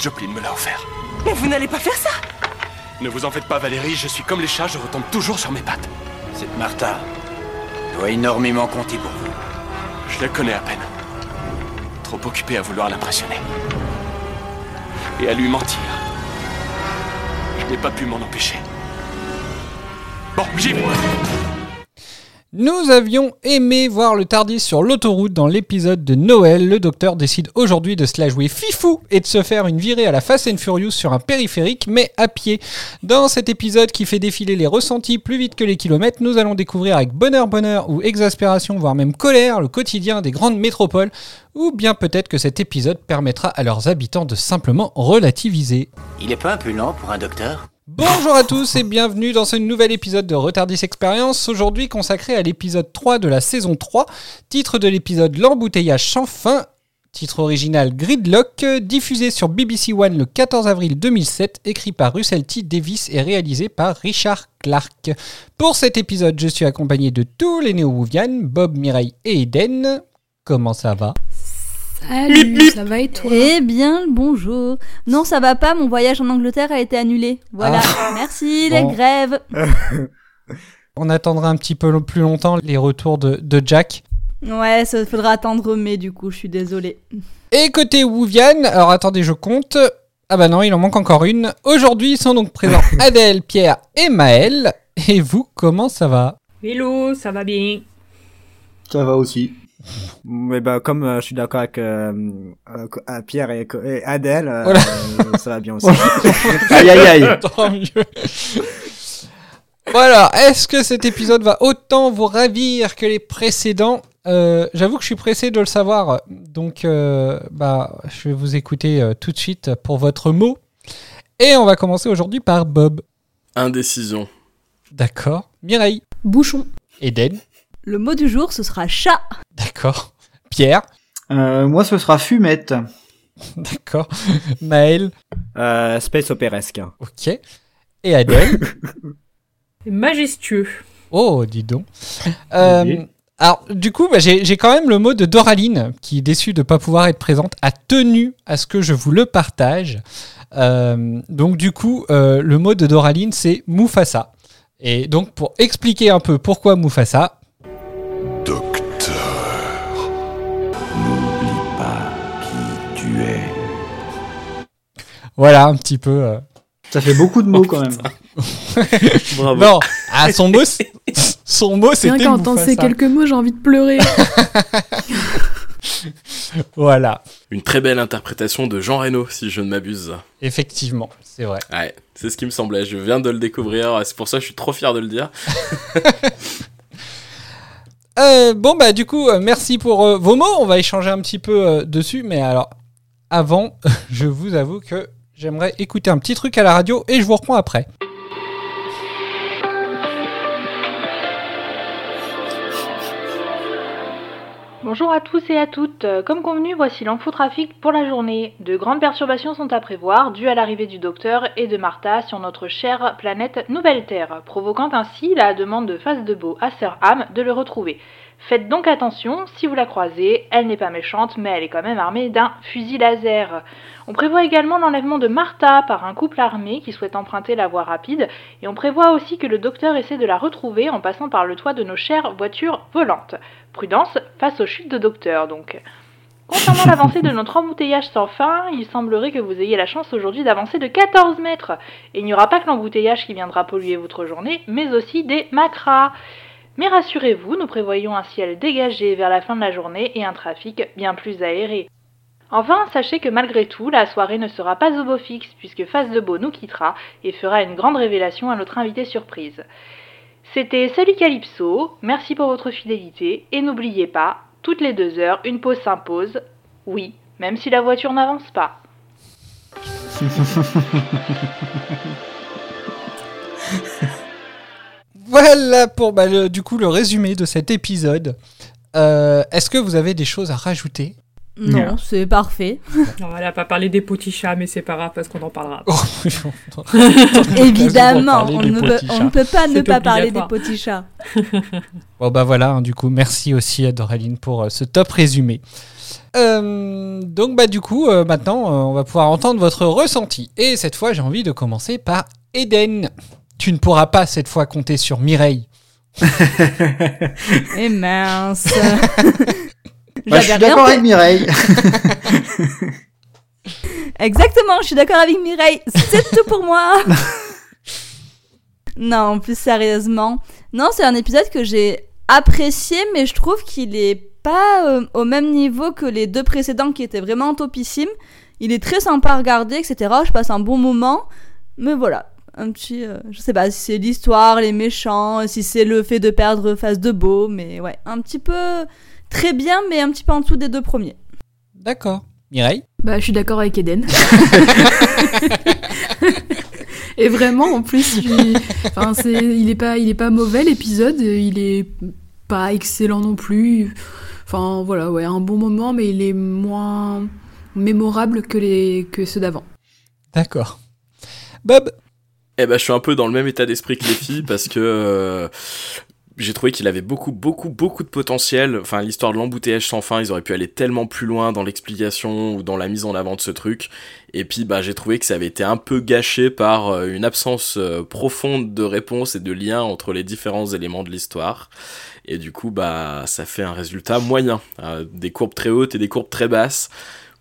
Joplin me l'a offert. Mais vous n'allez pas faire ça Ne vous en faites pas, Valérie, je suis comme les chats, je retombe toujours sur mes pattes. Cette Martha doit énormément compter pour vous. Je la connais à peine. Trop occupé à vouloir l'impressionner. Et à lui mentir. Je n'ai pas pu m'en empêcher. Bon, j'y vais. Nous avions aimé voir le Tardis sur l'autoroute dans l'épisode de Noël. Le docteur décide aujourd'hui de se la jouer fifou et de se faire une virée à la Fast and Furious sur un périphérique, mais à pied. Dans cet épisode qui fait défiler les ressentis plus vite que les kilomètres, nous allons découvrir avec bonheur, bonheur ou exaspération, voire même colère, le quotidien des grandes métropoles. Ou bien peut-être que cet épisode permettra à leurs habitants de simplement relativiser. Il est pas un peu lent pour un docteur? Bonjour à tous et bienvenue dans ce nouvel épisode de Retardis Experience, aujourd'hui consacré à l'épisode 3 de la saison 3, titre de l'épisode L'embouteillage sans fin, titre original Gridlock, diffusé sur BBC One le 14 avril 2007, écrit par Russell T. Davis et réalisé par Richard Clark. Pour cet épisode, je suis accompagné de tous les néo-wouvians, Bob, Mireille et Eden. Comment ça va? Salut, ça va et toi Eh bien, le bonjour. Non, ça va pas, mon voyage en Angleterre a été annulé. Voilà, merci les Bon. grèves. On attendra un petit peu plus longtemps les retours de, de Jack. Ouais, ça faudra attendre mai du coup, je suis désolée. Et côté Wouvian, alors attendez, je compte. Ah bah non, il en manque encore une. Aujourd'hui sont donc présents Adèle, Pierre et Maël. Et vous, comment ça va? Hello, ça va bien? Ça va aussi. Mais bah comme euh, je suis d'accord avec euh, euh, Pierre et, et Adèle, euh, Voilà. euh, ça va bien aussi. aïe aïe aïe. Tant mieux. Voilà, est-ce que cet épisode va autant vous ravir que les précédents? Euh, J'avoue que je suis pressé de le savoir, donc euh, bah, je vais vous écouter euh, tout de suite pour votre mot. Et on va commencer aujourd'hui par Bob. Indécision. D'accord. Mireille. Bouchon. Eden. Le mot du jour, ce sera chat. D'accord. Pierre. Euh, moi, ce sera fumette. D'accord. Maël. Euh, space opéresque. Ok. Et Adèle. Majestueux. Oh, dis donc. Euh, Oui. alors, du coup, bah, j'ai j'ai quand même le mot de Doraline, qui, déçue de ne pas pouvoir être présente, a tenu à ce que je vous le partage. Euh, donc, du coup, euh, le mot de Doraline, c'est Mufasa. Et donc, pour expliquer un peu pourquoi Mufasa, voilà un petit peu. euh, Ça fait beaucoup de mots quand même. Bravo. Non, ah, son mot, c'est- son mot, Rien c'était qu'à entendre ces Mufasa. quelques mots, j'ai envie de pleurer. Voilà, Une très belle interprétation de Jean Reno, si je ne m'abuse. effectivement, c'est vrai. Ouais, c'est ce qui me semblait. Je viens de le découvrir. C'est pour ça que je suis trop fier de le dire. Euh, bon bah du coup euh, merci pour euh, vos mots, on va échanger un petit peu euh, dessus, mais alors avant, je vous avoue que j'aimerais écouter un petit truc à la radio et je vous reprends après. Bonjour à tous et à toutes. Comme convenu, voici l'infotrafic pour la journée. De grandes perturbations sont à prévoir, dues à l'arrivée du docteur et de Martha sur notre chère planète Nouvelle Terre, provoquant ainsi la demande de Face de Beau à Sir Ham de le retrouver. Faites donc attention, si vous la croisez, elle n'est pas méchante, mais elle est quand même armée d'un fusil laser. On prévoit également l'enlèvement de Martha par un couple armé qui souhaite emprunter la voie rapide, et on prévoit aussi que le docteur essaie de la retrouver en passant par le toit de nos chères voitures volantes. Prudence face aux chutes de docteur, donc. Concernant l'avancée de notre embouteillage sans fin, il semblerait que vous ayez la chance aujourd'hui d'avancer de 14 mètres. Et il n'y aura pas que l'embouteillage qui viendra polluer votre journée, mais aussi des macras. Mais rassurez-vous, nous prévoyons un ciel dégagé vers la fin de la journée et un trafic bien plus aéré. Enfin, sachez que malgré tout, la soirée ne sera pas au beau fixe, puisque Face de Beau nous quittera et fera une grande révélation à notre invité surprise. C'était Salut Calypso, merci pour votre fidélité, et n'oubliez pas, Toutes les deux heures, une pause s'impose. Oui, même si la voiture n'avance pas. Voilà pour bah, le- du coup le résumé de cet épisode. Euh, Est-ce que vous avez des choses à rajouter? Non, c'est parfait. Non, elle a pas parlé des petits chats, mais c'est pas grave parce qu'on en parlera. Oh, Évidemment, on ne, peut, on ne pas ne pas parler des petits chats. Bon bah voilà, hein, du coup, merci aussi à Doraline pour euh, ce top résumé. Euh, donc bah du coup, euh, maintenant, euh, on va pouvoir entendre votre ressenti. Et cette fois, j'ai envie de commencer par Eden. Tu ne pourras pas cette fois compter sur Mireille. Et mince. Bah, je suis d'accord avec Mireille. Exactement, je suis d'accord avec Mireille. C'est tout pour moi. non, plus sérieusement. Non, c'est un épisode que j'ai apprécié, mais je trouve qu'il est pas euh, au même niveau que les deux précédents qui étaient vraiment topissimes. Il est très sympa à regarder, etc. Je passe un bon moment. Mais voilà, un petit... euh, je sais pas si c'est l'histoire, les méchants, si c'est le fait de perdre face de beau, mais ouais, un petit peu... Très bien, mais un petit peu en dessous des deux premiers. D'accord. Mireille? Bah, je suis d'accord avec Eden. Et vraiment, en plus, enfin, il est pas, il est pas mauvais l'épisode. Il est pas excellent non plus. Enfin, voilà, ouais, un bon moment, mais il est moins mémorable que les, que ceux d'avant. D'accord. Bob? Eh ben, je suis un peu dans le même état d'esprit que les filles parce que euh, j'ai trouvé qu'il avait beaucoup, beaucoup, beaucoup de potentiel. Enfin, l'histoire de l'embouteillage sans fin, ils auraient pu aller tellement plus loin dans l'explication ou dans la mise en avant de ce truc. Et puis, bah, j'ai trouvé que ça avait été un peu gâché par euh, une absence euh, profonde de réponse et de lien entre les différents éléments de l'histoire. Et du coup, bah, ça fait un résultat moyen. Euh, des courbes très hautes et des courbes très basses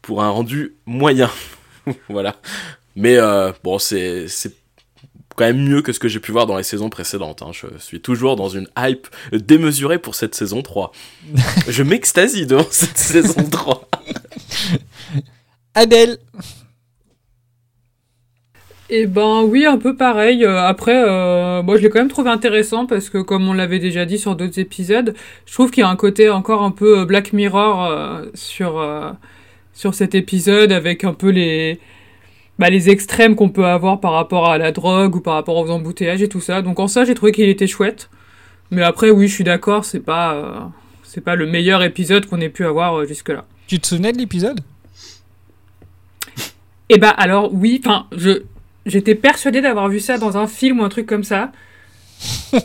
pour un rendu moyen. voilà. Mais bon, c'est quand même mieux que ce que j'ai pu voir dans les saisons précédentes. hein. Je suis toujours dans une hype démesurée pour cette saison 3. Je m'extasie devant cette saison 3. Adèle Eh ben oui, un peu pareil. Euh, Après, euh, moi je l'ai quand même trouvé intéressant parce que comme on l'avait déjà dit sur d'autres épisodes, je trouve qu'il y a un côté encore un peu euh, Black Mirror euh, sur euh, sur cet épisode avec un peu les bah, les extrêmes qu'on peut avoir par rapport à la drogue ou par rapport aux embouteillages et tout ça. Donc en ça, j'ai trouvé qu'il était chouette. Mais après, oui, je suis d'accord, c'est pas euh, c'est pas le meilleur épisode qu'on ait pu avoir euh, jusque-là. Tu te souvenais de l'épisode? Eh ben alors oui, enfin je j'étais persuadée d'avoir vu ça dans un film ou un truc comme ça.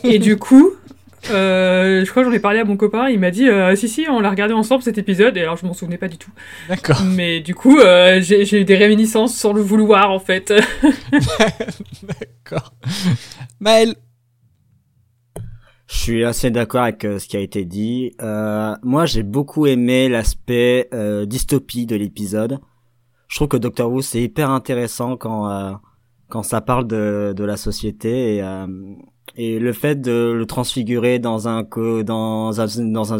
Et du coup, je crois que j'en ai parlé à mon copain, il m'a dit euh, si si, on l'a regardé ensemble cet épisode et alors je m'en souvenais pas du tout. D'accord. Mais du coup, euh, j'ai eu des réminiscences sans le vouloir en fait. D'accord. Maël Je suis assez d'accord avec euh, ce qui a été dit. Euh, moi, j'ai beaucoup aimé l'aspect euh, dystopie de l'épisode. Je trouve que Doctor Who c'est hyper intéressant quand euh, quand ça parle de de la société et euh, et le fait de le transfigurer dans un co- dans un dans un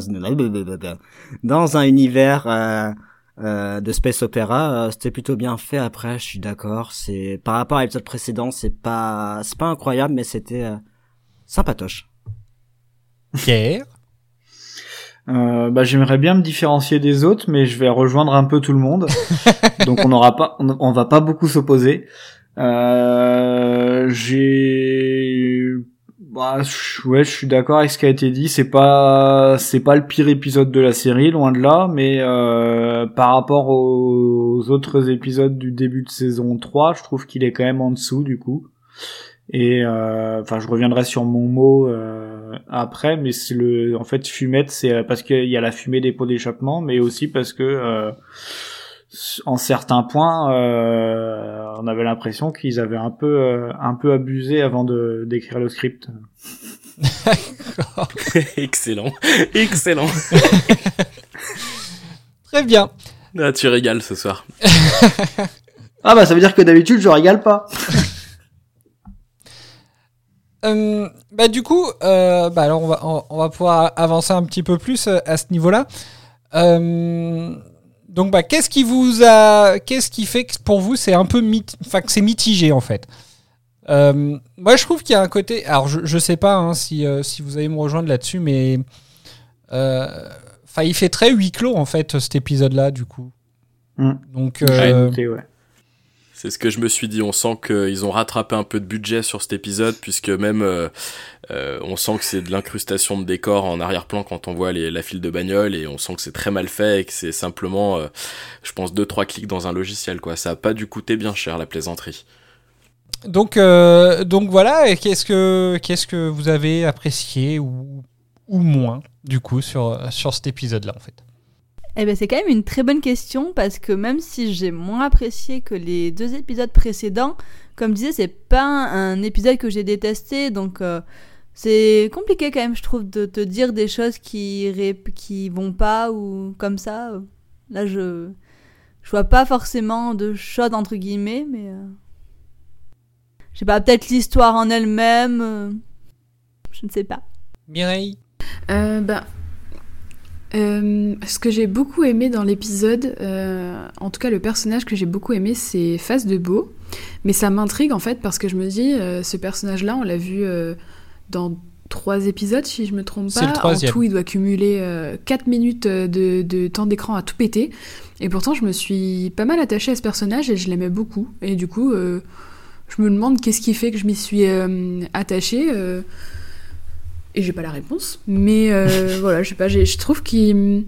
dans un univers euh, euh, de space opéra, euh, c'était plutôt bien fait. Après, je suis d'accord. C'est par rapport à l'épisode précédent, c'est pas c'est pas incroyable, mais c'était euh, sympatoche. Pierre? Euh, bah, j'aimerais bien me différencier des autres, mais je vais rejoindre un peu tout le monde. Donc on n'aura pas, on, on va pas beaucoup s'opposer. Euh, j'ai, bah, ouais, je suis d'accord avec ce qui a été dit. C'est pas, c'est pas le pire épisode de la série, loin de là, mais euh, par rapport aux autres épisodes du début de saison 3, je trouve qu'il est quand même en dessous du coup. Et euh, enfin, je reviendrai sur mon mot euh, après, mais c'est le, en fait, fumette, c'est parce qu'il y a la fumée des pots d'échappement, mais aussi parce que euh, en certains points, euh, on avait l'impression qu'ils avaient un peu, euh, un peu abusé avant de d'écrire le script. excellent, excellent. Très bien. Ah, tu régales ce soir. Ah bah ça veut dire que d'habitude je régale pas. Euh, bah du coup, euh, bah alors on va, on, on va pouvoir avancer un petit peu plus à ce niveau-là. Euh, donc bah qu'est-ce qui vous a, qu'est-ce qui fait que pour vous c'est un peu mit, enfin que c'est mitigé en fait? Euh, moi je trouve qu'il y a un côté, alors je, je sais pas hein, si, euh, si vous allez me rejoindre là-dessus, mais euh, Enfin, il fait très huis clos en fait cet épisode-là, du coup. Mm. Donc, ouais. C'est ce que je me suis dit. On sent qu'ils ont rattrapé un peu de budget sur cet épisode, puisque même euh, euh, on sent que c'est de l'incrustation de décor en arrière-plan quand on voit la file de bagnole, et on sent que c'est très mal fait et que c'est simplement, euh, je pense, deux trois clics dans un logiciel. Quoi. Ça a pas dû coûter bien cher la plaisanterie. donc, donc voilà. Et qu'est-ce que qu'est-ce que vous avez apprécié ou, ou moins du coup sur sur cet épisode-là en fait? Eh ben, c'est quand même une très bonne question parce que même si j'ai moins apprécié que les deux épisodes précédents, comme je disais, c'est pas un épisode que j'ai détesté, donc euh, c'est compliqué quand même, je trouve, de te dire des choses qui ré- qui vont pas ou comme ça. Là, je je vois pas forcément de choses entre guillemets, mais euh, je sais pas, peut-être l'histoire en elle-même, euh, je ne sais pas. Mireille? Euh, bah, euh, ce que j'ai beaucoup aimé dans l'épisode, euh, en tout cas le personnage que j'ai beaucoup aimé, c'est Face de Beau. Mais ça m'intrigue en fait parce que je me dis, euh, ce personnage-là, on l'a vu dans trois épisodes, si je me trompe pas. En tout, il doit cumuler 4 minutes de, de temps d'écran à tout péter. Et pourtant, je me suis pas mal attachée à ce personnage et je l'aimais beaucoup. Et du coup, je me demande qu'est-ce qui fait que je m'y suis attachée. Et j'ai pas la réponse. Mais euh, voilà, je sais pas, je trouve qu'il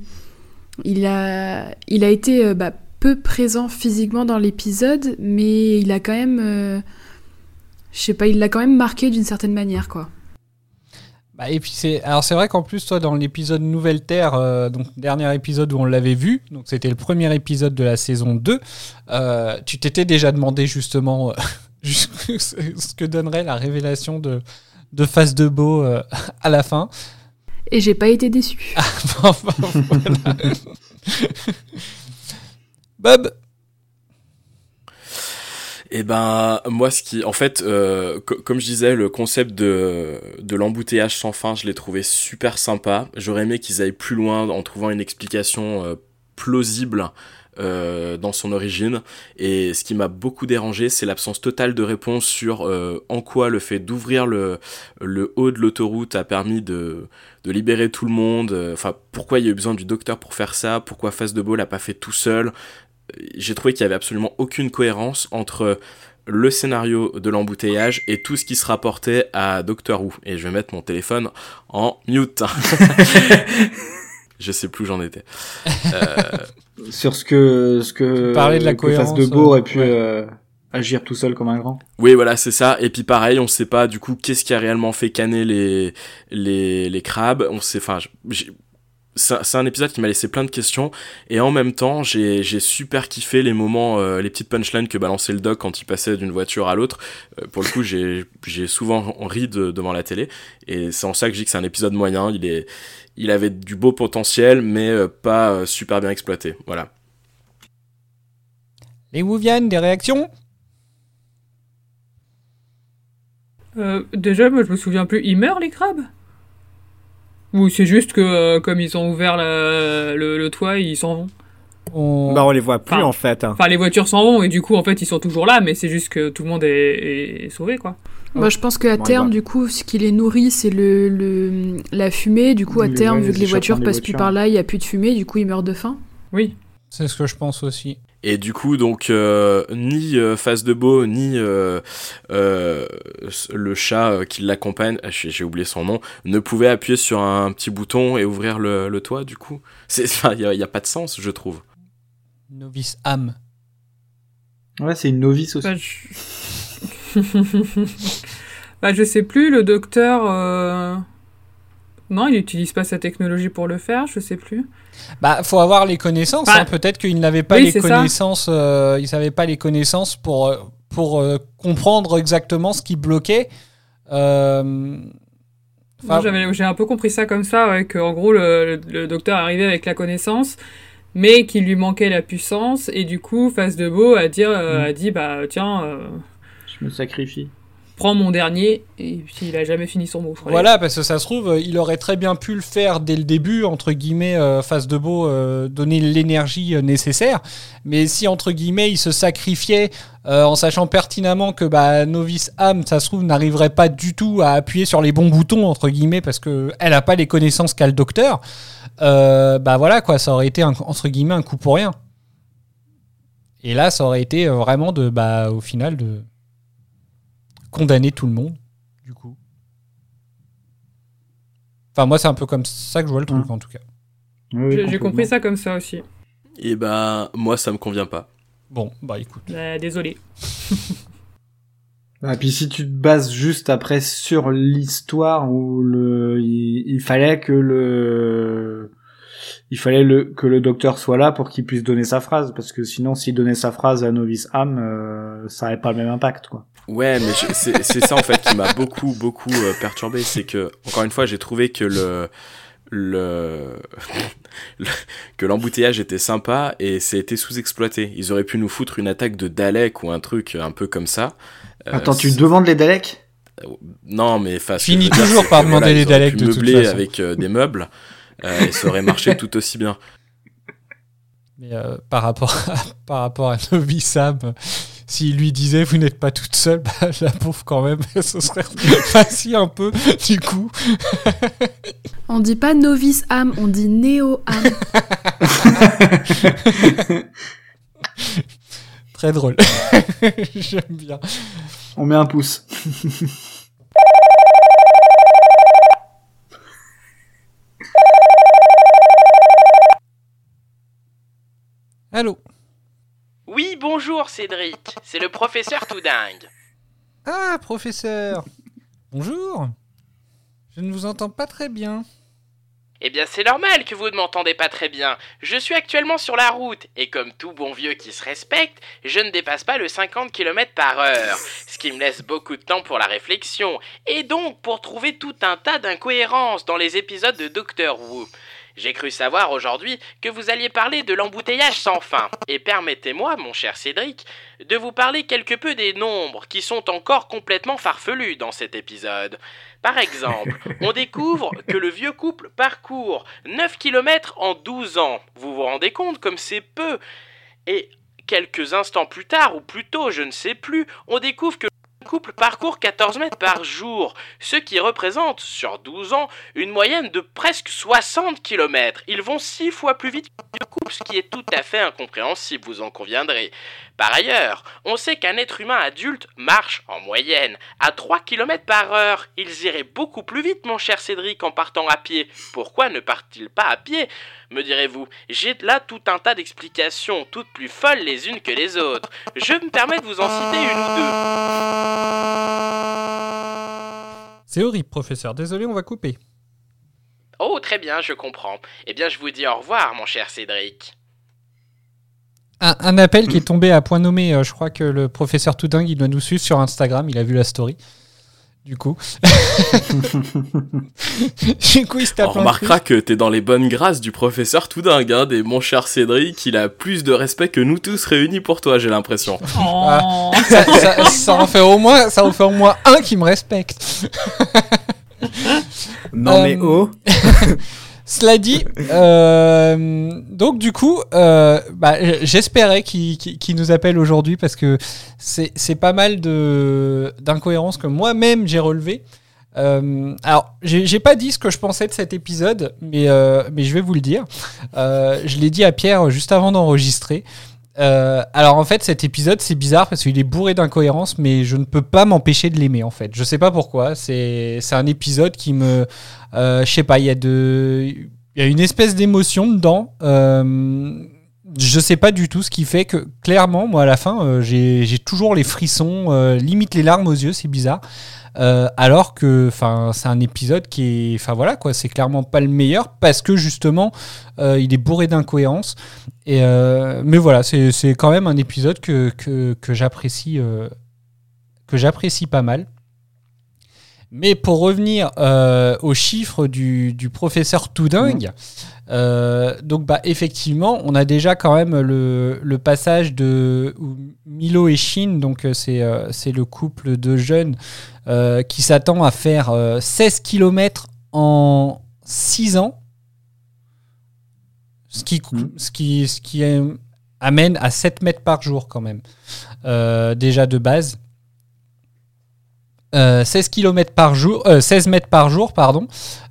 il a, il a été euh, bah, peu présent physiquement dans l'épisode, mais il a quand même. euh, je sais pas, il l'a quand même marqué d'une certaine manière, quoi. Bah, et puis c'est alors c'est vrai qu'en plus toi dans l'épisode Nouvelle Terre donc dernier épisode où on l'avait vu donc c'était le premier épisode de la saison 2 euh, tu t'étais déjà demandé justement juste ce que donnerait la révélation de de face de beau euh, à la fin Et j'ai pas été. Enfin, voilà. Bob Et ben moi ce qui en fait euh, co- comme je disais le concept de de l'embouteillage sans fin je l'ai trouvé super sympa. J'aurais aimé qu'ils aillent plus loin en trouvant une explication euh, plausible euh, dans son origine et ce qui m'a beaucoup dérangé c'est l'absence totale de réponse sur euh, en quoi le fait d'ouvrir le le haut de l'autoroute a permis de de libérer tout le monde euh, enfin pourquoi il y a eu besoin du docteur pour faire ça pourquoi Face de Beau l'a pas fait tout seul j'ai trouvé qu'il y avait absolument aucune cohérence entre le scénario de l'embouteillage et tout ce qui se rapportait à Doctor Who. Et je vais mettre mon téléphone en mute. je sais plus où j'en étais. Sur ce que ce que parlais de la cohérence, de beau euh, aurait pu ouais. euh, agir tout seul comme un grand. oui, voilà, c'est ça. Et puis pareil, on sait pas du coup qu'est-ce qui a réellement fait canner les les, les crabes. On sait, enfin, j'ai- c'est un épisode qui m'a laissé plein de questions. Et en même temps j'ai super kiffé les moments euh, les petites punchlines que balançait le doc quand il passait d'une voiture à l'autre. Euh, pour le coup j'ai souvent ri de- devant la télé. Et c'est en ça que je dis que c'est un épisode moyen. Il est il avait du beau potentiel mais euh, pas euh, super bien exploité. Voilà. Les Wouvian des réactions? Euh, déjà, moi je me souviens plus, ils meurent les crabes? Ou c'est juste que euh, comme ils ont ouvert la- le, le toit, ils s'en vont on... Bah on les voit plus Enfin, en fait. hein. Enfin, les voitures s'en vont et du coup, en fait, ils sont toujours là, mais c'est juste que tout le monde est, est sauvé, quoi. Moi, je pense qu'à Ouais, terme, bah. du coup, ce qui les nourrit, c'est le, le, la fumée. Du coup, à terme, vu que les voitures des passent plus voitures. par là, il y a plus de fumée, du coup, ils meurent de faim. Oui. C'est ce que je pense aussi Et du coup, donc, euh, ni euh, Face de Beau, ni euh, euh, le chat euh, qui l'accompagne, ah, j'ai oublié son nom, ne pouvaient appuyer sur un petit bouton et ouvrir le, le toit, du coup. C'est- Enfin, il n'y a, a pas de sens, je trouve. novice âme Ouais, c'est une novice aussi. Bah, je... bah, je sais plus, le docteur. Non, il n'utilise pas sa technologie pour le faire, je sais plus. Bah, faut avoir les connaissances. Hein. Peut-être qu'il n'avait pas oui, les connaissances. euh, il pas les connaissances pour euh, pour euh, comprendre exactement ce qui bloquait. Euh, enfin, Moi, j'avais- j'ai un peu compris ça comme ça, ouais, qu'en gros, le, le- docteur arrivait avec la connaissance, mais qu'il lui manquait la puissance, et du coup, Face de Beau a, dire, euh, Mm. a dit Bah, tiens, euh, Je me sacrifie. Prends mon dernier, et puis il a jamais fini son mot. Voilà, parce que ça se trouve, euh, il aurait très bien pu le faire dès le début, entre guillemets, euh, face de beau, euh, donner l'énergie nécessaire. Mais si, entre guillemets, il se sacrifiait en sachant pertinemment que bah, Novice âme, ça se trouve, n'arriverait pas du tout à appuyer sur les bons boutons, entre guillemets, parce qu'elle n'a pas les connaissances qu'a le docteur, bah voilà quoi, ça aurait été entre guillemets un coup pour rien. Et là, ça aurait été vraiment de, bah, au final, de condamner tout le monde, du coup. Enfin, moi, c'est un peu comme ça que je vois le truc, en tout cas. Oui, J'ai compris ça comme ça aussi. Et ben, moi, ça me convient pas. Bon, bah écoute. Euh, désolé. Et puis si tu te bases juste après sur l'histoire où le, il, il fallait que le, il fallait le, que le docteur soit là pour qu'il puisse donner sa phrase, parce que sinon s'il donnait sa phrase à Novice Ham, euh, ça n'avait pas le même impact, quoi. Ouais, mais c'est c'est ça en fait qui m'a beaucoup beaucoup euh, perturbé, c'est que encore une fois, j'ai trouvé que le le, le- que l'embouteillage était sympa et c'était sous-exploité. Ils auraient pu nous foutre une attaque de Dalek ou un truc un peu comme ça. Euh, Attends, tu demandes les Daleks? Non, mais enfin, Finis dire, toujours par que, demander les Daleks, de toute façon. avec euh, des meubles euh, et ça aurait marché tout aussi bien. Mais euh, par, rapport à, par rapport à Novi Sam, euh, s'il lui disait vous n'êtes pas toute seule, bah, la pauvre quand même, ce serait facile un peu, du coup. On dit pas novice âme, on dit néo âme. Très drôle. J'aime bien. On met un pouce. Allô? Oui, bonjour Cédric, c'est le professeur tout dingue. Ah, professeur Bonjour Je ne vous entends pas très bien. Eh bien, c'est normal que vous ne m'entendez pas très bien. Je suis actuellement sur la route, et comme tout bon vieux qui se respecte, je ne dépasse pas le 50 km par heure, ce qui me laisse beaucoup de temps pour la réflexion, et donc pour trouver tout un tas d'incohérences dans les épisodes de Doctor Who. J'ai cru savoir aujourd'hui que vous alliez parler de l'embouteillage sans fin, et permettez-moi, mon cher Cédric, de vous parler quelque peu des nombres qui sont encore complètement farfelus dans cet épisode. Par exemple, on découvre que le vieux couple parcourt 9 km en 12 ans. Vous vous rendez compte comme c'est peu? Et quelques instants plus tard, ou plus tôt, je ne sais plus, on découvre que couple parcourt 14 mètres par jour, ce qui représente, sur 12 ans, une moyenne de presque 60 km. Ils vont 6 fois plus vite que le couple, ce qui est tout à fait incompréhensible, vous en conviendrez. Par ailleurs, on sait qu'un être humain adulte marche, en moyenne, à 3 km par heure. Ils iraient beaucoup plus vite, mon cher Cédric, en partant à pied. Pourquoi ne partent-ils pas à pied Me direz-vous, j'ai là tout un tas d'explications, toutes plus folles les unes que les autres. Je me permets de vous en citer une ou deux. C'est horrible, professeur. Désolé, on va couper. Oh, très bien, je comprends. Eh bien, je vous dis au revoir, mon cher Cédric. Un, un appel qui est tombé à point nommé. euh, je crois que le professeur tout dingue, il doit nous suivre sur Instagram. Il a vu la story. Du coup. du coup, il se tape On remarquera que t'es dans les bonnes grâces du professeur tout dingue, hein, des mon cher Cédric, il a plus de respect que nous tous réunis pour toi, j'ai l'impression. Oh. ça, ça- ça en fait au moins, ça en fait au moins un qui me respecte. Non mais Euh, oh Cela dit, euh, donc du coup, euh, bah, j'espérais qu'il nous appelle aujourd'hui parce que c'est pas mal d'incohérences que moi-même j'ai relevées. Euh, alors, j'ai pas dit ce que je pensais de cet épisode, mais, je vais vous le dire. Je l'ai dit à Pierre juste avant d'enregistrer. Euh, alors en fait cet épisode c'est bizarre parce qu'il est bourré d'incohérences mais je ne peux pas m'empêcher de l'aimer en fait. Je sais pas pourquoi. C'est c'est un épisode qui me euh, je sais pas, il y a de il y a une espèce d'émotion dedans. Euh, je sais pas du tout ce qui fait que clairement moi à la fin euh, j'ai toujours les frissons, euh, limite les larmes aux yeux, c'est bizarre. Euh, alors que c'est un épisode qui est enfin voilà quoi, c'est clairement pas le meilleur parce que justement il est bourré d'incohérences. Et mais voilà, c'est quand même un épisode que j'apprécie que j'apprécie pas mal. Mais pour revenir euh, aux chiffres du, du professeur tout dingue, euh, donc bah effectivement, on a déjà quand même le, le passage de Milo et Shin, donc euh, c'est euh, c'est le couple de jeunes qui s'attend à faire euh, 16 km en 6 ans, ce qui, ce qui, ce qui amène à 7 mètres par jour quand même, déjà de base. Euh, 16 km par jour, euh, 16 mètres par jour, pardon.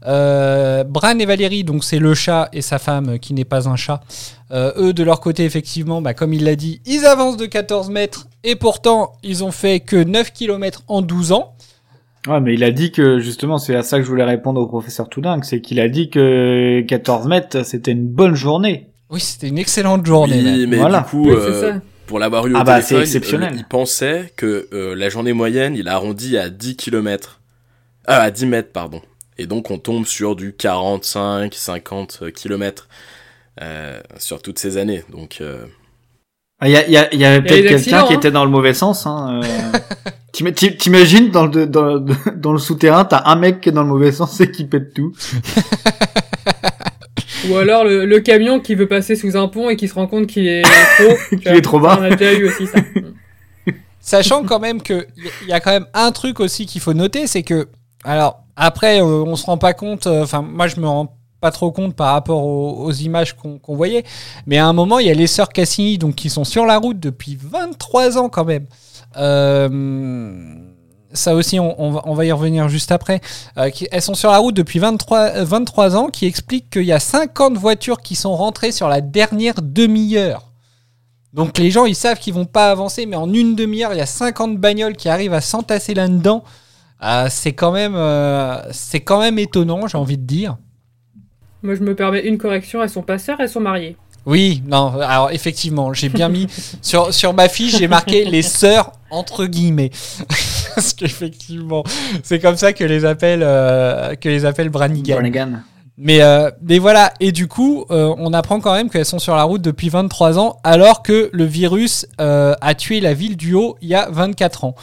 Euh, Bran et Valérie, donc c'est le chat et sa femme euh, qui n'est pas un chat. Euh, eux, de leur côté, effectivement, bah, comme il l'a dit, ils avancent de 14 mètres et pourtant, ils ont fait que 9 km en 12 ans. Ouais, mais il a dit que justement, c'est à ça que je voulais répondre au professeur Toudingue, c'est qu'il a dit que 14 mètres, c'était une bonne journée. Oui, c'était une excellente journée. Oui, mais Voilà. du coup, Oui, euh, c'est ça. Pour l'avoir eu au Ah bah, c'est téléphone, exceptionnel. euh, il pensait que euh, la journée moyenne, il a arrondi à 10 km. Ah, à 10 mètres, pardon. Et donc, on tombe sur du 45, 50 km euh, sur toutes ces années. Donc, euh, Ah, Il y, a- il y, a- il y avait peut-être quelqu'un qui hein. était dans le mauvais sens. Hein. euh. T'im- t'im- T'imagines dans le dans, dans le souterrain, t'as un mec qui est dans le mauvais sens et qui pète tout. Ou alors le, le camion qui veut passer sous un pont et qui se rend compte qu'il est trop. Qu'il est trop bas. On a déjà eu aussi ça. Sachant quand même que il y a quand même un truc aussi qu'il faut noter, c'est que alors après euh, on se rend pas compte, euh, enfin moi je me rends pas trop compte par rapport aux, aux images qu'on qu'on voyait, mais à un moment il y a les sœurs Cassini donc qui sont sur la route depuis 23 ans quand même. Euh, ça aussi, on, on va, on va y revenir juste après. Euh, qui- elles sont sur la route depuis 23, euh, 23 ans, qui explique qu'il y a 50 voitures qui sont rentrées sur la dernière demi-heure. Donc les gens, ils savent qu'ils vont pas avancer, mais en une demi-heure, il y a 50 bagnoles qui arrivent à s'entasser là-dedans. Euh, c'est quand même, euh, c'est quand même étonnant, j'ai envie de dire. Moi je me permets une correction, elles sont pas sœurs, elles sont mariées. Oui, non, alors effectivement, j'ai bien mis sur, sur ma fiche, j'ai marqué les sœurs entre guillemets. Parce qu'effectivement, c'est comme ça que les appelle, euh, que les appelle Branigan. Brannigan. Mais, euh, mais voilà, et du coup, euh, on apprend quand même qu'elles sont sur la route depuis 23 ans, alors que le virus euh, a tué la ville du Haut il y a 24 ans.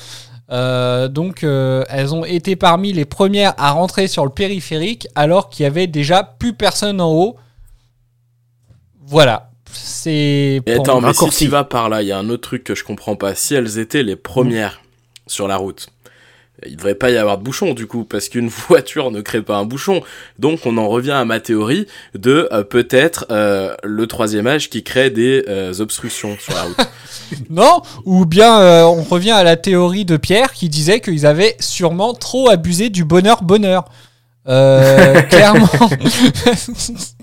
Euh, donc, euh, elles ont été parmi les premières à rentrer sur le périphérique, alors qu'il y avait déjà plus personne en haut. Voilà. C'est. Attends, mais si tu vas par là, il y a un autre truc que je comprends pas. Si elles étaient les premières sur la route, il devrait pas y avoir de bouchon du coup, parce qu'une voiture ne crée pas un bouchon. Donc on en revient à ma théorie de euh, peut-être euh, le troisième âge qui crée des euh, obstructions sur la route. Non, ou bien euh, on revient à la théorie de Pierre qui disait qu'ils avaient sûrement trop abusé du bonheur bonheur. Euh, clairement,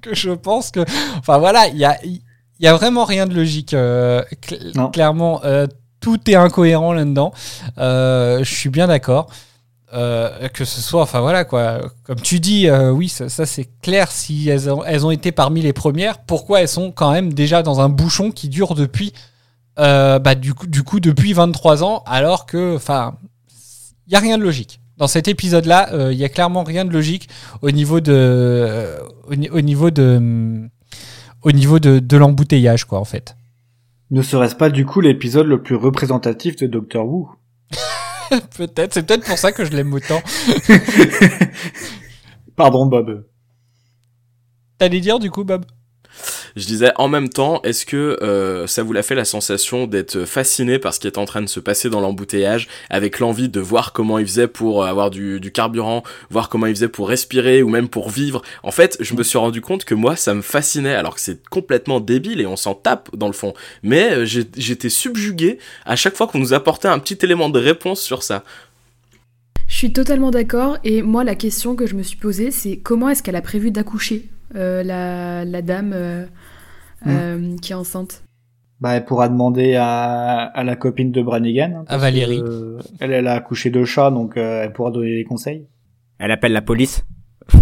que je pense que, enfin voilà, il y a, il y a vraiment rien de logique. euh, cl- Non. clairement, euh, tout est incohérent là-dedans. Euh, je suis bien d'accord. Euh, que ce soit, enfin voilà quoi, comme tu dis, euh, oui, ça, c'est clair. Si elles ont, été parmi les premières, pourquoi elles sont quand même déjà dans un bouchon qui dure depuis bah, du, coup, du coup, depuis 23 ans, alors que, enfin, il n'y a rien de logique. Dans cet épisode-là, il y a clairement rien de logique au niveau de, au, ni- au niveau de, au niveau de, de l'embouteillage, quoi, en fait. Ne serait-ce pas du coup l'épisode le plus représentatif de Doctor Who? Peut-être, c'est peut-être pour ça que je l'aime autant. Pardon Bob. T'allais dire du coup, Bob? Je disais en même temps, est-ce que euh, ça vous l'a fait la sensation d'être fasciné par ce qui est en train de se passer dans l'embouteillage, avec l'envie de voir comment il faisait pour avoir du, carburant, voir comment il faisait pour respirer ou même pour vivre? En fait, je me suis rendu compte que moi, ça me fascinait, alors que c'est complètement débile et on s'en tape dans le fond. Mais euh, j'étais subjugué à chaque fois qu'on nous apportait un petit élément de réponse sur ça. Je suis totalement d'accord. Et moi, la question que je me suis posée, c'est comment est-ce qu'elle a prévu d'accoucher, la, la dame euh, euh, qui est enceinte Bah, elle pourra demander à, à la copine de Brannigan. hein, À Valérie. que, euh, elle, elle a accouché de chat, donc euh, elle pourra donner des conseils. Elle appelle la police.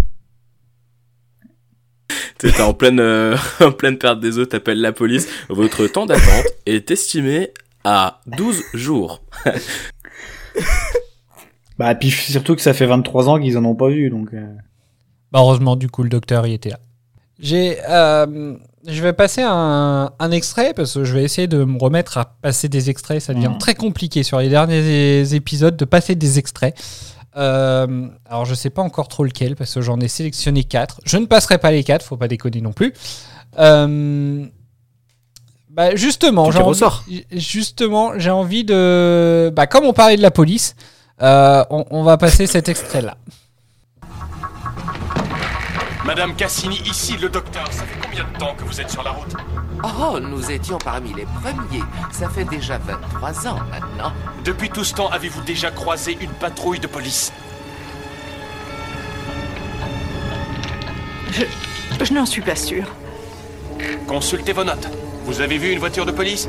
T'es en pleine, euh, en pleine perte des os, t'appelles la police. Votre temps d'attente est estimé à 12 jours. Bah, puis surtout que ça fait 23 ans qu'ils en ont pas vu, donc... euh, Bah, heureusement, du coup, le docteur y était là. J'ai, euh, je vais passer un, un extrait parce que je vais essayer de me remettre à passer des extraits. Ça devient Mhm. très compliqué sur les derniers épisodes de passer des extraits. Euh, alors, je sais pas encore trop lequel parce que j'en ai sélectionné quatre. Je ne passerai pas les quatre, faut pas déconner non plus. Euh, bah, justement, j'ai envie, justement, j'ai envie de, bah, comme on parlait de la police, euh, on, on va passer cet extrait là. Madame Cassini, ici le docteur. Ça fait combien de temps que vous êtes sur la route Oh, nous étions parmi les premiers. Ça fait déjà 23 ans maintenant. Depuis tout ce temps, avez-vous déjà croisé une patrouille de police Je, je n'en suis pas sûr. Consultez vos notes. Vous avez vu une voiture de police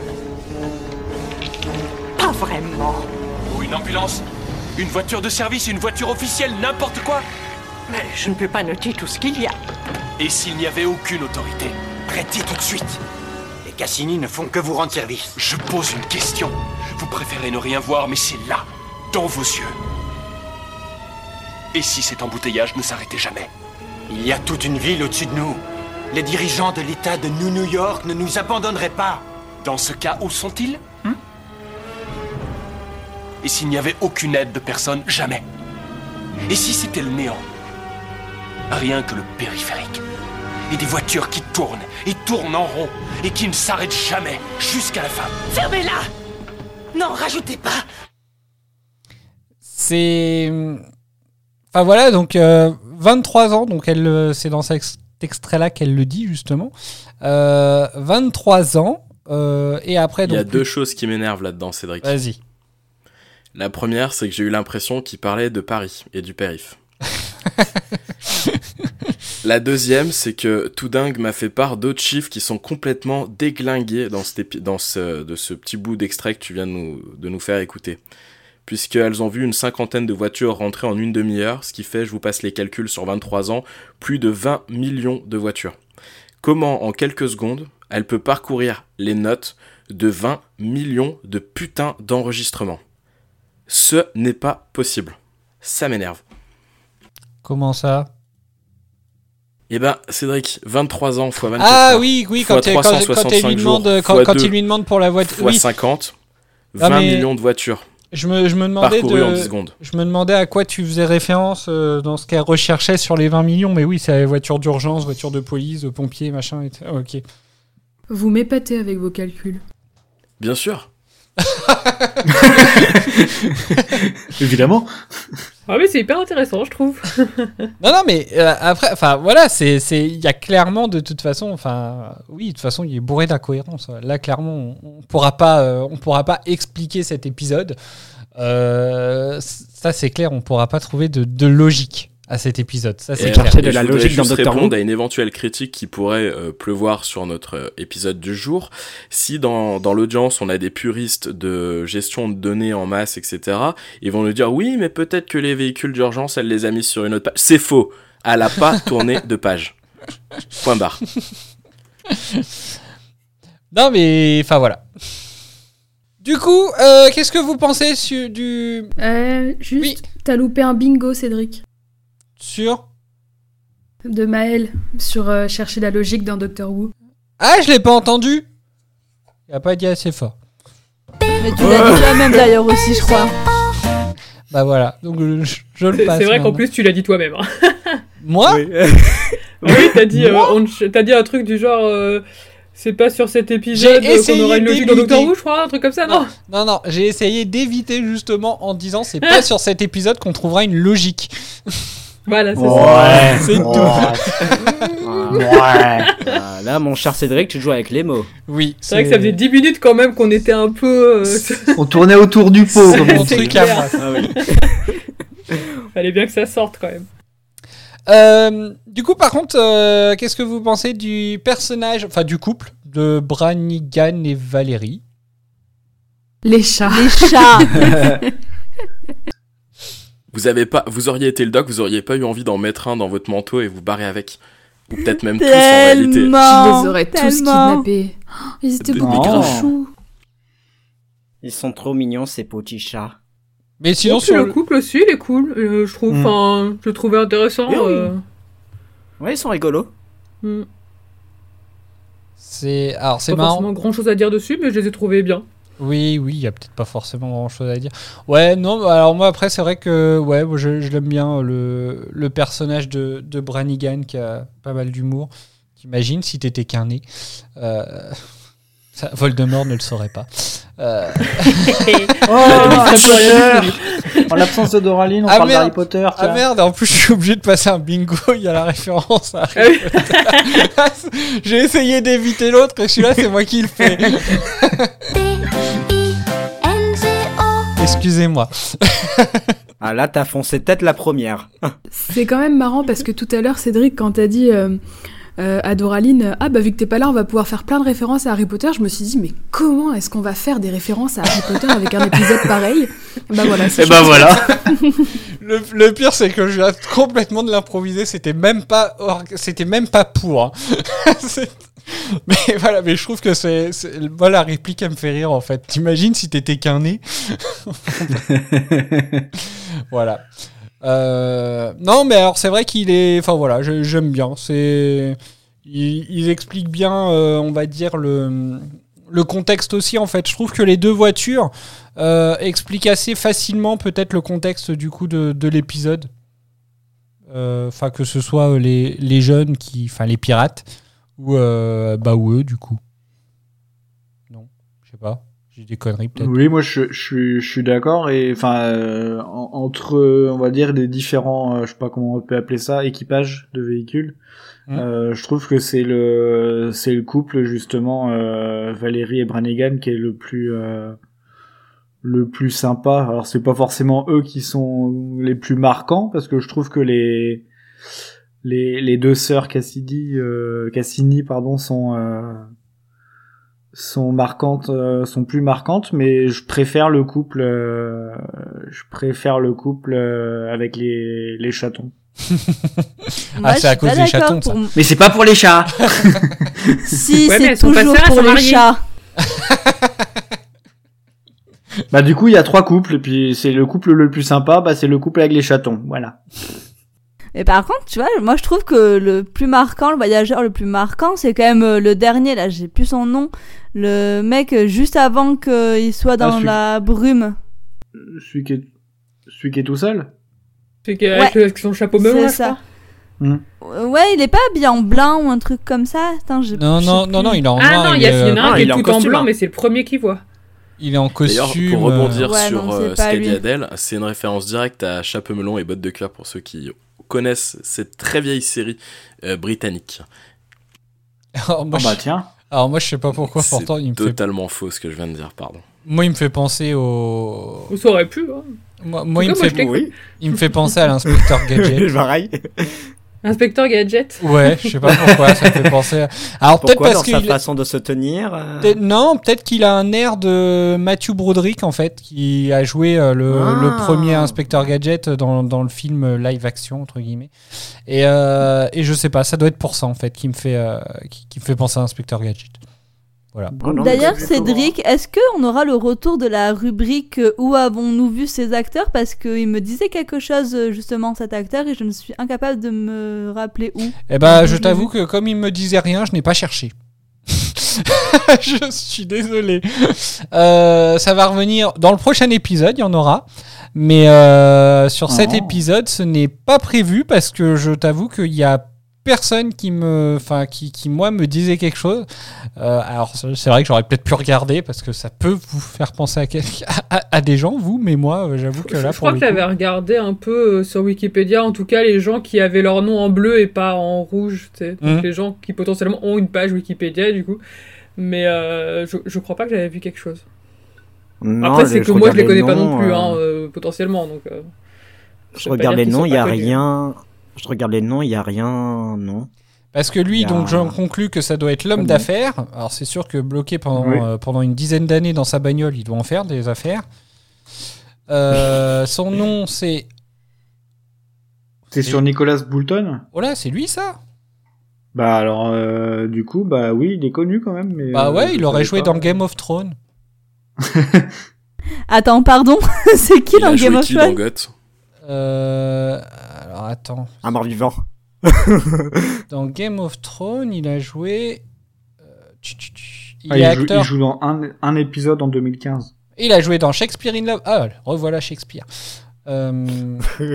Pas vraiment. Ou une ambulance Une voiture de service, une voiture officielle, n'importe quoi Mais je ne peux pas noter tout ce qu'il y a. Et s'il n'y avait aucune autorité? Arrêtez tout de suite Les Cassini ne font que vous rendre service. Je pose une question. Vous préférez ne rien voir, mais c'est là, dans vos yeux. Et si cet embouteillage ne s'arrêtait jamais? Il y a toute une ville au-dessus de nous. Les dirigeants de l'État de New New York ne nous abandonneraient pas. Dans ce cas, où sont-ils? Hein Et s'il n'y avait aucune aide de personne, jamais Et si c'était le néant? Rien que le périphérique. Et des voitures qui tournent, et tournent en rond, et qui ne s'arrêtent jamais, jusqu'à la fin. Fermez-la Non, rajoutez pas C'est. Enfin voilà, donc euh, 23 ans, donc elle, euh, c'est dans cet extrait-là qu'elle le dit justement. Euh, 23 ans, euh, et après. Il y a deux choses qui m'énervent là-dedans, Cédric. Vas-y. La première, c'est que j'ai eu l'impression qu'il parlait de Paris et du périph. La deuxième, c'est que tout dingue m'a fait part d'autres chiffres qui sont complètement déglingués dans, ce petit bout d'extrait que tu viens de nous, de nous faire écouter. Puisqu'elles ont vu une cinquantaine de voitures rentrer en une demi-heure, ce qui fait, je vous passe les calculs sur 23 ans, plus de 20 millions de voitures. Comment, en quelques secondes, elle peut parcourir les notes de 20 millions de putains d'enregistrements? Ce n'est pas possible. Ça m'énerve. Comment ça? Eh ben, Cédric, 23 ans fois 24 Ah oui, oui, fois quand, quand, quand 365 lui demande, jours, quand, il lui demande pour la voiture. fois Oui, 50, Ah, 20 mais millions de voitures. je me, je me demandais en de- 10 secondes. Je me demandais à quoi tu faisais référence euh, dans ce qu'elle recherchait sur les 20 millions, mais oui, c'est la voiture d'urgence, voiture de police, de pompiers, machin. Et... ok. Vous m'épatez avec vos calculs. Bien sûr. Évidemment. Ah oui, c'est hyper intéressant, je trouve. Non, non, mais euh, après, enfin voilà, c'est, c'est, il y a clairement de toute façon, enfin, oui, de toute façon, il est bourré d'incohérences. Là, clairement, on, on pourra pas, euh, on pourra pas expliquer cet épisode. Euh, ça, c'est clair, on pourra pas trouver de, de logique à cet épisode. Ça, c'est Et, clair. et je voudrais juste répondre à une éventuelle critique qui pourrait euh, pleuvoir sur notre euh, épisode du jour. Si dans, dans l'audience on a des puristes de gestion de données en masse, etc., ils vont nous dire oui, mais peut-être que les véhicules d'urgence, elle les a mis sur une autre page. C'est faux. Elle a pas tourné de page. Point barre. Non, mais enfin voilà. Du coup, euh, qu'est-ce que vous pensez du Euh, juste, t'as loupé un bingo, Cédric. Sur De Maël, sur euh, chercher la logique dans Doctor Who. Ah, je l'ai pas entendu. Il a pas dit assez fort. Mais tu l'as dit toi-même d'ailleurs aussi, je crois. Bah voilà, donc je, je le passe. c'est vrai qu'en plus, tu l'as dit toi-même. hein. Moi Oui, t'as dit, euh, on- dit un truc du genre. euh, c'est pas sur cet épisode qu'on aura une logique dans. Doctor Who, je crois, un truc comme ça, non Non, non, j'ai essayé d'éviter justement en disant c'est pas sur cet épisode qu'on trouvera une logique. Voilà, c'est Ouais, C'est ouais. tout. Ouais. Ah, là, mon cher Cédric, tu joues avec les mots. Oui, C'est vrai que ça faisait 10 minutes quand même qu'on était un peu. euh, On tournait autour du pot, comme on mon dit. truc à moi. Ah oui. Fallait bien que ça sorte quand même. Euh, du coup, par contre, euh, qu'est-ce que vous pensez du personnage, enfin du couple de Branigan et Valérie? Les chats. Les chats. Vous avez pas, vous auriez été le doc, vous auriez pas eu envie d'en mettre un dans votre manteau et vous barrer avec. Ou peut-être même tous en réalité. Je Tellement. les aurais tous tellement. kidnappés. Oh, ils étaient De- beaucoup trop choux. Ils sont trop mignons, ces petits chats. Mais sinon, Sinon, sur le le... couple aussi, il est cool. euh, je trouve, Mm. je le trouvais intéressant. Oui, oui. euh, Ouais, ils sont rigolos. mm. c'est alors c'est Pas marrant. forcément grand chose à dire dessus, mais je les ai trouvés bien. Oui, oui, il y a peut-être pas forcément grand chose à dire. Ouais, non, bah, alors moi après c'est vrai que ouais, moi, je, je l'aime bien le, le personnage de, de Branigan qui a pas mal d'humour. T'imagines si t'étais qu'un nez. Euh, ça, Voldemort ne le saurait pas. Euh, Oh, Harry En l'absence de Doraline, on Ah, parle d'Harry Potter. Ah merde, en plus je suis obligé de passer un bingo, il y a la référence à Ah oui. J'ai essayé d'éviter l'autre et celui-là c'est moi qui le fais. Excusez-moi. Ah là, t'as foncé tête la première. C'est quand même marrant parce que tout à l'heure, Cédric, quand t'as dit euh, euh, à Doraline, ah bah vu que t'es pas là, on va pouvoir faire plein de références à Harry Potter, je me suis dit, mais comment est-ce qu'on va faire des références à Harry Potter avec un épisode pareil? Bah voilà, c'est Et bah chouette. voilà. Le, le pire c'est que je viens complètement de l'improviser, c'était même pas or- c'était même pas pour. hein. Mais voilà, mais je trouve que c'est c'est- moi la réplique elle me fait rire en fait. T'imagines si t'étais qu'un nez? Voilà. Euh, non, mais alors c'est vrai qu'il est. Enfin voilà, j'aime bien. C'est. Ils, ils expliquent bien, euh, on va dire le le contexte aussi en fait. Je trouve que les deux voitures euh, expliquent assez facilement peut-être le contexte du coup de, de l'épisode. Enfin que ce soit les, les jeunes qui, enfin les pirates ou bah ou eux du coup. J'ai des conneries peut-être. Oui, moi je, je suis, je suis d'accord et enfin euh, en- entre on va dire les différents, euh, je sais pas comment on peut appeler ça, équipages de véhicules. Mm. euh, je trouve que c'est le c'est le couple justement euh, Valérie et Brannigan qui est le plus euh, le plus sympa. Alors c'est pas forcément eux qui sont les plus marquants parce que je trouve que les les, les deux sœurs Cassidy euh, Cassini pardon sont euh, sont marquantes euh, sont plus marquantes mais je préfère le couple euh, je préfère le couple euh, avec les les chatons. Moi, Ah, c'est à cause des chatons, ça. pour- Mais c'est pas pour les chats. Si, Ouais, mais c'est toujours pour les chats. bah du coup il y a trois couples et puis c'est le couple le plus sympa bah c'est le couple avec les chatons voilà. Et par contre, tu vois, moi je trouve que le plus marquant, le voyageur le plus marquant, c'est quand même euh, le dernier, là, j'ai plus son nom. Le mec juste avant qu'il soit dans celui- la brume. Celui qui est celui qui est tout seul? C'est qu'avec Ouais. le- son chapeau melon, C'est ça. Euh, Ouais, il est pas habillé en blanc ou un truc comme ça. Attends, je Non, non, non, il est en Ah noir, non, il y, a- est, y en a euh, un non, qui est est en tout en costume, blanc, hein. mais c'est le premier qui voit. il est en D'ailleurs, costume. pour rebondir Ouais, sur non, ce qu'a dit. Adèle, c'est une référence directe à Chapeau melon et bottes de cuir pour ceux qui connaissent cette très vieille série euh, britannique. moi, Ah bah tiens. Alors moi je sais pas pourquoi pourtant il me fait totalement faux ce que je viens de dire, pardon. moi il me fait penser au Ou ça aurait pu. Hein. moi, moi, il me fait. Oui, il me fait penser à l'inspecteur Gadget. pareil. Inspecteur Gadget. Ouais, je sais pas pourquoi ça me fait penser. À... Alors peut-être parce dans sa façon de se tenir euh, Non, peut-être qu'il a un air de Matthew Broderick en fait, qui a joué euh, le, Ah. le premier inspecteur gadget dans, dans le film live action entre guillemets. Et, euh, et je sais pas, ça doit être pour ça en fait qui me fait euh, qui, qui me fait penser à inspecteur gadget. Voilà. Oh D'ailleurs, Cédric, est-ce qu'on aura le retour de la rubrique euh, Où avons-nous vu ces acteurs? Parce qu'il me disait quelque chose, euh, justement, cet acteur, et je ne suis incapable de me rappeler où. Eh ben, je t'avoue que comme il me disait rien, je n'ai pas cherché. je suis désolé. Euh, ça va revenir dans le prochain épisode, il y en aura. Mais euh, sur cet Oh. épisode, ce n'est pas prévu parce que je t'avoue qu'il y a personne qui me, enfin, qui, qui moi me disait quelque chose. Euh, alors c'est vrai que j'aurais peut-être pu regarder parce que ça peut vous faire penser à, des gens, vous, mais moi, euh, j'avoue que Je, là, je pour crois que j'avais coup- regardé un peu euh, sur Wikipédia, en tout cas les gens qui avaient leur nom en bleu et pas en rouge, tu sais. Donc Mhm. les gens qui potentiellement ont une page Wikipédia du coup. Mais euh, je, je crois pas que j'avais vu quelque chose. Non, Après c'est que moi je les connais pas non plus, hein, euh, potentiellement. Donc, euh, Je regarde les noms, il y a connus. Je regarde les noms, il y a rien, non. Parce que lui, a donc, j'en conclus que ça doit être l'homme d'affaires. Alors, c'est sûr que bloqué pendant, Oui. euh, pendant une dizaine d'années dans sa bagnole, il doit en faire des affaires. Euh, son nom, c'est. C'est sur Nicolas Boulton? Oh là, c'est lui ça Bah alors euh, du coup bah oui il est connu quand même mais. Bah ouais, il aurait joué pas. dans Game of Thrones. Attends, pardon C'est qui Il dans a Game joué of qui dans Thrones Euh, alors, attends. Un mort-vivant. Dans Game of Thrones, il a joué. euh, tch, tch, tch. Il Ah, est il, joue, acteur. il joue dans un, un épisode en 2015. Il a joué dans Shakespeare in Love. Ah, revoilà Shakespeare. Euh.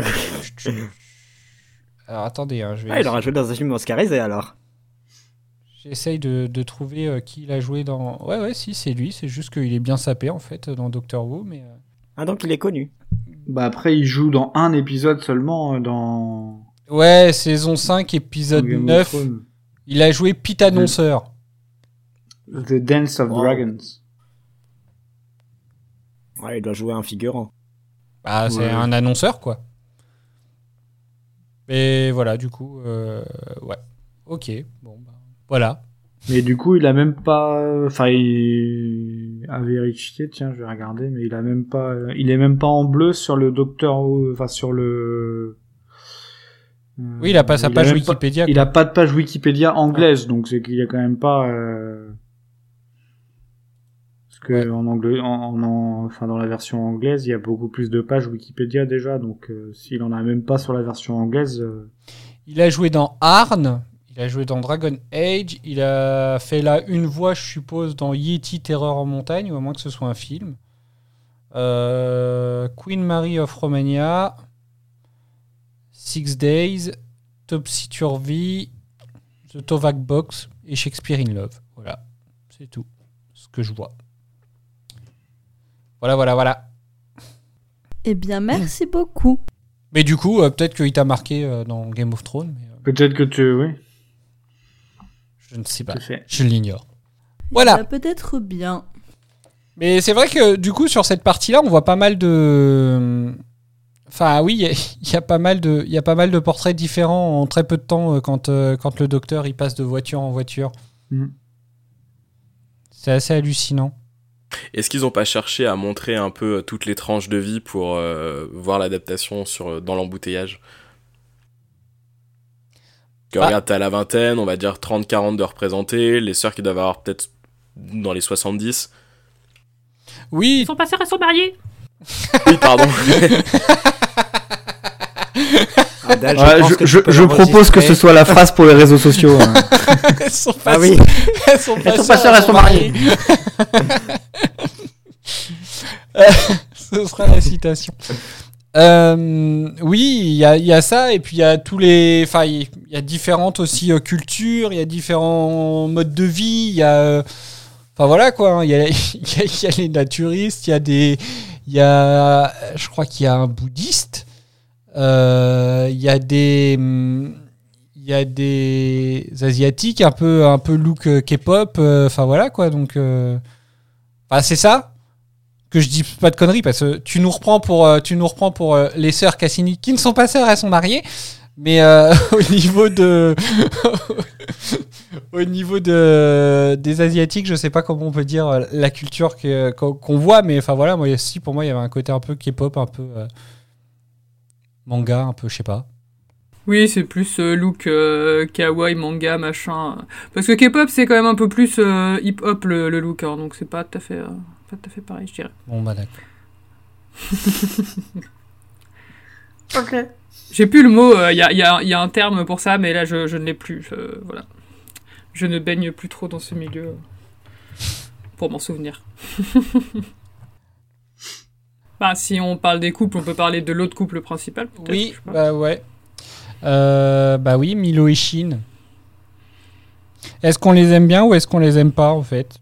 Alors attendez, hein, je vais. Ah, il aura joué dans un film oscarisé alors. J'essaye de, de trouver euh, qui il a joué dans. Ouais, ouais, si, c'est lui. C'est juste qu'il est bien sapé en fait dans Doctor Who, mais. Ah, donc il est connu. Bah après, il joue dans un épisode seulement euh, dans Ouais, saison 5, épisode Game of 9. Thrones. Il a joué Pete Annonceur. The Dance of Wow. Dragons. Ouais, il doit jouer un figurant. Bah, c'est Ouais. un annonceur, quoi. Et voilà, du coup, euh, ouais. Ok, bon, bah, voilà. Mais du coup, il a même pas, enfin, il à vérifier, tiens, je vais regarder, mais il a même pas, il est même pas en bleu sur le docteur, enfin, sur le. Euh, Oui, il a pas sa page pas- Wikipédia, il a pas de page Wikipédia anglaise, donc c'est qu'il y a quand même pas. euh, Parce que en anglais, en, en- en- enfin dans la version anglaise, il y a beaucoup plus de pages Wikipédia déjà, donc euh, s'il en a même pas sur la version anglaise. euh, Il a joué dans Arn, il a joué dans Dragon Age, il a fait là une voix, je suppose, dans Yeti Terreur en montagne, ou à moins que ce soit un film. Euh, Queen Mary of Romania, Six Days, Topsy Turvy, The Tovac Box et Shakespeare in Love. Voilà, c'est tout ce que je vois. Voilà, voilà, voilà. Eh bien, merci beaucoup. Mais du coup, euh, peut-être qu'il t'a marqué euh, dans Game of Thrones, mais euh, Peut-être que tu, oui. Je ne sais pas. Je l'ignore. Voilà. Peut-être bien. Mais c'est vrai que du coup sur cette partie-là, on voit pas mal de. Enfin oui, il y a- il y, a pas mal de, il y a pas mal de portraits différents en très peu de temps euh, quand euh, quand le docteur il passe de voiture en voiture. Mhm. C'est assez hallucinant. Est-ce qu'ils n'ont pas cherché à montrer un peu euh, toutes les tranches de vie pour euh, voir l'adaptation sur dans l'embouteillage? Que Bah. regarde, t'as la vingtaine, on va dire 30-40 de représentés, les sœurs qui doivent avoir peut-être dans les 70. Oui. Son passeur et son marié. Oui, pardon. Adèle, Ouais, pense je, que je- tu peux je propose que ce soit la phrase pour les réseaux sociaux. hein. Elles sont pas Ah oui. elles sont pas Elles sont sœurs, pas sœurs, elles sont mariées. Euh, Ce sera la citation. Euh, oui, il y a, y a ça, et puis il y a tous les. Enfin, il y a différentes aussi euh, cultures, il y a différents modes de vie, il y a. euh, Enfin voilà quoi, hein, il y, il y il y a les naturistes, il y a des. Il y a. Je crois qu'il y a un bouddhiste, euh, il y a des. hum, Il y a des asiatiques un peu un peu look euh, K-pop, euh, enfin voilà quoi donc euh, enfin, c'est ça que je dis pas de conneries parce que tu nous reprends pour euh, tu nous reprends pour euh, les sœurs Cassini qui ne sont pas sœurs elles sont mariées mais euh, au niveau de au niveau de des asiatiques je sais pas comment on peut dire la culture qu'on voit mais enfin voilà moi si pour moi il y avait un côté un peu K-pop un peu manga un peu je sais pas Oui, c'est plus look kawaii, manga, machin. Parce que K-pop, c'est quand même un peu plus hip-hop le, look, hein, donc c'est pas tout à fait, pas tout à fait pareil, je dirais. bon bah d'accord Ok. J'ai plus le mot, il y, a, y a- y a un terme pour ça, mais là je, je ne l'ai plus. je- voilà. Je ne baigne plus trop dans ce milieu euh, pour m'en souvenir. bah, si on parle des couples, on peut parler de l'autre couple principal. oui bah ouais Euh, bah oui Milo et Shin est-ce qu'on les aime bien ou est-ce qu'on les aime pas en fait?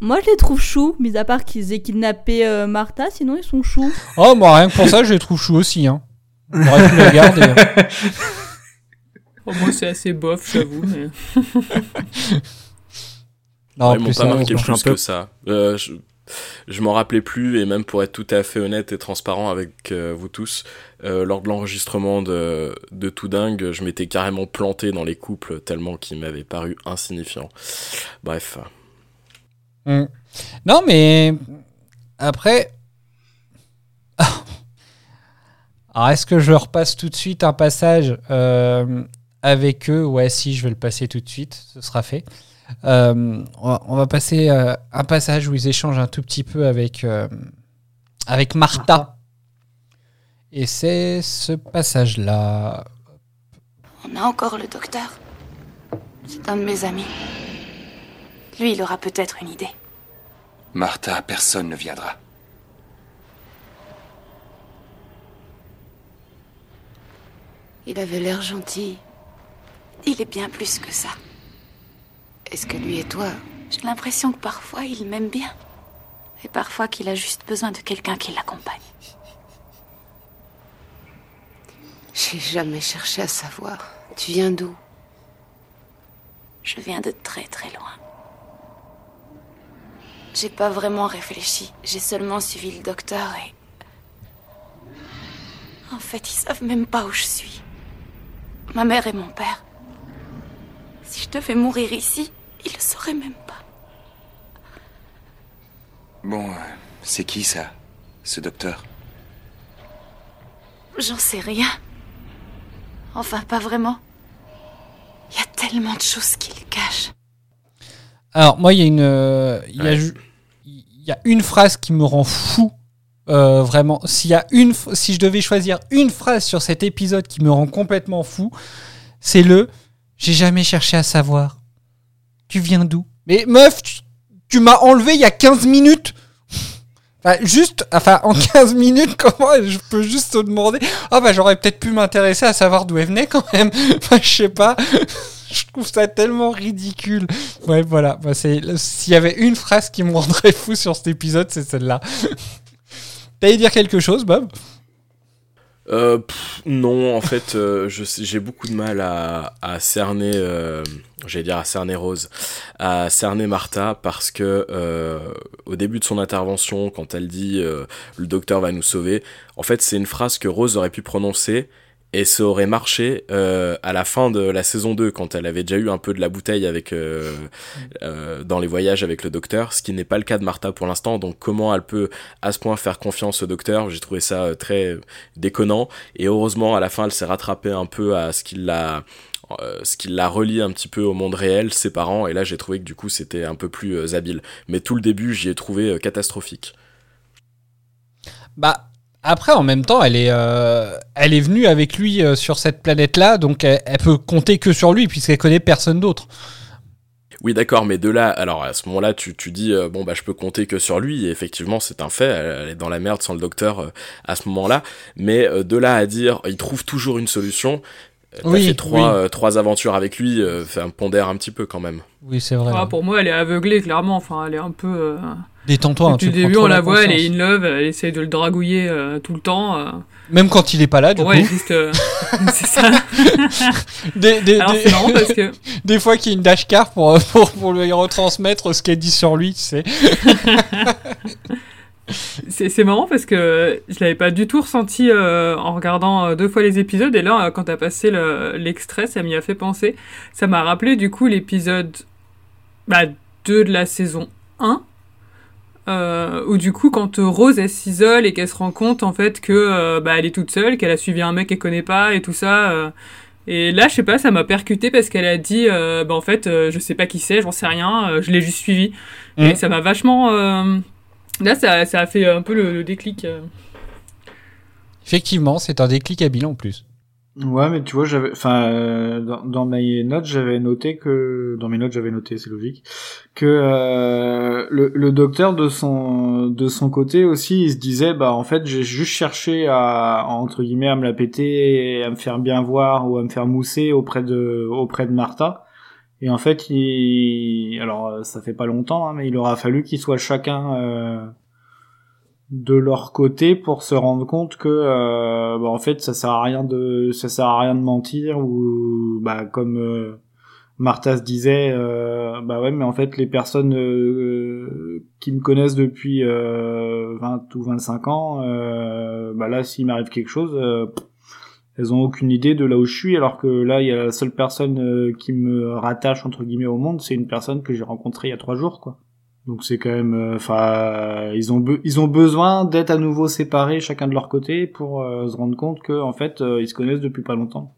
Moi, je les trouve choux, mis à part qu'ils aient kidnappé euh, Martha, sinon ils sont choux. Oh, moi, rien que pour ça, je les trouve chou aussi. Hein. On aurait pu garder. hein. Moi, c'est assez bof, j'avoue, mais. Non, ils m'ont plus pas marqué plus que ça. Euh, je je m'en rappelais plus, et même pour être tout à fait honnête et transparent avec euh, vous tous, euh, lors de l'enregistrement de, de Tout Dingue, je m'étais carrément planté dans les couples tellement qu'ils m'avaient paru insignifiants. Bref. Mm. Non, mais après. Alors, est-ce que je repasse tout de suite un passage euh, avec eux? Ouais, si, je vais le passer tout de suite. Ce sera fait. Euh, on, va, passer euh, un passage où ils échangent un tout petit peu avec, avec Martha. Et c'est ce passage-là. On a encore le docteur. C'est un de mes amis. Lui, il aura peut-être une idée. Martha, personne ne viendra. Il avait l'air gentil. Il est bien plus que ça. Est-ce que lui et toi? J'ai l'impression que parfois il m'aime bien. Et parfois qu'il a juste besoin de quelqu'un qui l'accompagne. J'ai jamais cherché à savoir. Tu viens d'où? Je viens de très très loin. J'ai pas vraiment réfléchi. J'ai seulement suivi le docteur et. En fait, ils savent même pas où je suis. Ma mère et mon père. Si je devais mourir ici, ils le sauraient même pas. Bon, euh, c'est qui ça Ce docteur? J'en sais rien. Enfin, pas vraiment. Il y a tellement de choses qu'il cache. Alors, moi, il y a une. euh, Il y, a ju- il y a une phrase qui me rend fou. euh, vraiment, s'il y a une, f- si je devais choisir une phrase sur cet épisode qui me rend complètement fou, c'est le J'ai jamais cherché à savoir. Tu viens d'où? Mais meuf, tu, tu m'as enlevé il y a 15 minutes Enfin, juste, enfin, en 15 minutes, comment je peux juste te demander? Ah, bah, j'aurais peut-être pu m'intéresser à savoir d'où elle venait quand même. Enfin, je sais pas. Je trouve ça tellement ridicule. Ouais, voilà. Bah, s'il y avait une phrase qui me rendrait fou sur cet épisode, c'est celle-là. T'allais dire quelque chose, Bob? Euh, pff, non, en fait, euh, j'ai beaucoup de mal à, cerner, euh, j'allais dire à cerner Rose, à cerner Martha parce que euh, au début de son intervention, quand elle dit le docteur va nous sauver, en fait, c'est une phrase que Rose aurait pu prononcer et ça aurait marché euh, à la fin de la saison 2 quand elle avait déjà eu un peu de la bouteille avec euh, euh, dans les voyages avec le docteur ce qui n'est pas le cas de Martha pour l'instant donc comment elle peut à ce point faire confiance au docteur? J'ai trouvé ça euh, très déconnant et heureusement à la fin elle s'est rattrapée un peu à ce qui l'a euh, ce qui la relie un petit peu au monde réel, ses parents, et là j'ai trouvé que du coup c'était un peu plus euh, habile. Mais tout le début j'y ai trouvé catastrophique. Bah, après, en même temps, elle est, euh, elle est venue avec lui euh, sur cette planète-là, donc elle, peut compter que sur lui, puisqu'elle connaît personne d'autre. Oui, d'accord, mais de là, alors à ce moment-là, tu, tu dis, euh, bon, bah, je peux compter que sur lui, et effectivement, c'est un fait, elle, elle est dans la merde sans le docteur à ce moment-là, mais de là à dire, il trouve toujours une solution, t'as Oui, fait trois, oui. euh, trois aventures avec lui, euh, fait un pondère un petit peu quand même. Oui, c'est vrai. Ah, pour moi, elle est aveuglée, clairement. Enfin, elle est un peu. euh, Détends-toi, hein, Depuis tu le début, on la la voit, elle est in love, elle essaye de le dragouiller euh, tout le temps. euh. Même quand il est pas là, du Pour coup. juste. euh, c'est ça. Des, des, Alors, des- c'est marrant parce que. des fois qu'il y a une dashcard pour, euh, pour, pour lui retransmettre ce qu'elle dit sur lui, tu sais. C'est marrant parce que je l'avais pas du tout ressenti euh, en regardant euh, deux fois les épisodes et là euh, quand t'as passé le- l'extrait ça m'y a fait penser. Ça m'a rappelé du coup l'épisode bah, 2 de la saison 1 euh, où du coup quand Rose elle s'isole et qu'elle se rend compte en fait que euh, bah, elle est toute seule, qu'elle a suivi un mec qu'elle connaît pas et tout ça. euh, et là, je sais pas, ça m'a percuté parce qu'elle a dit, bah en fait, je sais pas qui c'est, j'en sais rien, je l'ai juste suivi. Mm. Et ça m'a vachement. Là, ça, ça a fait un peu le, le déclic. euh. Effectivement, c'est un déclic habile en plus. Ouais, mais tu vois, j'avais, enfin, euh, dans, dans mes notes, j'avais noté que, dans mes notes, j'avais noté, c'est logique, que euh, le, le docteur de son de son côté aussi, il se disait, bah en fait, j'ai juste cherché à entre guillemets à me la péter, et à me faire bien voir ou à me faire mousser auprès de auprès de Martha. Et en fait, il, alors euh, ça fait pas longtemps, hein, mais il aura fallu qu'ils soient chacun euh, de leur côté pour se rendre compte que euh, bah, en fait ça sert à rien de ça sert à rien de mentir ou bah comme euh, Martha se disait euh, bah ouais mais en fait les personnes euh, qui me connaissent depuis euh, 20 ou 25 ans bah là s'il m'arrive quelque chose elles ont aucune idée de là où je suis alors que là il y a la seule personne euh, qui me rattache entre guillemets au monde c'est une personne que j'ai rencontrée il y a trois jours quoi donc c'est quand même, enfin, ils ont ils ont besoin d'être à nouveau séparés chacun de leur côté pour euh, se rendre compte que en fait euh, ils se connaissent depuis pas longtemps.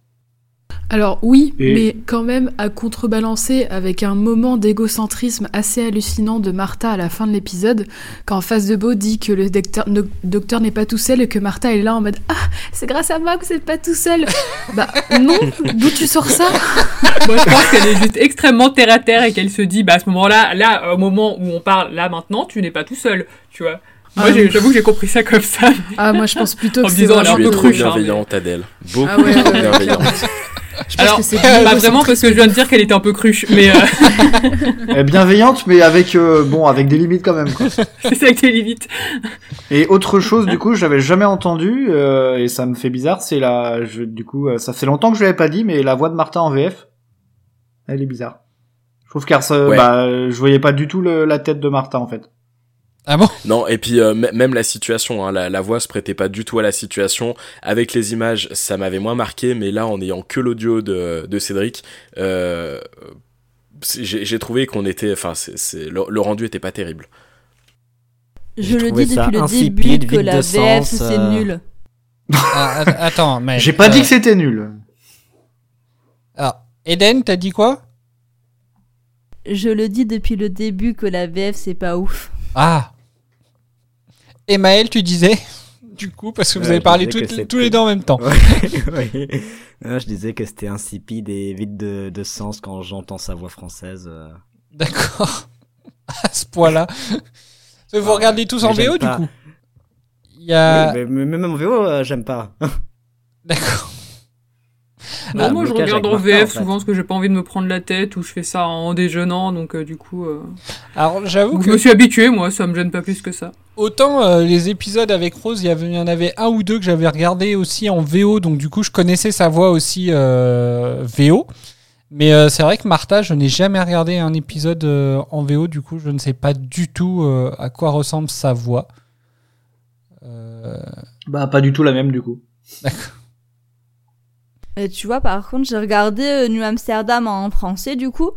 Alors oui, Et- mais quand même à contrebalancer avec un moment d'égocentrisme assez hallucinant de Martha à la fin de l'épisode, quand Face de Beau dit que le docteur, n'est pas tout seul et que Martha est là en mode Ah, c'est grâce à moi que vous n'êtes pas tout seul. bah non, d'où tu sors ça? Moi, je pense qu'elle est juste extrêmement terre à terre et qu'elle se dit, bah à ce moment-là, là, au moment où on parle, là maintenant, tu n'es pas tout seul, tu vois. Moi, Ah, j'avoue que j'ai compris ça comme ça. Ah, moi je pense plutôt que c'est vraiment mais- bienveillante, Adèle. Beaucoup Ah ouais, ouais, bienveillante. Je pense Alors, que c'est pas du vraiment parce que je viens de dire qu'elle était un peu cruche, mais euh, Elle est bienveillante, mais avec euh, bon, avec des limites quand même. Quoi. c'est ça que t'es limite. Et autre chose, du coup, j'avais jamais entendu euh, et ça me fait bizarre. C'est la, je, du coup, euh, ça fait longtemps que je l'avais pas dit, mais la voix de Martin en VF, elle est bizarre. Je trouve car ça, Ouais. bah, je voyais pas du tout le- la tête de Martin en fait. Ah bon? Non, et puis euh, même la situation, hein, la, la voix se prêtait pas du tout à la situation. Avec les images, ça m'avait moins marqué, mais là, en ayant que l'audio de, de Cédric, euh, j'ai trouvé qu'on était, enfin, le, le rendu était pas terrible. Je le dis depuis le insipide, début que la VF c'est euh. nul. Ah, att- Attends, mais. J'ai pas euh, dit que c'était nul. Alors, Eden, t'as dit quoi? Je le dis depuis le début que la VF c'est pas ouf. Ah Et Maël, tu disais Du coup, parce que vous Ouais, avez parlé toutes- tous les deux en même temps. Ouais, ouais. Non, je disais que c'était insipide et vide de, de sens quand j'entends sa voix française. euh. D'accord. À ce point-là. Vous regardez tous en VO, du coup? Il y a. Oui, mais, mais même en VO, euh, j'aime pas. D'accord. Non, Ah, moi je regarde en VF en fait. souvent parce que j'ai pas envie de me prendre la tête ou je fais ça en déjeunant, donc euh, du coup. euh, Alors, j'avoue que. Je me suis habitué, moi, ça me gêne pas plus que ça. Autant euh, les épisodes avec Rose, il y, avait, il y en avait un ou deux que j'avais regardé aussi en VO, donc du coup je connaissais sa voix aussi euh, VO. Mais euh, c'est vrai que Martha, je n'ai jamais regardé un épisode euh, en VO, du coup je ne sais pas du tout euh, à quoi ressemble sa voix. Euh, Bah, pas du tout la même du coup. Et tu vois, par contre, j'ai regardé euh, New Amsterdam en français, du coup,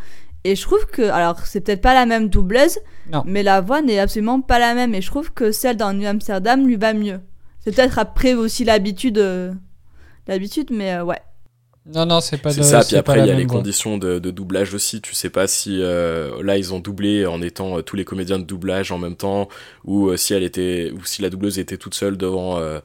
et je trouve que, alors, c'est peut-être pas la même doubleuse, Non. mais la voix n'est absolument pas la même, et je trouve que celle dans New Amsterdam lui va mieux. C'est peut-être après aussi l'habitude, euh, l'habitude, mais euh, ouais. Non, non, c'est pas C'est ça, puis après il y a les voix. conditions de, de doublage aussi. Tu sais pas si euh, là ils ont doublé en étant euh, tous les comédiens de doublage en même temps, ou euh, si elle était, ou si la doubleuse était toute seule devant euh,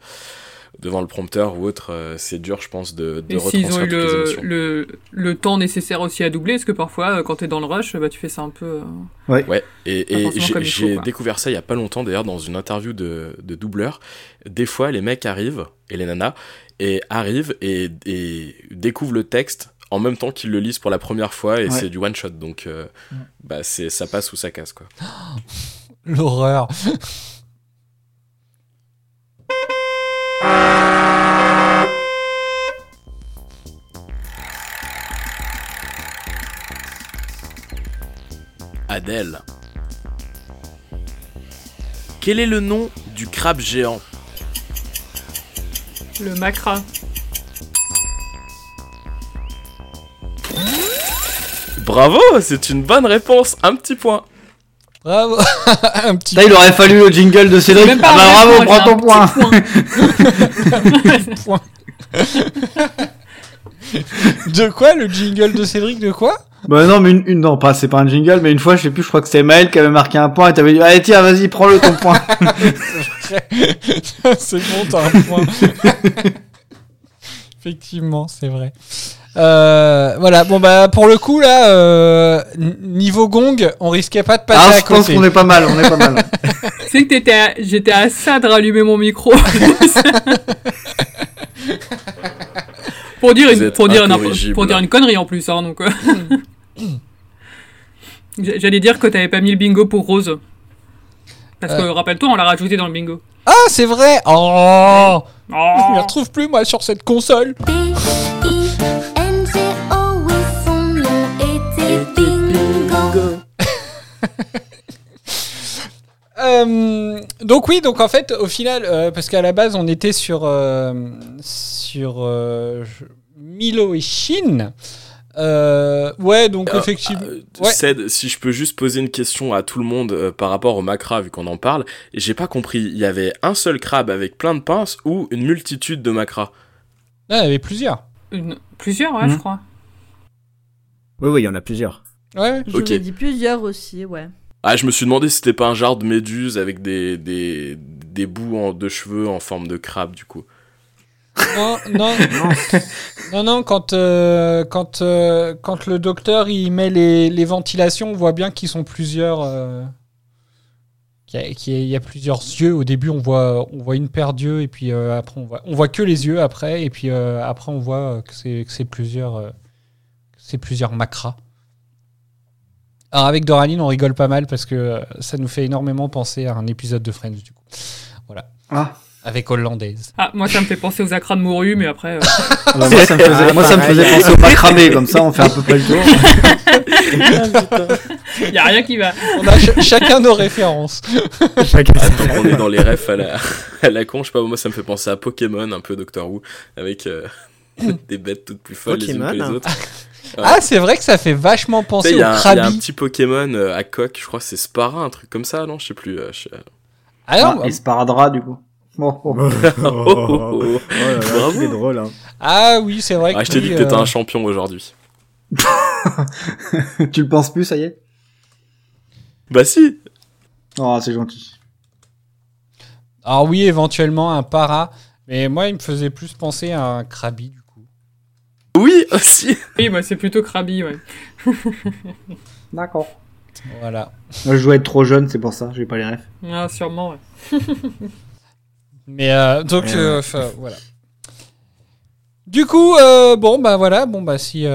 devant le prompteur ou autre. euh, c'est dur, je pense, de, de Et s'ils ont retranscrire eu toutes les le, émotions. le, le temps nécessaire aussi à doubler, parce que parfois, euh, quand t'es dans le rush, bah, tu fais ça un peu. euh, Ouais, et, Pas et j'ai découvert ça il y a pas longtemps d'ailleurs dans une interview de, de doubleur. Des fois, les mecs arrivent, et les nanas, et arrivent et, et découvrent le texte en même temps qu'ils le lisent pour la première fois, et Ouais. c'est du one shot, donc euh, bah c'est ça passe ou ça casse quoi. L'horreur. Adèle. Quel est le nom du crabe géant? Le macra. Bravo, c'est une bonne réponse, un petit point. Bravo. un petit Là, il aurait fallu le jingle de Cédric. Même Ah bah bravo, point, prends ton un point. point. De quoi le jingle de Cédric De quoi? Bah non, mais une, une non, pas, c'est pas un jingle, mais une fois, je sais plus, je crois que c'était Maël qui avait marqué un point et t'avais dit, allez tiens, vas-y, prends-le ton point. c'est bon, t'as un point. Effectivement, c'est vrai. Euh, voilà, bon bah pour le coup là, euh, niveau gong, on risquait pas de passer Ah, à je pense côté. qu'on est pas mal, on est pas mal. Tu sais que t'étais à- j'étais à ça de rallumer mon micro. pour dire Vous une, êtes pour dire, une, incorrigible. pour dire une connerie en plus, hein, donc. euh. J'allais dire que t'avais pas mis le bingo pour Rose. Parce que Euh. rappelle-toi, on l'a rajouté dans le bingo. Ah, c'est vrai. Oh, Oh. je me retrouve plus moi sur cette console. Euh, donc oui, donc en fait, au final, euh, parce qu'à la base, on était sur euh, sur euh, Milo et Shin. Euh, ouais, donc Euh, effectivement. euh, ouais. Ced, si je peux juste poser une question à tout le monde euh, par rapport au macra, vu qu'on en parle, j'ai pas compris, il y avait un seul crabe avec plein de pinces ou une multitude de macras Ah, il y avait plusieurs. Une- Plusieurs, ouais, Hmm. je crois. Oui, oui, il y en a plusieurs. Ouais. J'aurais Ok. dit plusieurs aussi, ouais. Ah, je me suis demandé si c'était pas un genre de méduse avec des, des, des bouts en- de cheveux en forme de crabe, du coup. Non, non, non, non, quand, euh, quand, euh, quand le docteur il met les, les ventilations, on voit bien qu'ils sont plusieurs. euh. qui a- qui est- il y a plusieurs yeux. Au début, on voit, on voit une paire d'yeux, et puis euh, après, on voit, on voit que les yeux après, et puis euh, après, on voit que c'est que c'est plusieurs, euh, que c'est plusieurs macras. Alors avec Doraline, on rigole pas mal parce que euh, ça nous fait énormément penser à un épisode de Friends du coup. Voilà. Ah. Avec hollandaise. Ah, moi, ça me fait penser aux acras de morue, mais après. euh, Ah bah, moi, ça me faisait, moi, ça me faisait penser au macramé, comme ça, on fait à peu près le tour. Il y a rien qui va. On a ch- chacun nos références. on est dans les refs à la, à la con, je sais pas, moi ça me fait penser à Pokémon, un peu Doctor Who, avec euh, des bêtes toutes plus folles les unes que les autres. Ah, c'est vrai que ça fait vachement penser au un- il y a un Krabi. petit Pokémon euh, à coque, je crois que c'est Spara, un truc comme ça, non? Je sais plus. euh, je- Ah, non, Ah, et Sparadra, du coup. Oh, oh. Oh, oh, oh. là là, Bravo. il est drôle, hein. Ah oui, c'est vrai que Ah, je t'ai dit que t'étais euh, un champion aujourd'hui. tu le penses plus, ça y est? Bah si Oh, c'est gentil. Alors oui, éventuellement un para, mais moi il me faisait plus penser à un Krabi. Oui, aussi Oui, moi, c'est plutôt Krabi, ouais. D'accord. Voilà. Moi, je dois être trop jeune, c'est pour ça, j'ai pas les refs. Ah, sûrement, ouais. Mais euh, donc euh, voilà. Du coup, euh, bon bah voilà, bon bah si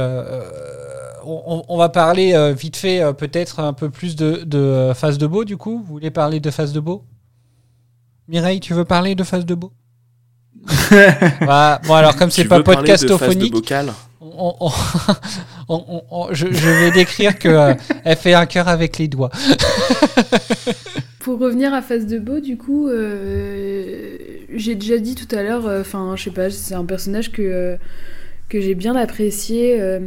on, on va parler euh, vite fait euh, peut-être un peu plus de, de phase de beau du coup. Vous voulez parler de phase de beau? Mireille, tu veux parler de phase de beau? Bah, Bon alors comme c'est pas podcastophonique, bocal on- on- on- on- on- je, je vais décrire que euh, elle fait un cœur avec les doigts. Pour revenir à Face de Beau, du coup, euh, j'ai déjà dit tout à l'heure, euh, enfin, je sais pas, c'est un personnage que, euh, que j'ai bien apprécié. euh,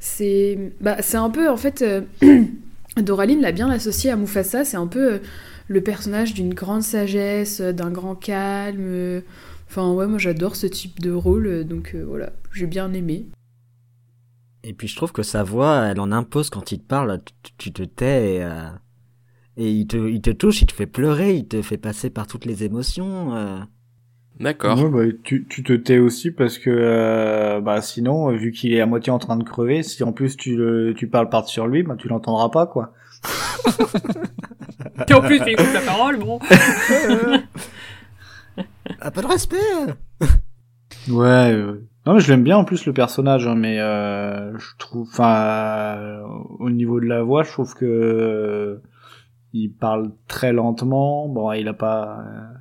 c'est bah, c'est un peu, en fait, euh, Doraline l'a bien associé à Mufasa, c'est un peu euh, le personnage d'une grande sagesse, d'un grand calme. Enfin, ouais, moi j'adore ce type de rôle, euh, donc euh, voilà, j'ai bien aimé. Et puis je trouve que sa voix, elle en impose quand il te parle, tu, tu te tais et, euh, et il, te, il te touche, il te fait pleurer, il te fait passer par toutes les émotions. euh. D'accord. Ouais, bah, tu, tu te tais aussi parce que euh, bah sinon vu qu'il est à moitié en train de crever si en plus tu le tu parles par sur lui bah tu l'entendras pas quoi Et en plus, il écoute la parole, bon. Un peu de respect ouais euh, non mais je l'aime bien en plus le personnage hein, mais euh, je trouve enfin au niveau de la voix je trouve que euh, il parle très lentement. Bon il a pas euh,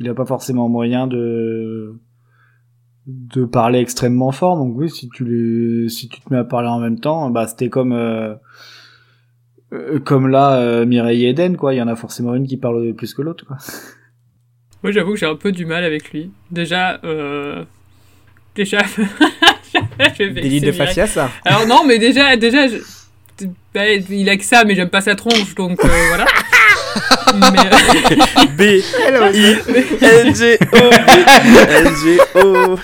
il a pas forcément moyen de de parler extrêmement fort. Donc oui si tu si tu te mets à parler en même temps bah c'était comme euh, comme là Mireille et Eden quoi. Il y en a forcément une qui parle plus que l'autre quoi Moi, j'avoue que j'ai un peu du mal avec lui. Déjà, euh... Déjà... je vais Délit de faciès, ça? Alors non, mais déjà, déjà, je- bah, il a que ça, mais j'aime pas sa tronche, donc euh, voilà. Mais, euh, B. I N G O. N G O.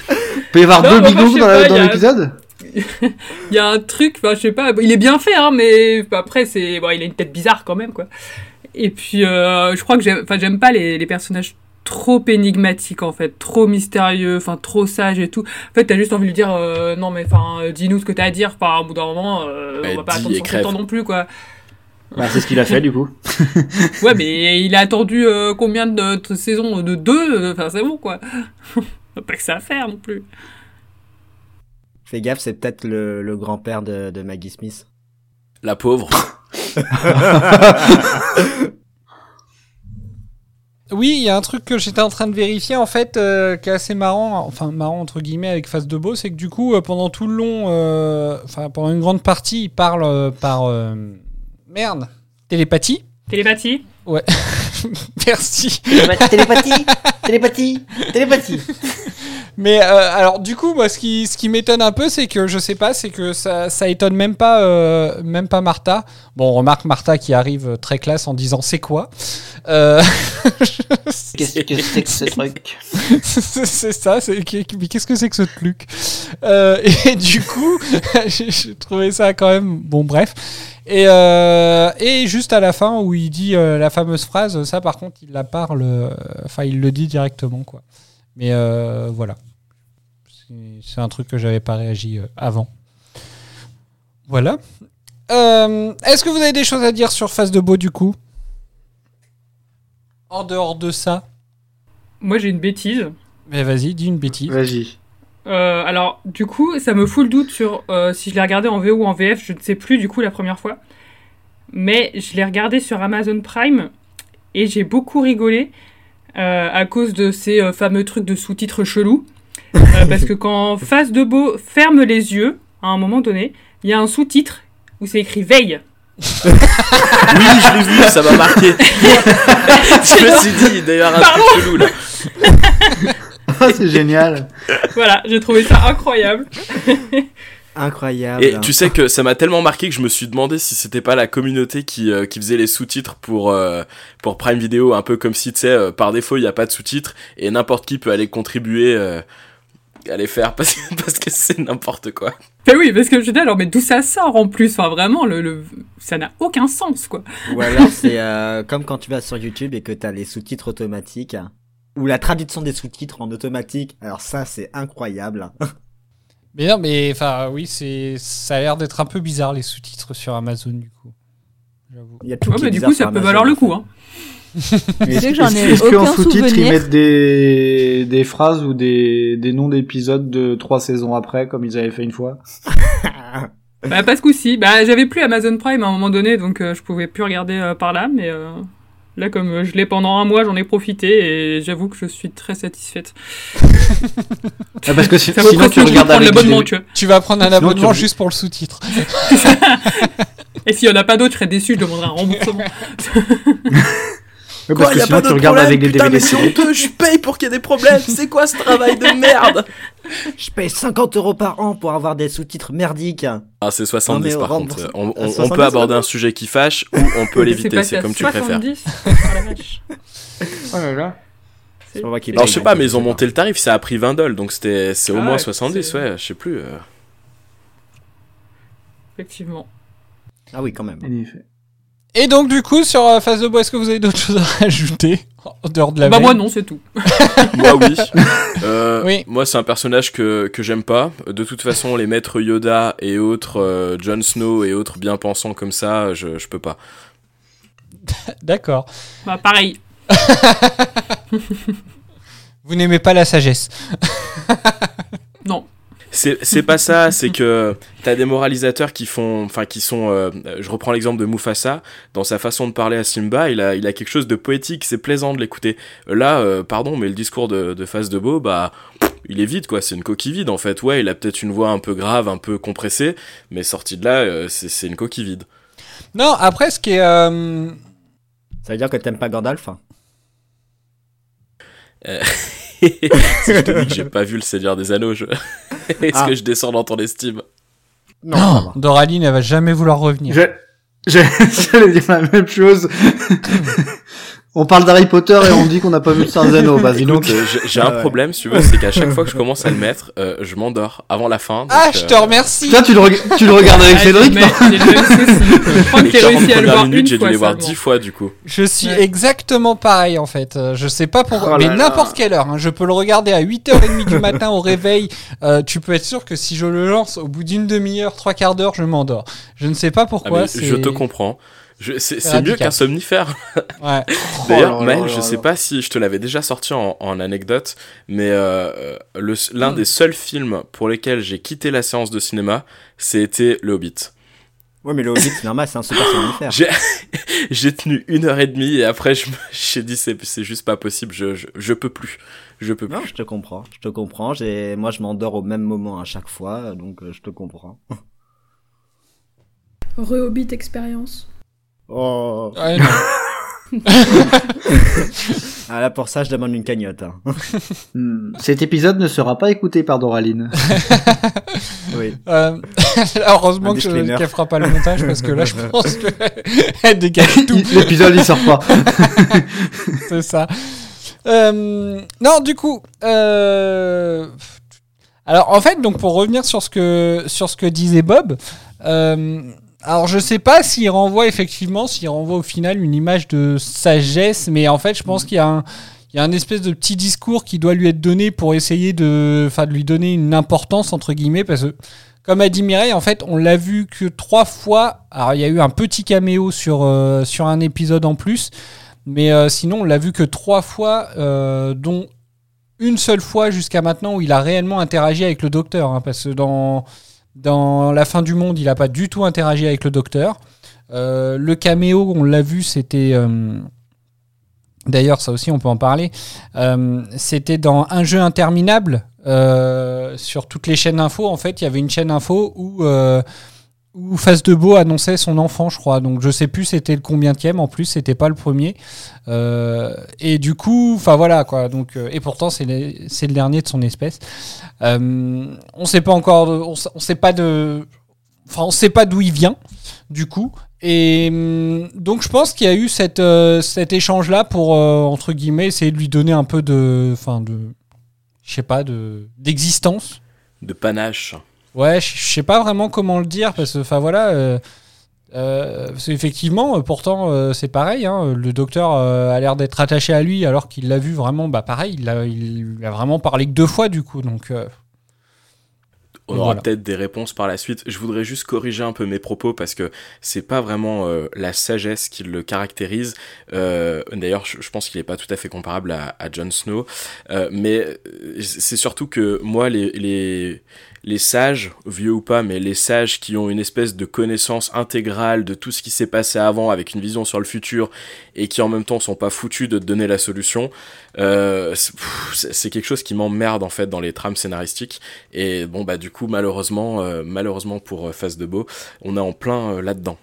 Peut y avoir Non, deux sais dans, l'épisode? Il y a un truc, enfin, je sais pas, il est bien fait, hein, mais après, c'est, bon, il a une tête bizarre quand même, quoi. Et puis, euh, je crois que j'aime, enfin, j'aime pas les, les personnages trop énigmatiques, en fait, trop mystérieux, enfin, trop sages et tout. En fait, t'as juste envie de lui dire, euh, non, mais enfin, dis-nous ce que t'as à dire, enfin, au bout d'un moment, euh, on va pas attendre et 100 crève. ans non plus, quoi. bah c'est ce qu'il a fait du coup Ouais, mais il a attendu euh, combien de, de saisons De deux euh, Enfin, c'est bon, quoi. pas que ça à faire non plus. Fais gaffe, c'est peut-être le, le grand-père de, de Maggie Smith. La pauvre. Oui, il y a un truc que j'étais en train de vérifier en fait, euh, qui est assez marrant, enfin marrant entre guillemets avec Face de Beau, c'est que du coup euh, pendant tout le long, euh, enfin pendant une grande partie, il parle euh, par euh, merde télépathie. Télépathie Ouais. Merci. télépathie télépathie télépathie Mais euh, alors du coup, moi, ce qui, ce qui m'étonne un peu, c'est que je sais pas, c'est que ça, ça étonne même pas, euh, même pas Martha. Bon, on remarque Martha qui arrive très classe en disant c'est quoi. Euh... Qu'est-ce que c'est que ce truc c'est ça, mais qu'est-ce que c'est que ce truc Et du coup, j'ai trouvé ça quand même bon, bref. Et, euh, et juste à la fin où il dit euh, la fameuse phrase, ça par contre, il la parle, euh, enfin, il le dit directement, quoi. Mais voilà. C'est- un truc que j'avais pas réagi euh, avant. Voilà. Euh, Est-ce que vous avez des choses à dire sur Face de Beau du coup? En dehors de ça, Moi, j'ai une bêtise. mais vas-y, dis une bêtise. Vas-y. Euh, alors, du coup, ça me fout le doute sur euh, si je l'ai regardé en VO ou en VF, je ne sais plus du coup la première fois. Mais je l'ai regardé sur Amazon Prime et j'ai beaucoup rigolé euh, à cause de ces euh, fameux trucs de sous-titres chelous. Euh, parce que quand Face de Beau ferme les yeux, à un moment donné, il y a un sous-titre où c'est écrit Veille. Oui, je l'ai vu, ça m'a marqué. je me suis dit, d'ailleurs, un Pardon. truc chelou là. Ah, c'est génial. Voilà, j'ai trouvé ça incroyable. Incroyable. Et tu sais que ça m'a tellement marqué que je me suis demandé si c'était pas la communauté qui, euh, qui faisait les sous-titres pour, euh, pour Prime Video, un peu comme si, tu sais, euh, par défaut, il n'y a pas de sous-titres et n'importe qui peut aller contribuer les faire parce, que- parce que c'est n'importe quoi. Mais oui, parce que je dis alors, mais d'où ça sort en plus? Enfin, vraiment, le, le- ça n'a aucun sens, quoi. Ou alors c'est euh, comme quand tu vas sur YouTube et que t'as les sous-titres automatiques. Ou la traduction des sous-titres en automatique. Alors ça, c'est incroyable. Mais non, mais enfin, oui, c'est ça a l'air d'être un peu bizarre les sous-titres sur Amazon du coup. J'avoue. Il y a tout Ouais, qui mais est du coup, ça peut Amazon, valoir le coup, fait. hein. Est-ce que j'en ai est-ce qu'en aucun sous-titre, ils mettent des, des phrases ou des, des noms d'épisodes de trois saisons après, comme ils avaient fait une fois? Bah, pas ce coup-ci. Bah, j'avais plus Amazon Prime à un moment donné, donc euh, je pouvais plus regarder euh, par là, mais euh, là, comme euh, je l'ai pendant un mois, j'en ai profité et j'avoue que je suis très satisfaite. Ah, Parce que si- Ça vaut sinon, presque tu le coup de regardes prendre avec l'abonnement, des- tu vois. Tu vas prendre un Sinon, tu abonnement re- juste pour le sous-titre. Et s'il y en a pas d'autres, je serais déçu, je demanderai un remboursement. Ouais, Quoi, parce que y a sinon, pas tu de regardes problème, avec des putain, DVD mais honteux, je paye pour qu'il y ait des problèmes, c'est quoi ce travail de merde Je paye 50 euros par an pour avoir des sous-titres merdiques. Ah, c'est 70 Non, par contre. On, on- Ah, on 70, peut aborder un sujet qui fâche ou on peut l'éviter, c'est comme tu préfères. 70. Oh la vache. Oh là là. Alors je sais pas, mais ils ont monté le tarif, ça a pris 20 dollars, donc c'était c'est au Ah moins ouais, 70, c'est- ouais, je sais plus. euh. Effectivement. Ah oui, quand même. En effet. Et donc du coup sur euh, Phase de Bois, est-ce que vous avez d'autres choses à rajouter en dehors de la bah, veille moi, non, c'est tout. Moi oui. Euh, Oui. Moi c'est un personnage que, que j'aime pas. De toute façon, les maîtres Yoda et autres, euh, Jon Snow et autres bien pensants comme ça, je, je peux pas. D'accord. Bah, pareil. Vous n'aimez pas la sagesse. C'est c'est pas ça, c'est que t'as des moralisateurs qui font, enfin qui sont, euh, je reprends l'exemple de Mufasa, dans sa façon de parler à Simba, il a, il a quelque chose de poétique, c'est plaisant de l'écouter. Là, euh, pardon, mais le discours de, de Face de Beau, bah, il est vide quoi, c'est une coquille vide en fait. Ouais, il a peut-être une voix un peu grave, un peu compressée, mais sorti de là, euh, c'est c'est une coquille vide. Non, après ce qui est euh, Ça veut dire que t'aimes pas Gandalf hein? Euh, si je te dis que j'ai pas vu le Seigneur des Anneaux, je... est-ce Ah. que je descends dans ton estime? Non. Doraline, elle va jamais vouloir revenir. Je- je- J'allais dire la même chose. On parle d'Harry Potter et on dit qu'on n'a pas vu le. Bah, dis Écoute, donc. euh, j'ai- un Ah ouais. problème, si tu veux, c'est qu'à chaque fois que je commence à le mettre, euh, je m'endors avant la fin. donc, Ah, je te euh, remercie. Putain, tu le, reg- tu le regardes avec Ah, Cédric, non. Je crois que 40 réussi à le voir minutes, j'ai dû les voir. 10 fois du coup. Je suis Ouais. exactement pareil en fait. Euh, Je sais pas pourquoi, Oh mais n'importe quelle heure. hein. Je peux le regarder à 8h30 du matin au réveil. Euh, tu peux être sûr que si je le lance au bout d'une demi-heure, trois quarts d'heure, je m'endors. Je ne sais pas Ah, pourquoi. c'est- je te comprends. Je- C'est mieux qu'un somnifère. Ouais. D'ailleurs, Oh Maël, je sais pas si je te l'avais déjà sorti en, en anecdote, mais euh, le- l'un des seuls films pour lesquels j'ai quitté la séance de cinéma, c'était Le Hobbit. Ouais, mais le Hobbit, c'est normal, c'est un super somnifère. J'ai j'ai tenu une heure et demie et après je me- j'ai dit c'est c'est juste pas possible, je, je, je peux plus. Je peux Non, plus. je te comprends, je te comprends. J'ai, moi, je m'endors au même moment à chaque fois, donc euh, je te comprends. Rehobbit expérience. Oh. Ouais, non. Ah là, pour ça, je demande une cagnotte. hein. Hmm, Cet épisode ne sera pas écouté par Doraline. oui. Euh, heureusement qu'elle fera pas le montage parce que là, je pense qu'elle dégage tout. L'épisode, il sort pas. C'est ça. Euh, non, du coup, euh, alors en fait, donc pour revenir sur ce que sur ce que disait Bob, euh, alors je sais pas s'il renvoie effectivement, s'il renvoie au final une image de sagesse, mais en fait, je pense qu'il y a un il y a un espèce de petit discours qui doit lui être donné pour essayer de, enfin, de lui donner une importance entre guillemets, parce que comme a dit Mireille, en fait, on l'a vu que trois fois. Alors, il y a eu un petit caméo sur, euh, sur un épisode en plus. Mais euh, sinon, on l'a vu que trois fois, euh, dont une seule fois jusqu'à maintenant où il a réellement interagi avec le docteur. hein, parce que dans, dans La fin du monde, il n'a pas du tout interagi avec le docteur. Euh, le caméo, on l'a vu, c'était. euh, D'ailleurs, ça aussi, on peut en parler. Euh, c'était dans un jeu interminable sur toutes les chaînes info. En fait, il y avait une chaîne info où, où Face de Beau annonçait son enfant, je crois. Donc, je sais plus c'était le combienième. En plus, c'était pas le premier. Euh, et du coup, enfin voilà quoi. Donc, euh, et pourtant, c'est le, dernier de son espèce. Euh, on sait pas encore. on, on sait pas de. Enfin, on sait pas d'où il vient. Du coup. Et hum, donc je pense qu'il y a eu cette, euh, cet échange-là pour, euh, entre guillemets, essayer de lui donner un peu de... Enfin, de... Je sais pas, de d'existence. De panache. Ouais, je sais pas vraiment comment le dire, parce que, enfin voilà... Euh, euh, parce qu'effectivement, euh, pourtant, euh, c'est pareil. hein, le docteur a l'air d'être attaché à lui, alors qu'il l'a vu vraiment, bah pareil, il a, il a vraiment parlé que deux fois, du coup. Donc, On aura Voilà. peut-être des réponses par la suite. Je voudrais juste corriger un peu mes propos parce que c'est pas vraiment euh, la sagesse qui le caractérise. Euh, D'ailleurs, je, pense qu'il est pas tout à fait comparable à, à Jon Snow. Euh, mais c'est surtout que moi, les, les, les sages, vieux ou pas, mais les sages qui ont une espèce de connaissance intégrale de tout ce qui s'est passé avant avec une vision sur le futur et qui en même temps sont pas foutus de te donner la solution, euh, c'est quelque chose qui m'emmerde en fait dans les trames scénaristiques. Et bon bah du coup malheureusement, euh, malheureusement pour euh, Face de Beau, on est en plein euh, là-dedans,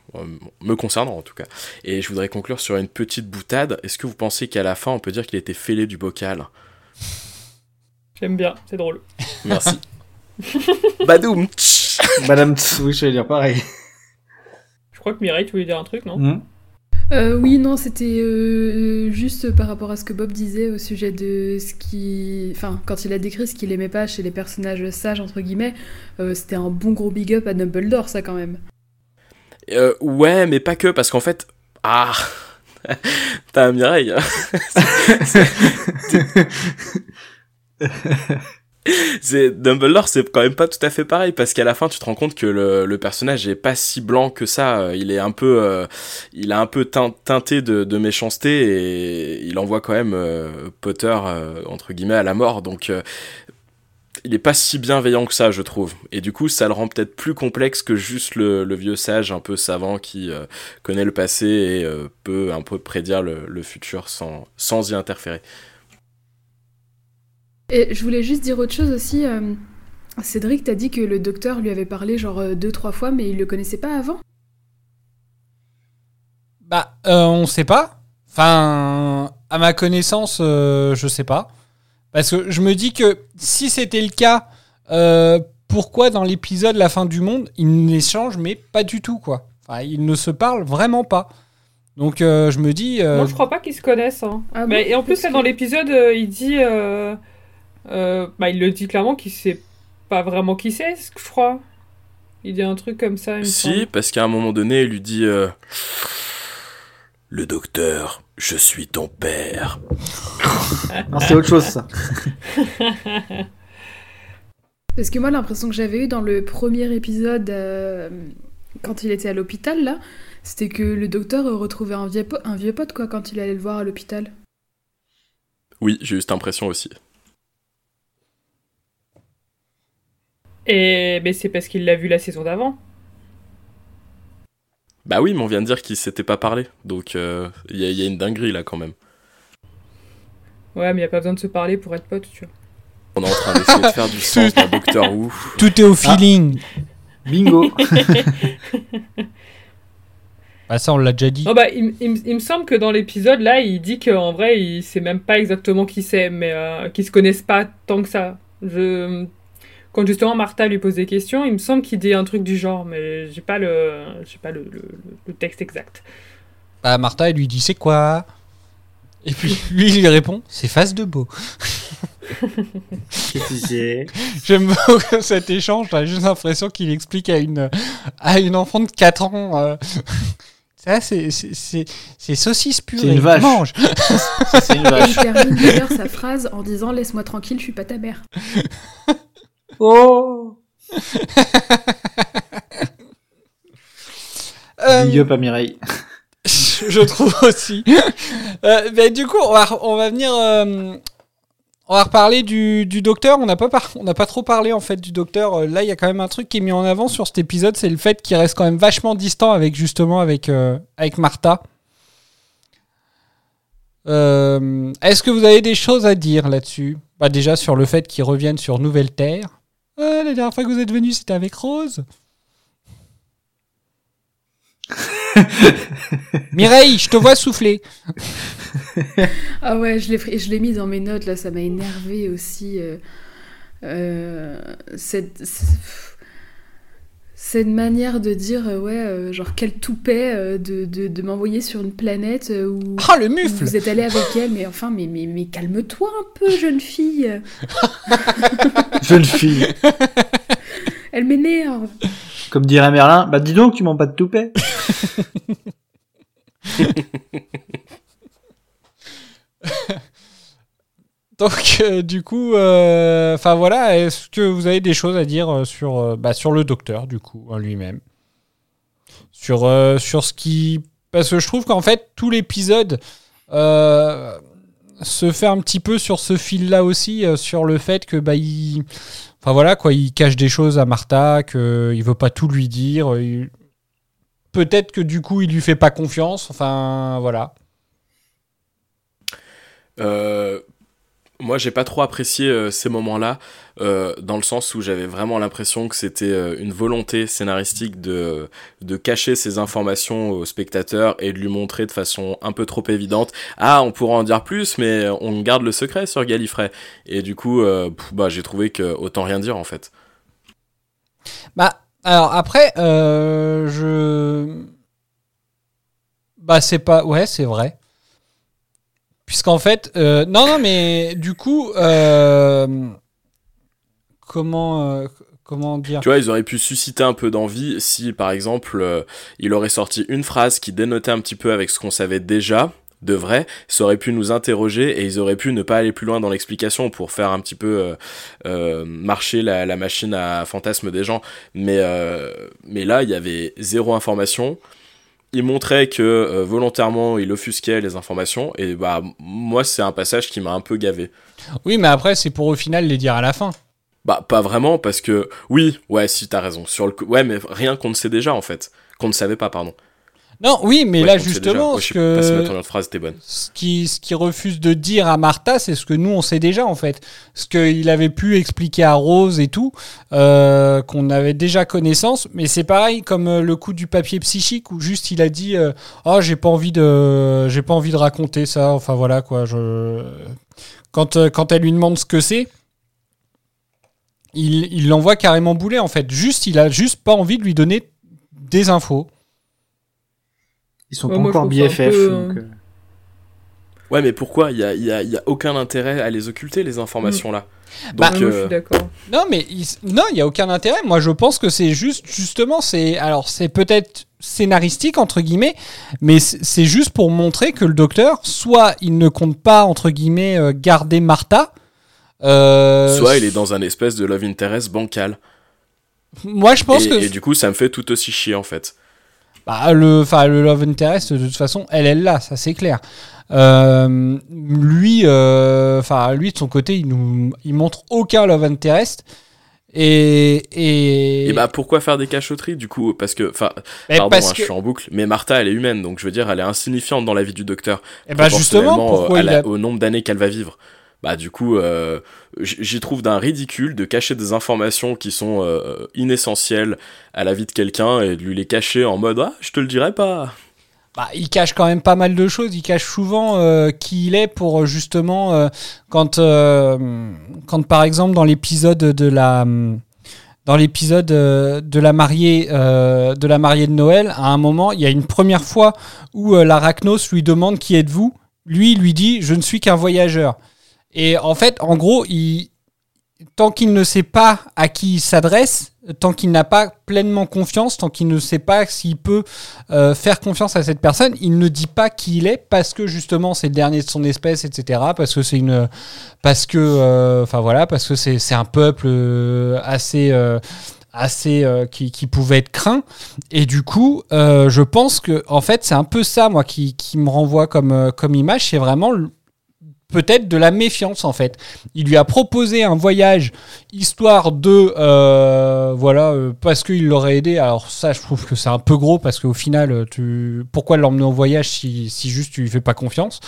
me concernant en tout cas. Et je voudrais conclure sur une petite boutade. Est-ce que vous pensez qu'à la fin on peut dire qu'il était fêlé du bocal? J'aime bien, c'est drôle. Merci. Badoum Madame, Tss, oui, je vais dire pareil. Je crois que Mireille, tu voulais dire un truc, non Hmm. Euh, oui, non, c'était euh, juste par rapport à ce que Bob disait au sujet de ce qui. Enfin, quand il a décrit ce qu'il aimait pas chez les personnages sages, entre guillemets, euh, c'était un bon gros big up à Dumbledore, ça quand même. Euh, ouais, mais pas que, parce qu'en fait... Ah T'as un Mireille C'est- Dumbledore c'est quand même pas tout à fait pareil parce qu'à la fin tu te rends compte que le, le personnage est pas si blanc que ça. Il est un peu euh, il a un peu teint- teinté de, méchanceté et il envoie quand même euh, Potter euh, entre guillemets à la mort. Donc il est pas si bienveillant que ça je trouve. Et du coup ça le rend peut-être plus complexe que juste le, vieux sage un peu savant qui connaît le passé et peut un peu prédire le, le futur sans, sans y interférer Et je voulais juste dire autre chose aussi. euh, Cédric, t'as dit que le docteur lui avait parlé genre euh, deux, trois fois, mais il le connaissait pas avant? Bah, euh, on sait pas. Enfin, à ma connaissance, euh, je sais pas. Parce que je me dis que si c'était le cas, euh, pourquoi dans l'épisode La fin du monde, ils n'échangent, mais pas du tout, quoi? Enfin, ils ne se parlent vraiment pas. Donc euh, je me dis. euh, Moi, je crois pas qu'ils se connaissent. hein. Ah Mais, bon? et en plus, là, dans l'épisode, euh, il dit. Euh, bah, il le dit clairement qu'il sait pas vraiment qui c'est, je crois. Il dit un truc comme ça, il me Si, semble. parce qu'à un moment donné, il lui dit euh, Le docteur, je suis ton père. Non, c'est autre chose, ça. Parce que moi, l'impression que j'avais eue dans le premier épisode, euh, quand il était à l'hôpital, là, c'était que le docteur retrouvait un vieux, po- un vieux pote, quoi, quand il allait le voir à l'hôpital. Oui, j'ai eu cette impression aussi. Et mais c'est parce qu'il l'a vu la saison d'avant. Bah oui, mais on vient de dire qu'il s'était pas parlé. Donc euh, il y, a- il y a une dinguerie là quand même. Ouais, mais y a pas besoin de se parler pour être pote, tu vois. On est en train d'essayer de faire du sens dans Doctor Who. Tout est au feeling. Bingo. Bah ça, on l'a déjà dit. Non, bah, il, il me- il me semble que dans l'épisode, là, il dit qu'en vrai, il sait même pas exactement qui c'est, mais euh, qu'ils se connaissent pas tant que ça. Je... Quand justement Martha lui pose des questions, il me semble qu'il dit un truc du genre, mais j'ai pas le, j'ai pas le, le- le texte exact. Bah Martha, elle lui dit c'est quoi? Et puis lui, il lui répond c'est face de beau. J'aime beaucoup cet échange. J'ai juste l'impression qu'il explique à une, à une enfant de 4 ans. euh, Ça, c'est, c'est, c'est, c'est saucisse purée. C'est une vache. Mange. C'est une vache. il termine d'ailleurs sa phrase en disant Laisse-moi tranquille, je suis pas ta mère. Oh Euh, Big up à Mireille. je trouve aussi. Euh, du coup, on va, on va venir. euh, on va reparler du, du docteur. On n'a pas, par- on n'a pas trop parlé en fait du docteur. Euh, Là, il y a quand même un truc qui est mis en avant sur cet épisode, c'est le fait qu'il reste quand même vachement distant avec justement avec euh, avec Martha. Euh, Est-ce que vous avez des choses à dire là-dessus? Bah déjà sur le fait qu'ils reviennent sur Nouvelle Terre. Euh, la dernière fois que vous êtes venu, c'était avec Rose. Mireille, je te vois souffler. Ah ouais, je l'ai pris- je l'ai mis dans mes notes là, ça m'a énervé aussi. euh, euh, cette, cette manière de dire euh, ouais, euh, genre quel toupet euh, de, de, de m'envoyer sur une planète où, Ah, le mufle vous êtes allé avec elle, mais enfin, mais, mais, mais calme-toi un peu, jeune fille. Jeune fille. Elle m'énerve. Comme dirait Merlin, bah dis donc, tu m'en pas de toupet. Donc, euh, du coup, euh, enfin voilà, est-ce que vous avez des choses à dire euh, sur, bah, sur le docteur, du coup, en lui-même? Sur, sur ce qui. Parce que je trouve qu'en fait, tout l'épisode se fait un petit peu sur ce fil-là aussi, sur le fait que, bah, il. Enfin voilà, quoi, il cache des choses à Martha, qu'il veut pas tout lui dire. Peut-être que du coup, il lui fait pas confiance, enfin voilà. Euh, moi, j'ai pas trop apprécié euh, ces moments-là, euh, dans le sens où j'avais vraiment l'impression que c'était euh, une volonté scénaristique de, de cacher ces informations au spectateur et de lui montrer de façon un peu trop évidente. Ah, on pourra en dire plus, mais on garde le secret sur Gallifrey. Et du coup, bah, j'ai trouvé que autant rien dire en fait. Bah, alors après, je. Bah, c'est pas. Ouais, c'est vrai. Puisqu'en fait. euh, Non, non, mais du coup. euh, Comment. euh, Comment dire? Tu vois, ils auraient pu susciter un peu d'envie si, par exemple, il aurait sorti une phrase qui dénotait un petit peu avec ce qu'on savait déjà de vrai, ça aurait pu nous interroger et ils auraient pu ne pas aller plus loin dans l'explication pour faire un petit peu marcher la, machine à fantasme des gens. Mais, mais là, il y avait zéro information. Il montrait que euh, volontairement il offusquait les informations et bah moi c'est un passage qui m'a un peu gavé. Oui, mais après, c'est pour au final les dire à la fin. Bah pas vraiment parce que oui, ouais, si t'as raison. Sur le ouais, mais rien qu'on ne sait déjà en fait, qu'on ne savait pas pardon. Non, oui, mais Ouais, là, justement, ce que. phrase bonne. Ce qui, ce qui refuse de dire à Martha, c'est ce que nous on sait déjà en fait. Ce qu'il avait pu expliquer à Rose et tout, euh, qu'on avait déjà connaissance. Mais c'est pareil comme euh, le coup du papier psychique où juste il a dit euh, Oh, j'ai pas envie de, j'ai pas envie de raconter ça. Enfin voilà quoi. Je... Quand, quand elle lui demande ce que c'est, il il l'envoie carrément bouler en fait. Juste, il a juste pas envie de lui donner des infos. Ils sont Ouais, pas encore BFF. peu, donc, euh, euh, Ouais, mais pourquoi Il y a, y, a, il y a aucun intérêt à les occulter les informations là. Bah, Donc moi, je euh, suis d'accord. Non, mais il, non, il y a aucun intérêt. Moi, je pense que c'est juste, justement, c'est, alors, c'est peut-être scénaristique entre guillemets, mais c'est juste pour montrer que le docteur, soit il ne compte pas entre guillemets garder Martha, euh, soit il est dans un espèce de love interest bancal. Moi, je pense et, que et du coup, ça me fait tout aussi chier en fait. Bah, le, enfin, le love interest, de toute façon, elle, elle l'a, ça c'est clair. Euh, lui, euh, enfin, lui de son côté, il nous, il montre aucun love interest. Et, et, Et bah pourquoi faire des cachotteries du coup? Parce que, enfin, pardon, parce hein, que- je suis en boucle, mais Martha elle est humaine, donc je veux dire elle est insignifiante dans la vie du docteur. Eh bah, justement, pourquoi euh, il a- au nombre d'années qu'elle va vivre. Bah du coup, euh, j'y trouve d'un ridicule de cacher des informations qui sont euh, inessentielles à la vie de quelqu'un et de lui les cacher en mode ah je te le dirai pas. Bah, il cache quand même pas mal de choses. Il cache souvent euh, qui il est pour justement quand quand par exemple dans l'épisode de la dans l'épisode de la mariée de la mariée de Noël, à un moment, il y a une première fois où l'Arachnos lui demande qui êtes-vous. Lui, lui dit je ne suis qu'un voyageur. Et en fait, en gros, tant qu'il ne sait pas à qui il s'adresse, tant qu'il n'a pas pleinement confiance, tant qu'il ne sait pas s'il peut euh, faire confiance à cette personne, il ne dit pas qui il est parce que justement c'est le dernier de son espèce, etc. Parce que c'est une, parce que, euh, enfin voilà, parce que c'est un peuple euh, assez qui, pouvait être craint. Et du coup, je pense que en fait, c'est un peu ça, moi, qui, me renvoie comme, comme image. C'est vraiment peut-être de la méfiance en fait. Il lui a proposé un voyage histoire de euh, voilà euh, parce qu'il l'aurait aidé. Alors ça, je trouve que c'est un peu gros parce qu'au final, euh, tu pourquoi l'emmener en voyage si, si juste tu lui fais pas confiance?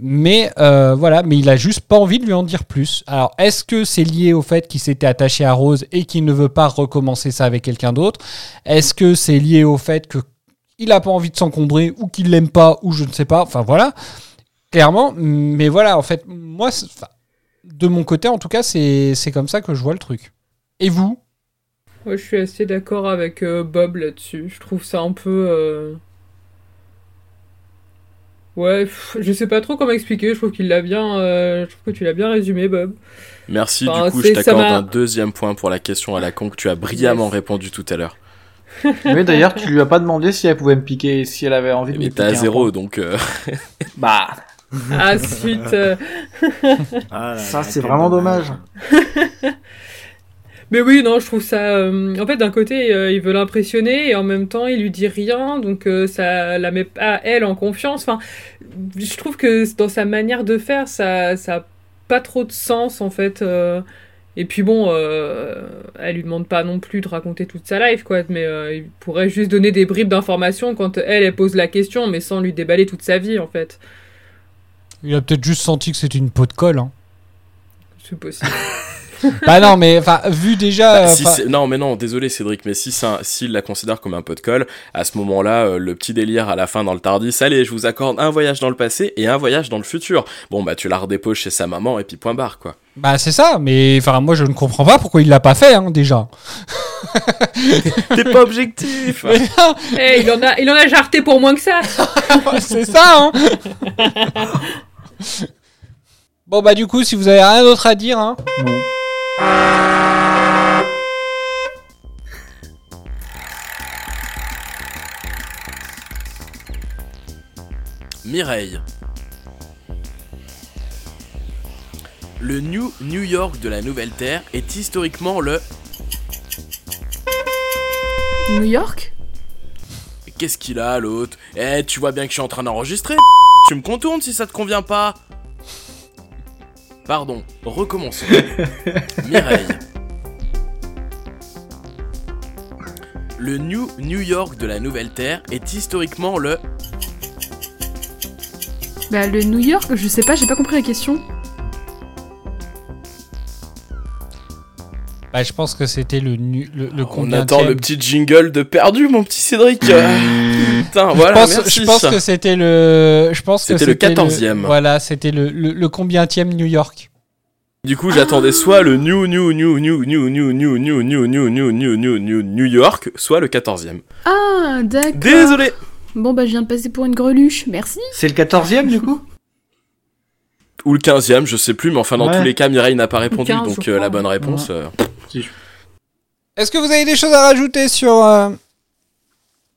Mais voilà, mais il a juste pas envie de lui en dire plus. Alors est-ce que c'est lié au fait qu'il s'était attaché à Rose et qu'il ne veut pas recommencer ça avec quelqu'un d'autre? Est-ce que c'est lié au fait que il a pas envie de s'encombrer ou qu'il l'aime pas ou je ne sais pas? Enfin voilà clairement. Mais voilà, en fait, moi, de mon côté, en tout cas, c'est c'est comme ça que je vois le truc. Et vous? Moi, je suis assez d'accord avec euh, Bob là-dessus. Je trouve ça un peu. euh, Ouais, pff, je sais pas trop comment expliquer. Je trouve qu'il l'a bien. euh, Je trouve que tu l'as bien résumé, Bob. Merci, Enfin, du coup, je t'accorde un deuxième point pour la question à la con que tu as brillamment répondu tout à l'heure. Oui, d'ailleurs, tu lui as pas demandé si elle pouvait me piquer, si elle avait envie de me Mais piquer. t'es à un zéro, donc... euh, Bah. Ah, suite. euh, Ça, c'est vraiment dommage. Mais oui, non, je trouve ça. euh, En fait, d'un côté, euh, il veut l'impressionner et en même temps, il lui dit rien, donc euh, ça la met pas elle en confiance. Enfin, je trouve que dans sa manière de faire, ça, ça a pas trop de sens en fait. euh. Et puis bon, euh, elle lui demande pas non plus de raconter toute sa life, quoi. Mais euh, il pourrait juste donner des bribes d'informations quand elle, elle pose la question, mais sans lui déballer toute sa vie, en fait. Il a peut-être juste senti que c'était une peau de colle. Hein. C'est possible. bah non, mais enfin, vu déjà. Bah, si non, mais non, désolé Cédric, mais si s'il la considère comme un pot de colle, à ce moment-là, euh, le petit délire à la fin dans le Tardis, allez, je vous accorde un voyage dans le passé et un voyage dans le futur. Bon, bah tu la redéposes chez sa maman et puis point barre, quoi. bah c'est ça, mais enfin, moi je ne comprends pas pourquoi il l'a pas fait, hein, déjà. T'es pas objectif non, Eh, il en a, il en a jarté pour moins que ça. c'est ça, hein Bon bah du coup, si vous avez rien d'autre à dire, hein. Mireille. Le New New York de la Nouvelle Terre est historiquement le. New York? Qu'est-ce qu'il a l'autre? Eh, tu vois bien que je suis en train d'enregistrer Tu me contournes si ça te convient pas Pardon, recommençons. Mireille. Le New New York de la Nouvelle Terre est historiquement le. Bah le New York, je sais pas, j'ai pas compris la question. Bah je pense que c'était le, nu- le, le On attend le petit jingle de perdu, mon petit Cédric. Putain, voilà, je pense, merci. je pense que c'était le. Je pense que C'était le 14e. Voilà, c'était le, le, le combienième New York. Du coup, j'attendais soit le New New New New New New New New New New New New New New New York, soit le 14e. Ah, d'accord. Désolé. Bon bah je viens de passer pour une greluche, merci. C'est le 14ème du coup Ou le 15e, je sais plus, mais enfin, dans Ouais. tous les cas, Mireille n'a pas répondu, 15, donc euh, la bonne réponse. Euh, Est-ce que vous avez des choses à rajouter sur euh,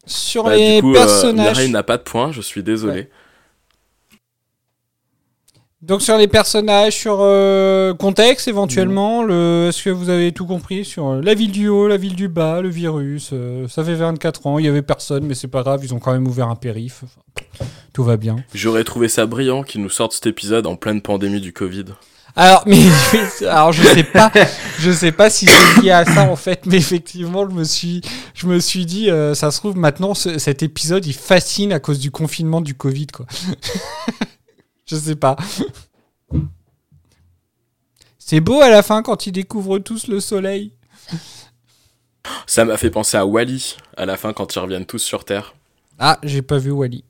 sur bah, les du coup, euh, personnages Mireille n'a pas de point, je suis désolé. Donc sur les personnages, sur euh, contexte éventuellement, le est-ce que vous avez tout compris sur euh, la ville du haut, la ville du bas, le virus euh, Ça fait 24 ans, il y avait personne, mais c'est pas grave, ils ont quand même ouvert un périph. Enfin, tout va bien. J'aurais trouvé ça brillant qu'ils nous sortent cet épisode en pleine pandémie du Covid. Alors, mais alors je sais pas, je sais pas si c'est lié à ça en fait, mais effectivement, je me suis, je me suis dit, euh, ça se trouve maintenant, ce- cet épisode, il fascine à cause du confinement du Covid, quoi. je sais pas. C'est beau à la fin quand ils découvrent tous le soleil. Ça m'a fait penser à Wally à la fin quand ils reviennent tous sur Terre. Ah, j'ai pas vu Wally.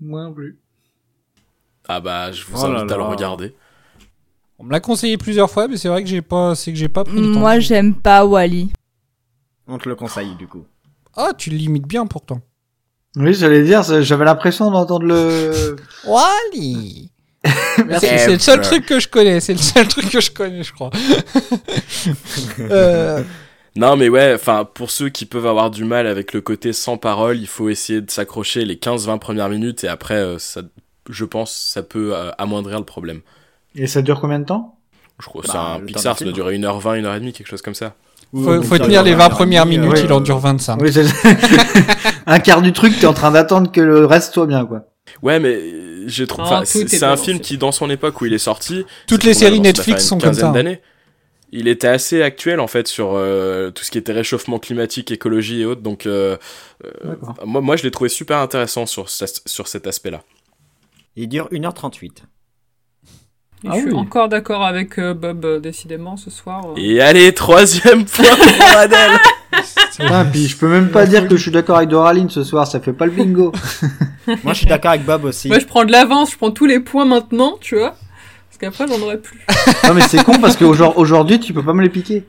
Moi non plus. Ah bah, je vous Oh là invite à le regarder. On me l'a conseillé plusieurs fois, mais c'est vrai que j'ai pas, c'est que j'ai pas pris le temps. Moi, j'aime pas Wally. On te le conseille du coup. Ah, tu le limites bien pourtant. Oui, j'allais dire, j'avais l'impression d'entendre le. Wally. Merci. C'est c'est le seul truc que je connais. C'est le seul truc que je connais, je crois. Euh, Non, mais ouais, enfin, pour ceux qui peuvent avoir du mal avec le côté sans parole, il faut essayer de s'accrocher les 15-20 premières minutes et après, euh, ça, je pense, ça peut euh, amoindrir le problème. Et ça dure combien de temps? Je crois que Bah, c'est un Pixar, ça doit durer 1h20, 1h30, quelque chose comme ça. Faut, faut tenir les 20 premières minutes, il en dure 25. Oui, c'est- un quart du truc, t'es en train d'attendre que le reste soit bien, quoi. Ouais, mais j'ai trouvé. Ah, c'est est c'est un film qui, dans son époque où il est sorti, Toutes les séries ça Netflix sont comme ça, hein. d'années. Il était assez actuel en fait sur euh, tout ce qui était réchauffement climatique, écologie et autres. Donc, euh, euh, moi, moi, je l'ai trouvé super intéressant sur, sur cet aspect-là. Il dure 1h38. Et Ah je suis oui. encore d'accord avec euh, Bob, euh, décidément, ce soir. euh. Et allez, troisième point pour Adèle. Putain, puis je peux même pas dire que je suis d'accord avec Doraline ce soir, ça fait pas le bingo. Moi, je suis d'accord avec Bob aussi. Moi, je prends de l'avance, je prends tous les points maintenant, tu vois. Parce qu'après, j'en aurai plus. non mais c'est con parce qu'aujourd'hui tu peux pas me les piquer.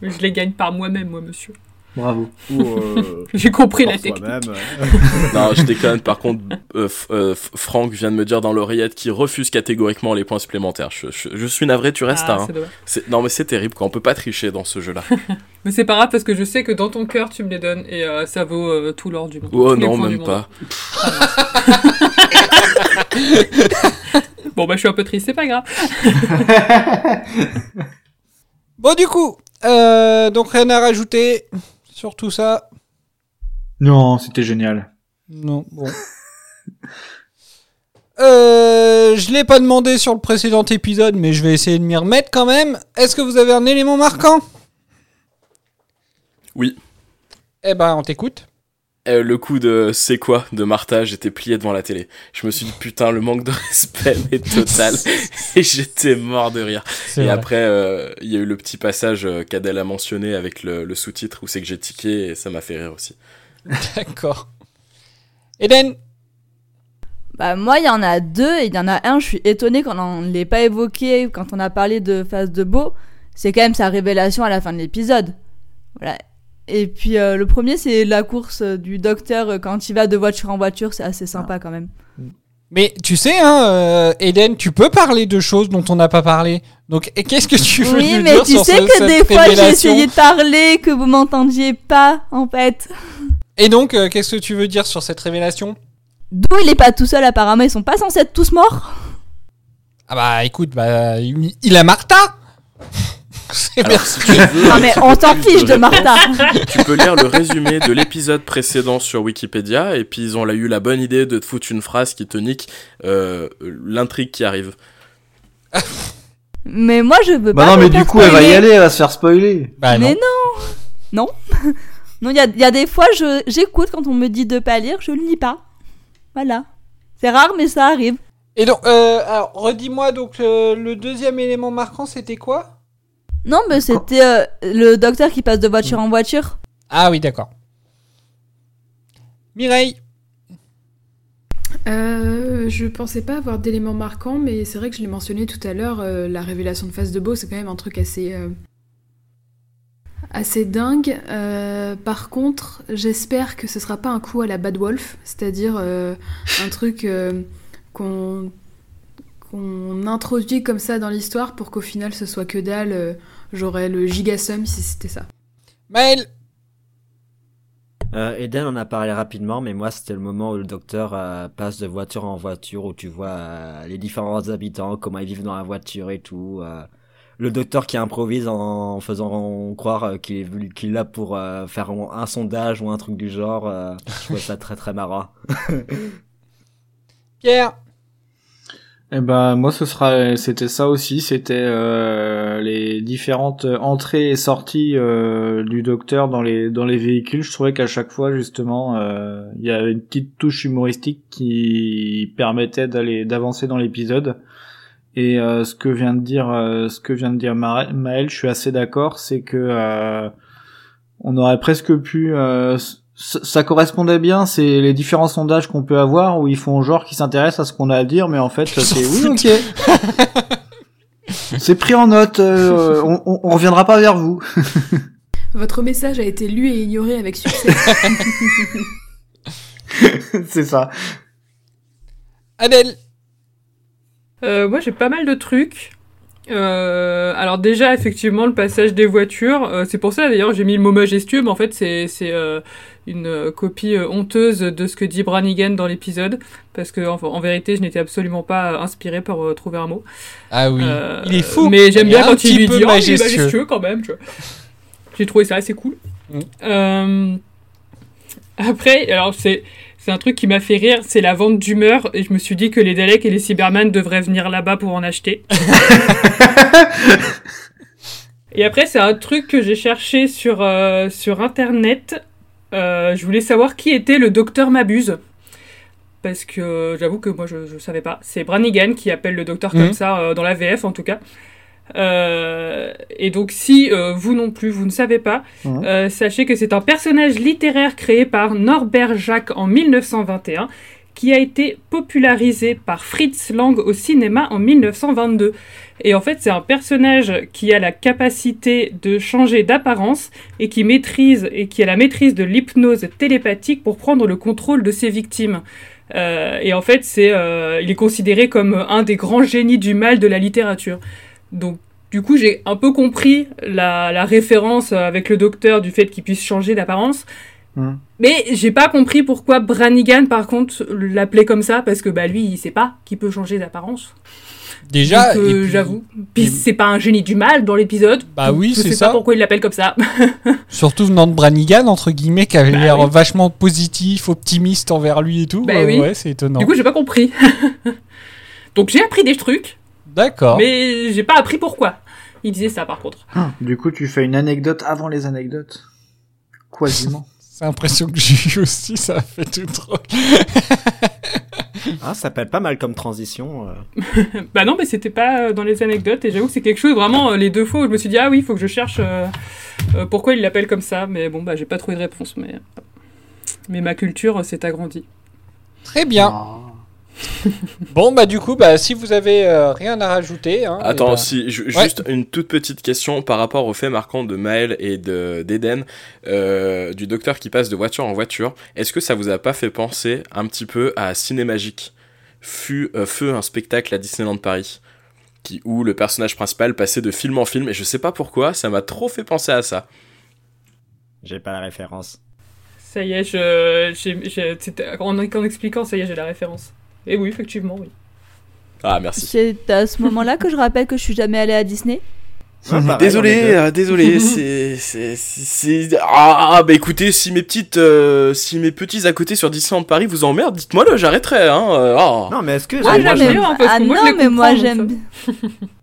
Mais je les gagne par moi-même, moi, monsieur. Bravo. Euh, J'ai compris la technique. non, je déconne. Par contre, euh, euh, Franck vient de me dire dans l'oreillette qu'il refuse catégoriquement les points supplémentaires. Je, je- je suis navré, tu restes Ah, à. C'est- Non, mais c'est terrible, quoi. On peut pas tricher dans ce jeu-là. Mais c'est pas grave parce que je sais que dans ton cœur, tu me les donnes et euh, ça vaut euh, tout l'or du monde. Oh non, même pas. Bon, bah, je suis un peu triste, c'est pas grave. Bon, du coup, euh, donc rien à rajouter sur tout ça. Non, c'était génial. Non, bon. Euh, je l'ai pas demandé sur le précédent épisode, mais je vais essayer de m'y remettre quand même. Est-ce que vous avez un élément marquant? Oui. Eh ben, on t'écoute. Euh, le coup de c'est quoi de Martha, j'étais plié devant la télé. Je me suis dit putain, le manque de respect est total. et j'étais mort de rire. C'est Et vrai. après, euh, il y a eu le petit passage euh, qu'Adèle a mentionné avec le, le sous-titre où c'est que j'ai tiqué et ça m'a fait rire aussi. D'accord. Eden Bah moi, il y en a deux et il y en a un, je suis étonnée qu'on ne l'ait pas évoqué quand on a parlé de Phase de Beau. C'est quand même sa révélation à la fin de l'épisode. Voilà. Et puis euh, le premier, c'est la course euh, du docteur euh, quand il va de voiture en voiture, c'est assez sympa quand même. Mais tu sais, hein, euh, Eden, tu peux parler de choses dont on n'a pas parlé. Donc, et qu'est-ce que tu veux Oui, nous mais dire tu sur sais ce- que cette des fois j'ai révélation essayé de parler, que vous m'entendiez pas en fait. Et donc, euh, qu'est-ce que tu veux dire sur cette révélation? D'où il est pas tout seul apparemment, ils sont pas censés être tous morts. Ah bah écoute, bah, il il a Martha Alors, si tu veux, Ah, mais on tu fiche de Martha. Tu peux lire le résumé de l'épisode précédent sur Wikipédia et puis ils ont eu la bonne idée de te foutre une phrase qui te nique euh, l'intrigue qui arrive. Mais moi je veux Bah pas. non, mais du coup, elle va y aller, elle va se faire spoiler. Bah mais non, non, non. Il y a, il y a des fois, je j'écoute quand on me dit de pas lire, je ne lis pas. Voilà. C'est rare, mais ça arrive. Et donc, euh, alors, redis-moi, donc, euh, le deuxième élément marquant, c'était quoi? Non, mais c'était euh, le docteur qui passe de voiture en voiture. Ah oui, d'accord. Mireille Euh, je pensais pas avoir d'éléments marquants, mais c'est vrai que je l'ai mentionné tout à l'heure, euh, la révélation de face de Beau, c'est quand même un truc assez, euh, assez dingue. Euh, par contre, j'espère que ce sera pas un coup à la Bad Wolf, c'est-à-dire euh, un truc euh, qu'on qu'on introduit comme ça dans l'histoire pour qu'au final ce soit que dalle. euh, J'aurais le gigasum si c'était ça. Maël Euh, Eden en a parlé rapidement, mais moi c'était le moment où le docteur euh, passe de voiture en voiture, où tu vois euh, les différents habitants, comment ils vivent dans la voiture et tout. euh. le docteur qui improvise en faisant croire qu'il est venu- qu'il est là pour euh, faire un, un sondage ou un truc du genre. euh, je trouve ça très très marrant. Pierre Eh ben moi ce sera c'était ça aussi, c'était euh, les différentes entrées et sorties euh, du docteur dans les dans les véhicules. Je trouvais qu'à chaque fois justement euh, il y avait une petite touche humoristique qui permettait d'aller d'avancer dans l'épisode. Et euh, ce que vient de dire euh, ce que vient de dire Ma- Maël, je suis assez d'accord, c'est que euh, on aurait presque pu euh, ça ça correspondait bien, c'est les différents sondages qu'on peut avoir où ils font genre qu'ils s'intéressent à ce qu'on a à dire, mais en fait c'est oui ok. c'est pris en note, euh, on, on, on reviendra pas vers vous. Votre message a été lu et ignoré avec succès. c'est ça. Adèle Euh, moi, j'ai pas mal de trucs. Euh, alors déjà, effectivement, le passage des voitures, euh, c'est pour ça d'ailleurs j'ai mis le mot majestueux, mais en fait c'est c'est euh, une euh, copie euh, honteuse de ce que dit Brannigan dans l'épisode, parce que en, en vérité, je n'étais absolument pas euh, inspiré pour euh, trouver un mot. Ah oui, Euh, il est fou. Mais j'aime bien quand il lui dit oh, il est majestueux. quand même. tu vois. J'ai trouvé ça assez cool. Mm. Euh, Après, alors c'est c'est un truc qui m'a fait rire, c'est la vente d'humeur, et je me suis dit que les Daleks et les Cybermen devraient venir là-bas pour en acheter. et après, c'est un truc que j'ai cherché sur, euh, sur Internet. Euh, je voulais savoir qui était le docteur Mabuse. Parce que euh, j'avoue que moi je, je savais pas. C'est Brannigan qui appelle le docteur Mhm. comme ça, euh, dans la VF en tout cas. Euh, et donc si vous non plus vous ne savez pas, Mhm. sachez que c'est un personnage littéraire créé par Norbert Jacques en 1921 qui a été popularisé par Fritz Lang au cinéma en 1922. Et en fait, c'est un personnage qui a la capacité de changer d'apparence et qui maîtrise et qui a la maîtrise de l'hypnose télépathique pour prendre le contrôle de ses victimes. Euh, et en fait, c'est, euh, il est considéré comme un des grands génies du mal de la littérature. Donc, du coup, j'ai un peu compris la, la référence avec le docteur du fait qu'il puisse changer d'apparence. Hmm. Mais j'ai pas compris pourquoi Brannigan, par contre, l'appelait comme ça, parce que bah lui, il sait pas qu'il peut changer d'apparence. Déjà, euh, puis- j'avoue. Puis c'est pas un génie du mal dans l'épisode. Bah oui, je c'est sais ça. pas pourquoi il l'appelle comme ça. Surtout venant de Brannigan, entre guillemets, qui avait Bah l'air oui. vachement positif, optimiste envers lui et tout. Bah Euh, oui. Ouais, c'est étonnant. Du coup, j'ai pas compris. donc j'ai appris des trucs, D'accord. mais j'ai pas appris pourquoi. Il disait ça par contre. Ah, Du coup, tu fais une anecdote avant les anecdotes. Quasiment. C'est l'impression que j'ai eu aussi, ça a fait tout drôle. Ah, ça s'appelle pas mal comme transition. euh. Bah non, mais c'était pas euh, dans les anecdotes et j'avoue que c'est quelque chose vraiment euh, les deux fois où je me suis dit ah oui, il faut que je cherche euh, euh, pourquoi il l'appelle comme ça, mais bon bah j'ai pas trouvé de réponse, mais mais ma culture euh, s'est agrandie. Très bien. bon, bah du coup, bah si vous avez euh, rien à rajouter. Hein, Attends, eh ben- si, ju- Ouais. juste une toute petite question par rapport au fait marquant de Maël et de d'Eden, euh, du docteur qui passe de voiture en voiture. Est-ce que ça vous a pas fait penser un petit peu à Cinémagique Fut, euh, Feu, un spectacle à Disneyland Paris qui, où le personnage principal passait de film en film, et je sais pas pourquoi, ça m'a trop fait penser à ça. J'ai pas la référence. Ça y est, je en expliquant ça y est, j'ai la référence. Et oui, effectivement, oui. Ah, merci. C'est à ce moment-là que je rappelle que je suis jamais allée à Disney. désolé, euh, désolé, c'est, c'est, c'est, c'est- ah, bah écoutez, si mes petites, euh, si mes petits à côté sur Disneyland Paris vous emmerdent, dites-moi là, j'arrêterai, hein. euh, ah. Non, mais est-ce que Moi, moi, j'aime. Ah non, mais moi j'aime. bien.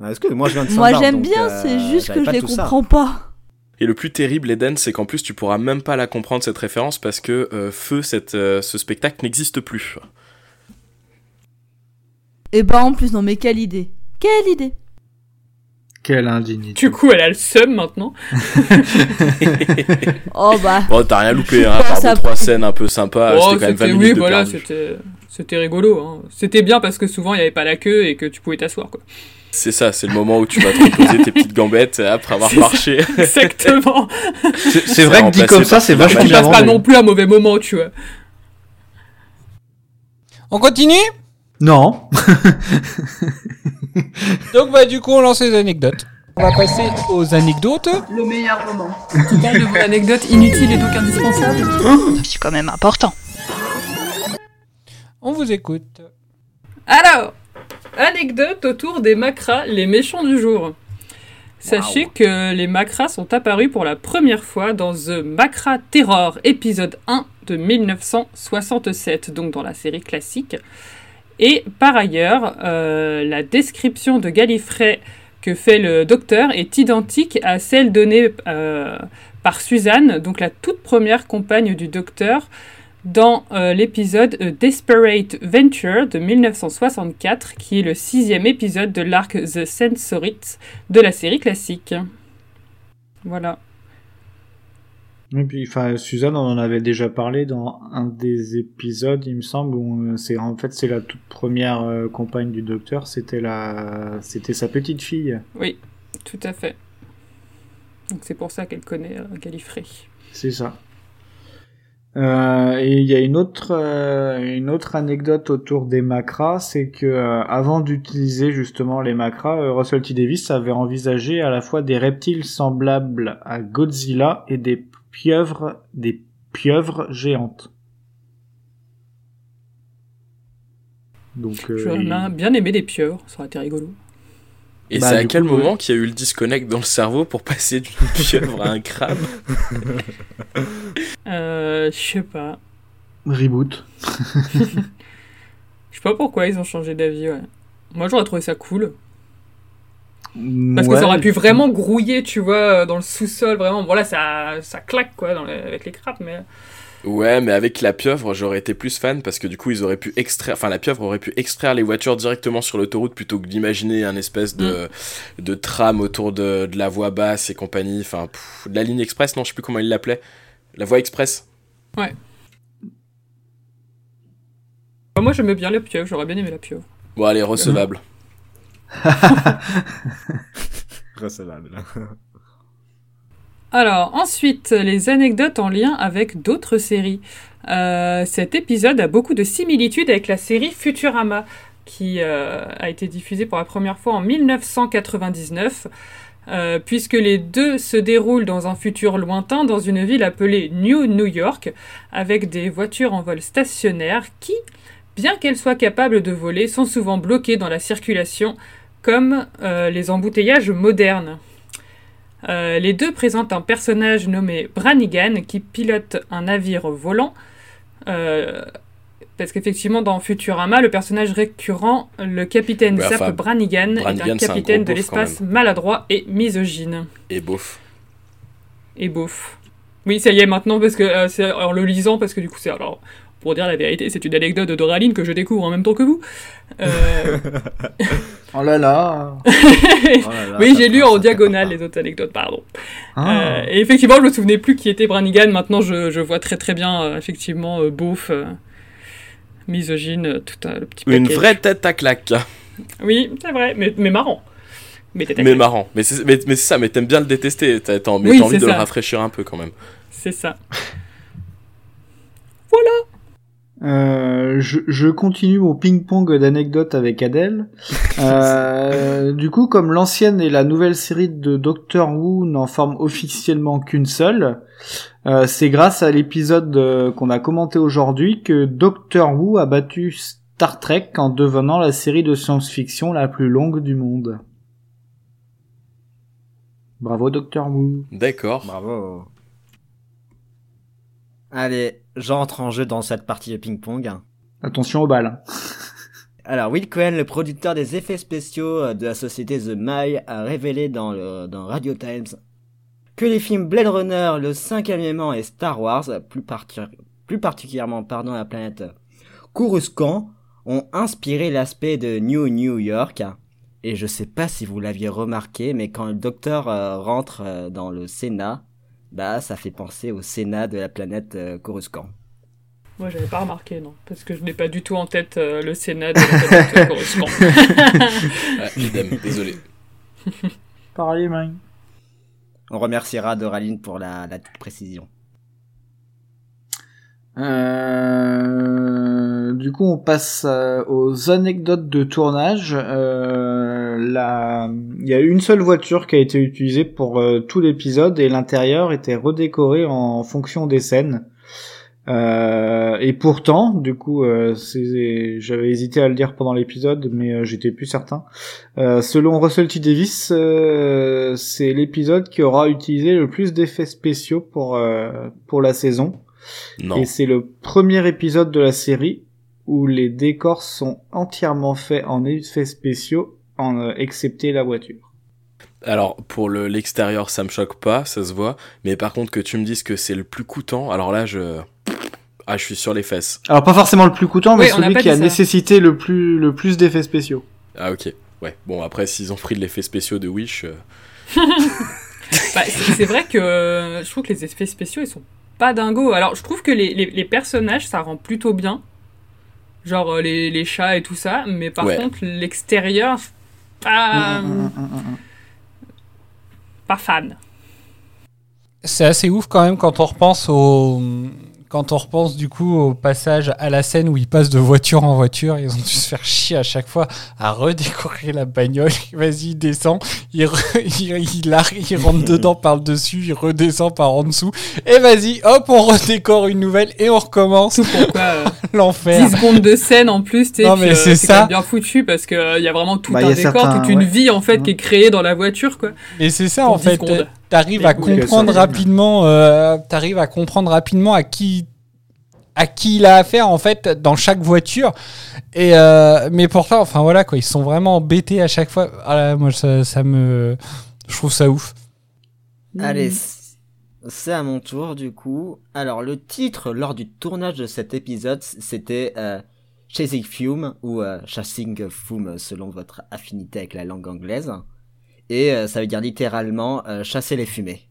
Ah, Est-ce que moi je viens de Moi j'aime bien, euh, c'est juste que je les ça. comprends pas. Et le plus terrible, Eden, c'est qu'en plus tu pourras même pas la comprendre cette référence parce que euh, Feu, cette, euh, ce spectacle n'existe plus. Et bah en plus, non mais quelle idée. Quelle idée. Quelle indignité. Du coup, elle a le seum maintenant. Oh bah. Bon, t'as rien loupé, hein, à part Ça- deux trois scènes un peu sympas, Oh, c'était quand même 20 c'était- minutes oui, de voilà, c'était c'était rigolo. Hein. C'était bien parce que souvent il y avait pas la queue et que tu pouvais t'asseoir quoi. C'est ça, c'est le moment où tu vas te reposer tes petites gambettes après avoir ça, marché. Exactement. C'est- c'est vrai que dit comme ça, par- c'est vachement Tu bien passes pas non plus un mauvais moment, tu vois. On continue? Non. Donc, bah du coup, on lance les anecdotes. On va passer aux anecdotes. Le meilleur moment. Tu parles de vos anecdotes inutiles et donc indispensables C'est quand même important. On vous écoute. Alors, anecdote autour des macras, les méchants du jour. Sachez que les macras sont apparus pour la première fois dans The Macra Terror, épisode 1 de 1967, donc dans la série classique. Et par ailleurs, euh, la description de Gallifrey que fait le docteur est identique à celle donnée euh, par Suzanne, donc la toute première compagne du docteur, dans euh, l'épisode Desperate Venture de 1964, qui est le sixième épisode de l'arc The Sensorite de la série classique. Voilà. Et puis, enfin, Suzanne, on en avait déjà parlé dans un des épisodes, il me semble, où euh, c'est en fait c'est la toute première euh, compagne du docteur, c'était la, c'était sa petite fille. Oui, tout à fait. Donc c'est pour ça qu'elle connaît euh, Gallifrey. C'est ça. Euh, et il y a une autre euh, une autre anecdote autour des macras, c'est que euh, avant d'utiliser justement les macras, Russell T Davis avait envisagé à la fois des reptiles semblables à Godzilla et des pieuvres des pieuvre géante. Donc, euh, J'aurais bien- bien aimé des pieuvres, ça aurait été rigolo. Et Bah, c'est à du quel coup, moment ouais. qu'il y a eu le disconnect dans le cerveau pour passer d'une pieuvre à un crabe? Euh, je sais pas. reboot. Je sais pas pourquoi ils ont changé d'avis, ouais. Moi j'aurais trouvé ça cool. Parce que Ouais. ça aurait pu vraiment grouiller, tu vois, dans le sous-sol, vraiment. Bon là ça, ça claque quoi dans les- avec les crabes, mais... Ouais, mais avec la pieuvre, j'aurais été plus fan parce que du coup, ils auraient pu extraire, enfin, la pieuvre aurait pu extraire les voitures directement sur l'autoroute plutôt que d'imaginer un espèce de, de tram autour de, de la voie basse et compagnie. Enfin, pff, de la ligne express, non, je sais plus comment ils l'appelaient. La voie express. Ouais. Bah, moi j'aimais bien la pieuvre, j'aurais bien aimé la pieuvre. Bon, allez, recevable. Recevable. Alors, ensuite, les anecdotes en lien avec d'autres séries. Euh, cet épisode a beaucoup de similitudes avec la série Futurama, qui euh, a été diffusée pour la première fois en 1999, euh, puisque les deux se déroulent dans un futur lointain, dans une ville appelée New New York, avec des voitures en vol stationnaire qui, bien qu'elles soient capables de voler, sont souvent bloquées dans la circulation, comme euh, les embouteillages modernes. Euh, les deux présentent un personnage nommé Branigan qui pilote un navire volant. Euh, parce qu'effectivement, dans Futurama, le personnage récurrent, le capitaine Ouais, Zap enfin, Branigan, est Branigan, un capitaine de l'espace maladroit et misogyne. Et beauf. Et beauf. Oui, ça y est maintenant, parce que euh, c'est en le lisant, parce que du coup, c'est alors. Pour dire la vérité, c'est une anecdote de Doraline que je découvre en même temps que vous. Euh, Oh là là. oui, j'ai lu en diagonale les autres anecdotes, pardon. Ah. Euh, et effectivement, je me souvenais plus qui était Branigan. Maintenant, je, je vois très très bien, euh, effectivement, euh, beauf, euh, misogyne, euh, tout un, le petit Une package. vraie tête à claque. Oui, c'est vrai, mais, mais marrant. Mais, marrant. Mais c'est mais, mais c'est ça, mais t'aimes bien le détester. T'as Oui, t'as envie de le rafraîchir un peu quand même. C'est ça. Euh, je, je continue mon ping-pong d'anecdotes avec Adèle. Euh, du coup, comme l'ancienne et la nouvelle série de Doctor Who n'en forment officiellement qu'une seule, euh, c'est grâce à l'épisode euh, qu'on a commenté aujourd'hui que Doctor Who a battu Star Trek en devenant la série de science-fiction la plus longue du monde. Bravo Doctor Who. D'accord. Bravo. Allez, j'entre en jeu dans cette partie de ping-pong. Attention aux balles. Alors, Will Cohen, le producteur des effets spéciaux euh, de la société The Mile, a révélé dans, le, dans Radio Times que les films Blade Runner, Le Cinquième Élément et Star Wars, plus, parti- plus particulièrement pardon, la planète Coruscant, ont inspiré l'aspect de New New York. Et je sais pas si vous l'aviez remarqué, mais quand le docteur euh, rentre euh, dans le Sénat, bah ça fait penser au Sénat de la planète euh, Coruscant. Moi, j'avais pas remarqué, non, parce que je n'ai pas du tout en tête euh, le Sénat de la planète euh, Coruscant. Idem, désolé. Pareil, man. On remerciera Doraline pour la, la précision. Euh, du coup, on passe euh, aux anecdotes de tournage. Euh, la... Il y a une seule voiture qui a été utilisée pour euh, tout l'épisode et l'intérieur était redécoré en fonction des scènes. Euh, et pourtant, du coup, euh, j'avais hésité à le dire pendant l'épisode, mais euh, j'étais plus certain. Euh, selon Russell T Davis, euh, c'est l'épisode qui aura utilisé le plus d'effets spéciaux pour euh, pour la saison. Non. Et c'est le premier épisode de la série où les décors sont entièrement faits en effets spéciaux, en euh, excepté la voiture. Alors, pour le- l'extérieur, ça me choque pas, ça se voit. Mais par contre, que tu me dises que c'est le plus coûtant, alors là, je. Ah, je suis sur les fesses. Alors pas forcément le plus coûtant, mais Oui, celui qui a ça. nécessité le plus le plus d'effets spéciaux. Ah, ok. Ouais. Bon, après, s'ils ont pris de l'effet spéciaux de Wish. euh, Bah, c'est c'est vrai que euh, je trouve que les effets spéciaux ils sont pas dingos. Alors je trouve que les, les, les personnages ça rend plutôt bien. Genre euh, les, les chats et tout ça, mais par Ouais. contre l'extérieur, pas, Mm, pas fan. C'est assez ouf quand même quand on repense au quand on repense du coup au passage à la scène où ils passent de voiture en voiture, ils ont dû se faire chier à chaque fois à redécorer la bagnole. Vas-y, il descend, il, re- il, il arrive, il rentre dedans par le dessus, il redescend par en dessous. Et vas-y, hop, on redécore une nouvelle et on recommence. Pourquoi euh, L'enfer. 10 secondes de scène en plus, tu euh, c'est ça. bien foutu parce que il y a vraiment tout Bah, y un a décor, certains, toute une ouais. vie en fait qui est créée dans la voiture quoi. Et c'est ça en 10 fait, secondes. T'arrives à comprendre ça, rapidement, euh, t'arrives à comprendre rapidement à qui à qui il a affaire en fait dans chaque voiture. Et euh, mais pourtant enfin voilà quoi ils sont vraiment embêtés à chaque fois. Ah là, moi ça, ça me je trouve ça ouf. Allez, c- c'est à mon tour du coup. Alors le titre lors du tournage de cet épisode, c'était euh, Chasing Fume ou euh, Chasing Fume selon votre affinité avec la langue anglaise. Et euh, ça veut dire littéralement euh, chasser les fumées.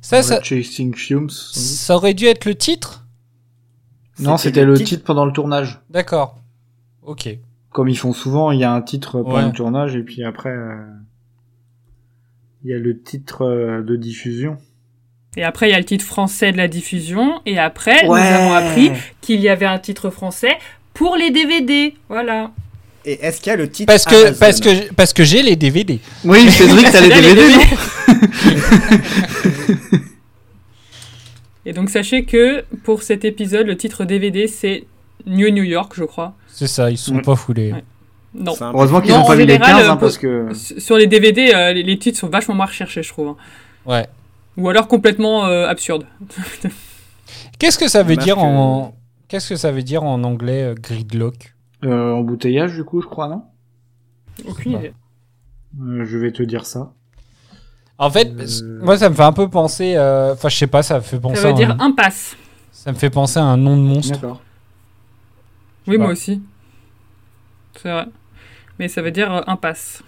ça, ça Chasing Fumes. ça aurait dû être le titre? Non, c'était le titre pendant le tournage. d'accord ok Comme ils font souvent, il y a un titre pendant Ouais. le tournage et puis après, euh, il y a le titre euh, de diffusion. Et après il y a le titre français de la diffusion et après Ouais. nous avons appris qu'il y avait un titre français pour les DVD. Voilà. Et est-ce qu'il y a le titre parce que Amazon parce que parce que j'ai les DVD Oui, Cédric, t'as les Là, les DVD, non Et donc sachez que pour cet épisode, le titre DVD c'est New New York, je crois. c'est ça ils sont pas foulés Ouais. Non. Heureusement qu'ils Non, ont pas mis les général, 15 euh, hein, parce que. Sur les DVD, euh, les, les titres sont vachement moins recherchés, je trouve. hein. ouais Ou alors complètement euh, absurdes. qu'est-ce que ça veut dire que- en qu'est-ce que ça veut dire en anglais euh, gridlock? Euh, embouteillage, du coup, je crois, non? Aucune idée. Euh, Je vais te dire ça. En fait, Euh, moi ça me fait un peu penser, euh, enfin je sais pas, ça me fait penser. Ça veut dire un- impasse. Ça me fait penser à un nom de monstre. D'accord. Oui, pas. moi aussi. C'est vrai. Mais ça veut dire euh, impasse.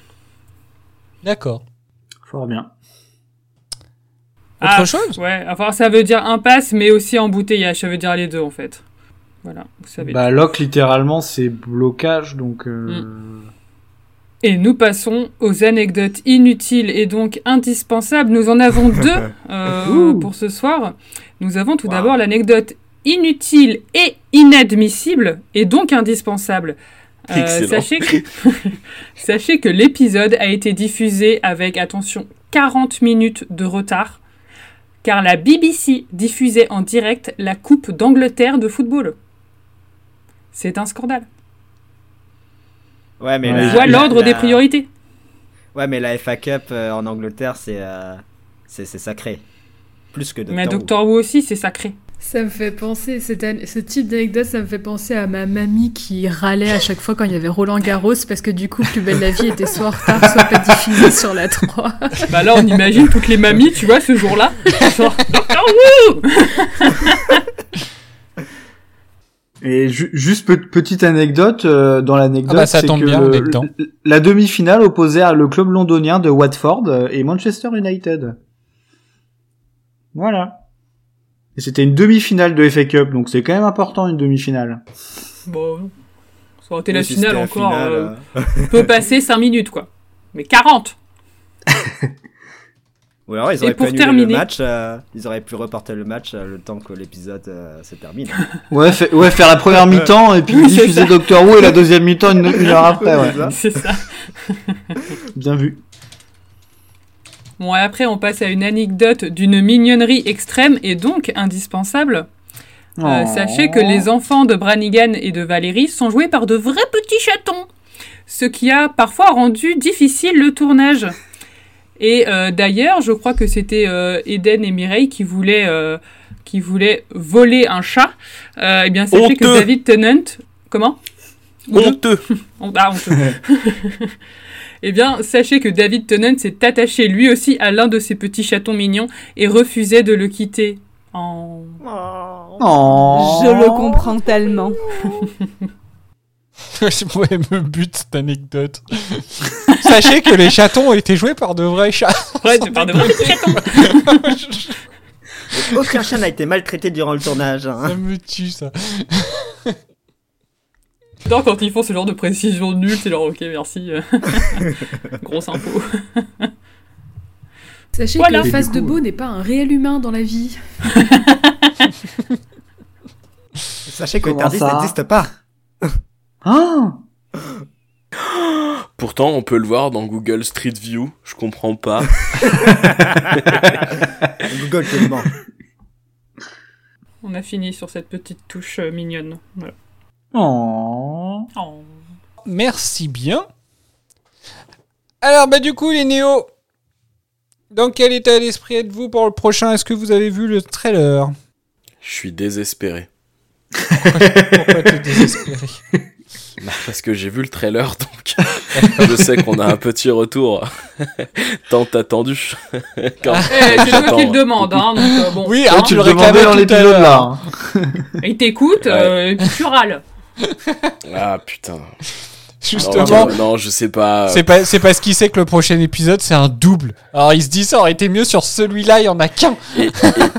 D'accord. Fort bien. Autre Ah, chose? Ouais, enfin ça veut dire impasse, mais aussi embouteillage. Ça veut dire les deux en fait. Voilà, vous savez. Bah, lock, littéralement, c'est blocage, donc. euh, Mm. Et nous passons aux anecdotes inutiles et donc indispensables. Nous en avons deux euh, pour ce soir. Nous avons tout d'abord l'anecdote inutile et inadmissible et donc indispensable. Euh, Excellent. sachez que, sachez que l'épisode a été diffusé avec, attention, 40 minutes de retard, car la BBC diffusait en direct la Coupe d'Angleterre de football. C'est un scandale. Ouais, mais Ouais, la- On voit l'ordre la- des priorités. Ouais, mais la FA Cup euh, en Angleterre, c'est euh, c'est c'est sacré. Plus que Doctor Mais Who. Doctor Who aussi, c'est sacré. Ça me fait penser, cette an- ce type d'anecdote, ça me fait penser à ma mamie qui râlait à chaque fois quand il y avait Roland Garros parce que du coup, Plus belle la vie était soit en retard, soit pas diffusée sur la 3. Bah là, on imagine toutes les mamies, tu vois, ce jour-là. Genre, Doctor Who Et ju- juste pe- petite anecdote, euh, dans l'anecdote, Ah bah, ça c'est que bien, le- le- la demi-finale opposait à le club londonien de Watford euh, et Manchester United. Voilà. Et c'était une demi-finale de FA Cup, donc c'est quand même important une demi-finale. Bon, ça aurait été la si finale la encore. finale, euh, euh. peut passer 5 minutes, quoi. Mais 40 Ou alors ils Et auraient pu pour annuler terminer- le match, euh, ils auraient pu reporter le match euh, le temps que l'épisode euh, se termine. Ouais, fait- ouais, faire la première mi-temps et puis Oui, diffuser. Doctor Who et la deuxième mi-temps une, une heure après, ouais. C'est ça. Bien vu. Bon, et après, on passe à une anecdote d'une mignonnerie extrême et donc indispensable. Euh, Oh. sachez que les enfants de Branigan et de Valérie sont joués par de vrais petits chatons, ce qui a parfois rendu difficile le tournage. Et euh, d'ailleurs, je crois que c'était euh, Eden et Mireille qui voulaient, euh, qui voulaient voler un chat. Euh, eh bien, sachez que. David Tennant... Comment? Honteux. Hon- ah, honteux. Eh bien, sachez que David Tennant s'est attaché lui aussi à l'un de ces petits chatons mignons et refusait de le quitter. En... Oh. Je le comprends tellement. Je pourrais me bute cette anecdote. Sachez que les chatons ont été joués par de vrais chats. Ouais, c'est par de vrais chatons. Aucun chat n'a été maltraité durant le tournage. hein. Ça me tue ça. J'adore quand ils font ce genre de précision nulle, c'est genre ok, merci. Grosse info. Sachez Voilà. que Et face du de coup, Beau n'est pas un réel humain dans la vie. Sachez que Tardis n'existe pas. Ah Pourtant, on peut le voir dans Google Street View. Je comprends pas. Google te ment. On a fini sur cette petite touche euh, mignonne. Voilà. Oh. Oh. Merci bien. Alors, bah, du coup, les néos, dans quel état d'esprit êtes-vous pour le prochain? Est-ce que vous avez vu le trailer? Je suis désespéré. Pourquoi t'es désespéré Bah, Parce que j'ai vu le trailer, donc je sais qu'on a un petit retour tant attendu. Quand- Eh, c'est toi qui le demande, hein, donc euh, bon. Oui, hein. ah, tu le demandais réclamais dans l'épisode là. Il t'écoute, euh, et puis tu râles. Ah putain. Justement, Non, non, je sais pas. c'est pas, c'est parce qu'il sait que le prochain épisode, c'est un double. Alors, il se dit ça aurait été mieux sur celui-là, il y en a qu'un. Et, et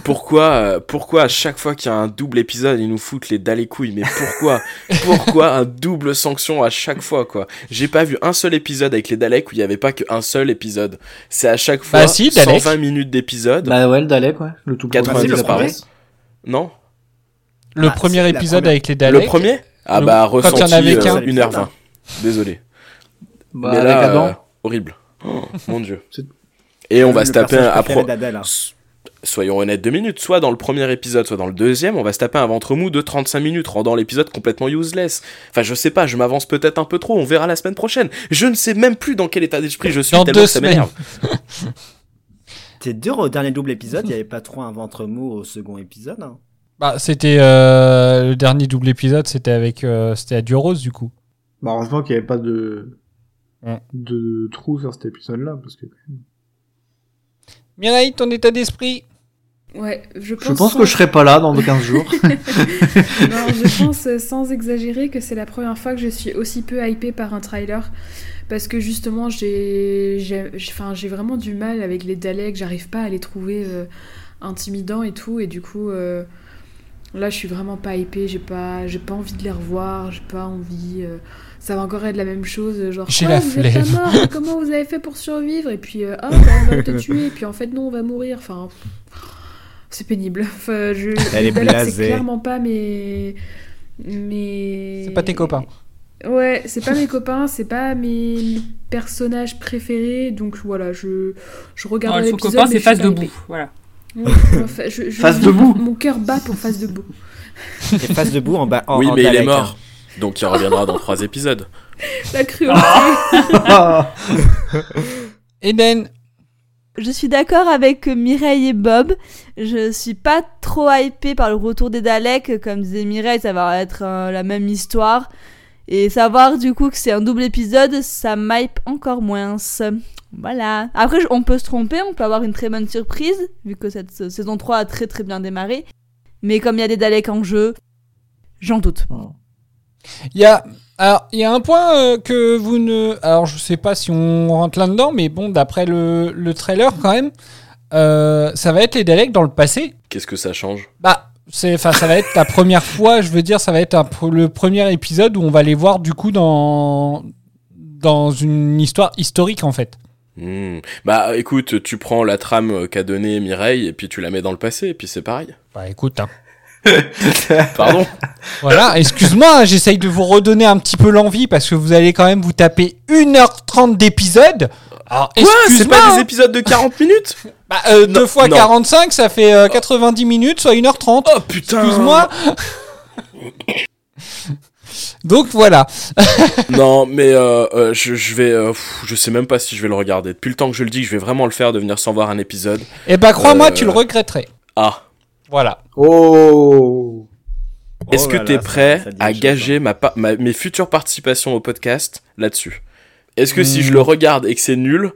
pourquoi, euh, pourquoi à chaque fois qu'il y a un double épisode, ils nous foutent les dalles les couilles? Mais pourquoi? Pourquoi un double sanction à chaque fois, quoi? J'ai pas vu un seul épisode avec les Daleks où il y avait pas qu'un seul épisode. C'est à chaque fois Bah si, Dalek. 120 minutes d'épisode. Bah ouais, le Dalek, ouais. Le tout 90 premier. Non? Le Ah, premier épisode première. avec les Daleks. Le premier? Ah Le- bah, quand il y en avait euh, qu'un. 1h20. Désolé. Bah, Mais avec là, Adam. euh, horrible. Oh, mon dieu. Et on va se taper un... d'Adèle, hein. Soyons honnêtes deux minutes, soit dans le premier épisode, soit dans le deuxième, on va se taper un ventre mou de 35 minutes, rendant l'épisode complètement useless. Enfin, je sais pas, je m'avance peut-être un peu trop, on verra la semaine prochaine. Je ne sais même plus dans quel état d'esprit je suis, Dans tellement deux que ça m'énerve. C'est dur au dernier double épisode, il n'y avait pas trop un ventre mou au second épisode. hein. Bah, c'était euh, le dernier double épisode, c'était avec, euh, c'était à Duros du coup. Bah, heureusement qu'il n'y avait pas de, Ouais. de trou sur cet épisode-là, parce que Mireille, ton état d'esprit? Ouais, je pense, je pense sans- que je serai pas là dans 15 jours. Non, je pense euh, sans exagérer que c'est la première fois que je suis aussi peu hypée par un trailer. Parce que justement, j'ai j'ai- enfin, j'ai vraiment du mal avec les Daleks, j'arrive pas à les trouver euh, intimidants et tout. Et du coup, euh, là, je suis vraiment pas hypée, j'ai pas, j'ai pas envie de les revoir, j'ai pas envie. euh, ça va encore être la même chose, genre J'ai Quoi, la vous êtes pas mort, comment vous avez fait pour survivre? Et puis, euh, ah, bah, on va te tuer, et puis en fait, non, on va mourir. Enfin, c'est pénible. Enfin, je, Elle est Daleks, c'est blasée. clairement pas mes. mes... C'est pas tes copains. Ouais, c'est pas mes copains, c'est pas mes personnages préférés, donc voilà, je, je regarde Non, son l'épisode. copain, mais c'est je suis face debout. Voilà. Ouais, enfin, je- je- Face je- debout Mon cœur bat pour face debout. Et face debout en bas. En, oui, en mais il est mort. Donc il reviendra dans trois épisodes. La cruauté. Eden, Je suis d'accord avec Mireille et Bob. Je suis pas trop hypée par le retour des Daleks. Comme disait Mireille, ça va être euh, la même histoire. Et savoir du coup que c'est un double épisode, ça m'hype encore moins. Voilà. Après, on peut se tromper, on peut avoir une très bonne surprise, vu que cette saison 3 a très très bien démarré. Mais comme il y a des Daleks en jeu, j'en doute. il y a, alors, il y a un point euh, que vous ne, alors je sais pas si on rentre là-dedans, mais bon, d'après le, le trailer quand même, euh, ça va être les Daleks dans le passé. Qu'est-ce que ça change? Bah, c'est, enfin, ça va être la première fois, je veux dire, ça va être un le premier épisode où on va les voir du coup dans dans une histoire historique en fait. Hmm. Bah écoute, tu prends la trame qu'a donnée Mireille et puis tu la mets dans le passé et puis c'est pareil. Bah écoute, hein. Pardon Voilà, excuse-moi, hein, j'essaye de vous redonner un petit peu l'envie parce que vous allez quand même vous taper 1h30 d'épisode. Alors, Quoi C'est pas hein. des épisodes de 40 minutes Bah, euh, Non, deux fois non. 45, ça fait euh, 90 minutes, soit 1h30. Oh putain Excuse-moi. Donc voilà. non, mais euh, euh, je, je vais, euh, pff, je sais même pas si je vais le regarder. Depuis le temps que je le dis, que je vais vraiment le faire de venir sans voir un épisode. Et bah crois-moi, Euh, tu le regretterais. Ah. Voilà. Oh Est-ce que là t'es prêt ça- ça dit à chose, gager ma- mes futures participations au podcast là-dessus? Est-ce que si je le regarde et que c'est nul,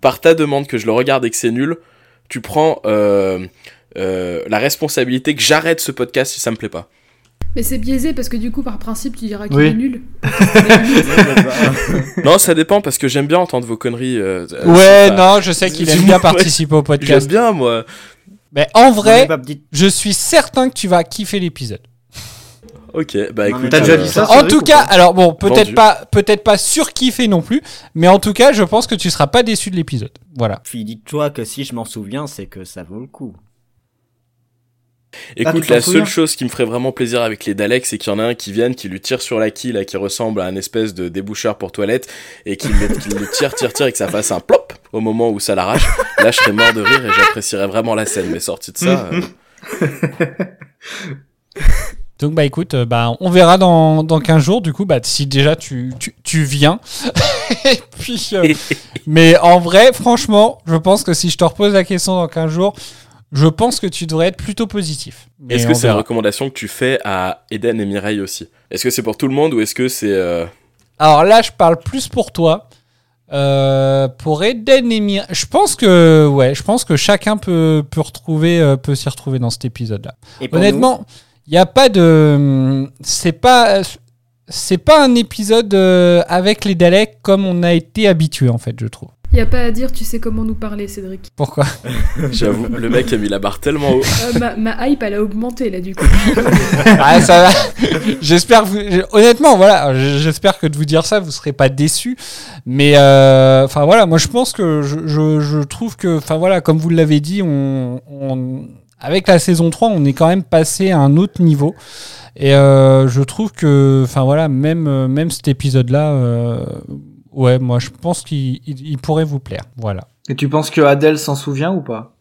par ta demande que je le regarde et que c'est nul, tu prends euh, euh, la responsabilité que j'arrête ce podcast si ça me plaît pas? Mais c'est biaisé parce que du coup, par principe, tu diras qu'il Oui. est nul. Non, ça dépend parce que j'aime bien entendre vos conneries. euh, Ouais, pas- non, je sais qu'il aime bien participer au J'aime podcast. bien, moi. Mais en vrai, je suis certain que tu vas kiffer l'épisode. Ok, bah écoute. T'as déjà euh, dit ça En tout ou cas, alors bon, peut-être pas, peut-être pas surkiffé non plus, mais en tout cas, je pense que tu seras pas déçu de l'épisode. Voilà. Puis dis-toi que si je m'en souviens, c'est que ça vaut le coup. Écoute, la seule chose qui me ferait vraiment plaisir avec les Daleks, c'est qu'il y en a un qui vienne, qui lui tire sur la quille, là, qui ressemble à un espèce de déboucheur pour toilette, et qui le, qui le tire, tire, tire, et que ça fasse un plop au moment où ça l'arrache. Là, je serais mort de rire et j'apprécierais vraiment la scène. Mais sorti de ça, euh, Donc bah écoute, euh, bah, on verra dans, dans 15 jours du coup bah, si déjà tu, tu, tu viens. Et puis, euh, mais en vrai, franchement, je pense que si je te repose la question dans 15 jours, je pense que tu devrais être plutôt positif. Est-ce que c'est une recommandation que tu fais à Eden et Mireille aussi? Est-ce que c'est pour tout le monde ou est-ce que c'est... euh, Alors là, je parle plus pour toi. Euh, pour Eden et Mir- je pense que ouais, je pense que chacun peut peut retrouver euh, peut s'y retrouver dans cet épisode-là. Et pour Honnêtement, il n'y a pas de c'est pas c'est pas un épisode euh, avec les Daleks comme on a été habitué en fait, je trouve. Y a pas à dire, tu sais comment nous parler, Cédric. Pourquoi? J'avoue, le mec a mis la barre tellement haut. Euh, ma, ma hype, elle a augmenté là du coup. ah, ça va. J'espère que vous... honnêtement, voilà, j'espère que de vous dire ça, vous serez pas déçus. Mais euh, enfin voilà, moi je pense que je, je, je trouve que, enfin voilà, comme vous l'avez dit, on, on- avec la saison 3, on est quand même passé à un autre niveau. Et euh, je trouve que, enfin voilà, même euh, même cet épisode-là, euh, ouais, moi je pense qu'il il- il pourrait vous plaire. Voilà. Et tu penses que Adèle s'en souvient ou pas?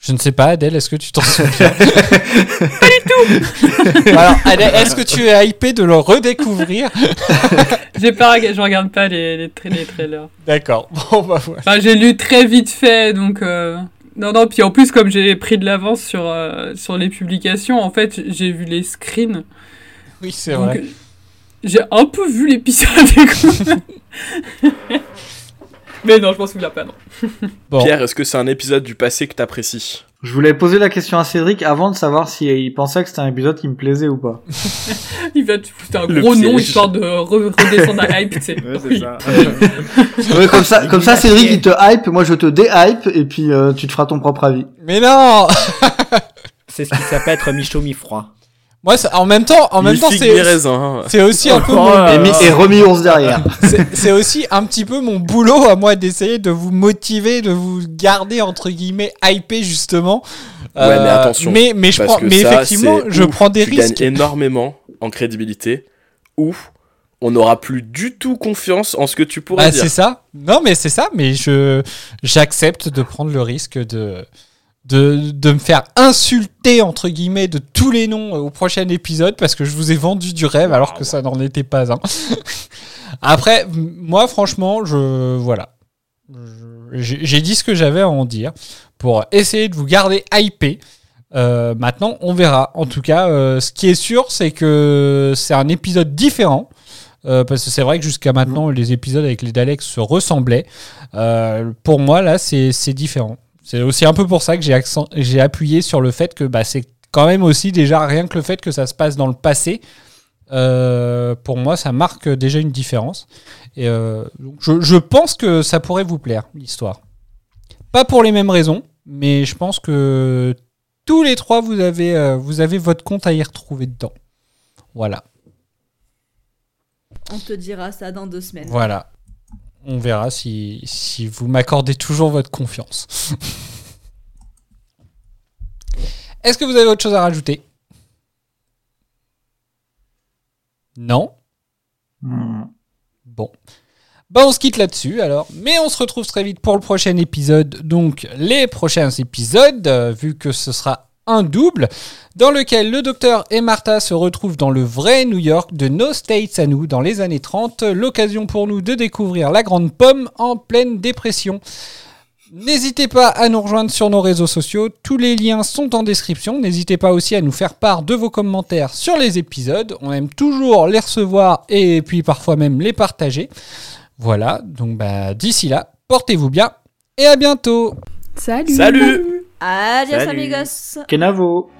Je ne sais pas, Adèle, est-ce que tu t'en souviens? Pas du tout Alors, Adèle, est-ce que tu es hypé de le redécouvrir? J'ai pas, je regarde pas les, les, tra- les trailers. D'accord. Bon, bah voilà. Enfin, j'ai lu très vite fait, donc euh, non, non. Puis en plus, comme j'ai pris de l'avance sur euh, sur les publications, en fait, j'ai vu les screens. Oui, c'est vrai. J'ai un peu vu l'épisode. Mais non, je m'en souviens pas, non. Pierre, est-ce que c'est un épisode du passé que t'apprécies? Je voulais poser la question à Cédric avant de savoir s'il pensait que c'était un épisode qui me plaisait ou pas. Il va te foutre un Le gros nom histoire de re- redescendre à hype, tu sais. Oui. Ouais, comme ça, comme ça, Cédric il te hype, moi je te déhype et puis euh, tu te feras ton propre avis. Mais non C'est ce qui s'appelle être mi-chaud, mi-froid. Moi, ça- en même temps, en même temps, c'est hein. c'est aussi un peu mon... Et, et remis ours derrière. c'est aussi un petit peu mon boulot à moi d'essayer de vous motiver, de vous garder entre guillemets hypé justement. Ouais, Euh, mais attention. Mais mais je prends, mais ça, effectivement, je prends des tu risques. gagnes énormément en crédibilité ou on n'aura plus du tout confiance en ce que tu pourrais Bah, dire. c'est ça. Non, mais c'est ça. Mais je j'accepte de prendre le risque de de, de me faire insulter entre guillemets de tous les noms euh, au prochain épisode parce que je vous ai vendu du rêve alors que ça n'en était pas un. Après, moi franchement, je voilà, j'ai dit ce que j'avais à en dire pour essayer de vous garder hypé. Euh, maintenant, on verra. En tout cas, euh, ce qui est sûr, c'est que c'est un épisode différent. Euh, parce que c'est vrai que jusqu'à maintenant, les épisodes avec les Daleks se ressemblaient. Pour moi, là, c'est différent. C'est aussi un peu pour ça que j'ai accent- j'ai appuyé sur le fait que bah, c'est quand même aussi déjà rien que le fait que ça se passe dans le passé. euh, pour moi, ça marque déjà une différence. Et euh, donc je, je pense que ça pourrait vous plaire, l'histoire. Pas pour les mêmes raisons, mais je pense que tous les trois, vous avez, euh, vous avez votre compte à y retrouver dedans. Voilà. On te dira ça dans deux semaines. Voilà. On verra si, si vous m'accordez toujours votre confiance. Est-ce que vous avez autre chose à rajouter? Non? Bon. Bah on se quitte là-dessus alors, mais on se retrouve très vite pour le prochain épisode. Donc les prochains épisodes, euh, vu que ce sera un double, dans lequel le docteur et Martha se retrouvent dans le vrai New York de nos States à nous dans les années 30. L'occasion pour nous de découvrir la grande pomme en pleine dépression. N'hésitez pas à nous rejoindre sur nos réseaux sociaux, tous les liens sont en description. N'hésitez pas aussi à nous faire part de vos commentaires sur les épisodes. On aime toujours les recevoir et puis parfois même les partager. Voilà, donc bah, d'ici là, portez-vous bien et à bientôt. Salut. Salut Adios Salut. amigos. Kenavo.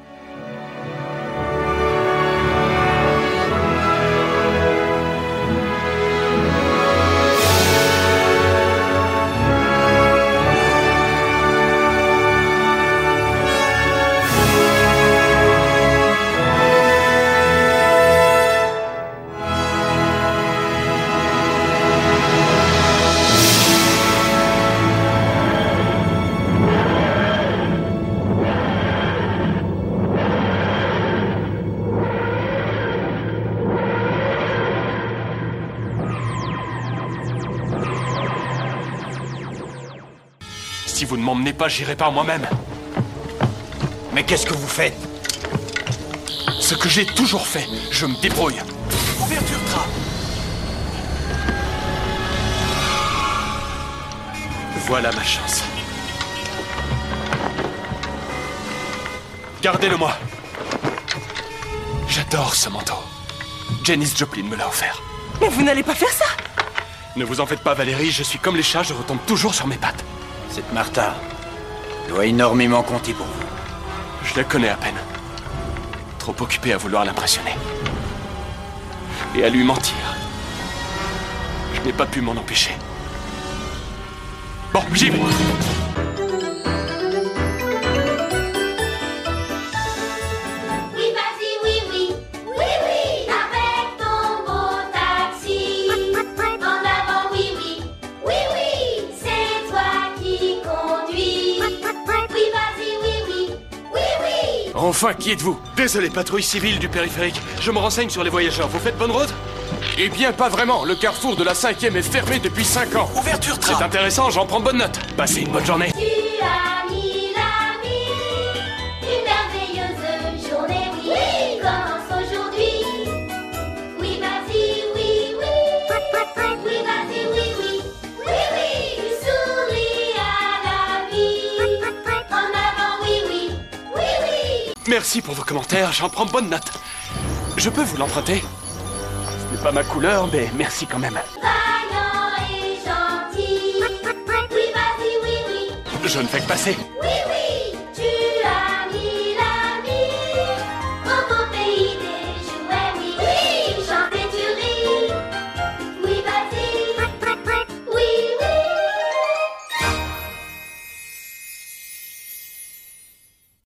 M'emmenez pas, j'irai par moi-même. Mais qu'est-ce que vous faites? Ce que j'ai toujours fait, je me débrouille. Ouverture trappe Voilà ma chance. Gardez-le-moi. J'adore ce manteau. Janice Joplin me l'a offert. Mais vous n'allez pas faire ça? Ne vous en faites pas, Valérie, je suis comme les chats, je retombe toujours sur mes pattes. Cette Martha doit énormément compter pour vous. Je la connais à peine. Trop occupée à vouloir l'impressionner. Et à lui mentir. Je n'ai pas pu m'en empêcher. Bon, j'y vais. Enfin, qui êtes-vous Désolé, patrouille civile du périphérique. Je me renseigne sur les voyageurs. Vous fêtes bonne route Eh bien, pas vraiment. Le carrefour de la 5 est fermé depuis 5 ans. Ouverture C'est trappe intéressant, j'en prends bonne note. Passez une bonne journée. Merci pour vos commentaires, j'en prends bonne note. Je peux vous l'emprunter Ce n'est pas ma couleur, mais merci quand même. Vaillant et gentil. Oui, vas-y, oui, oui. Je ne fais que passer.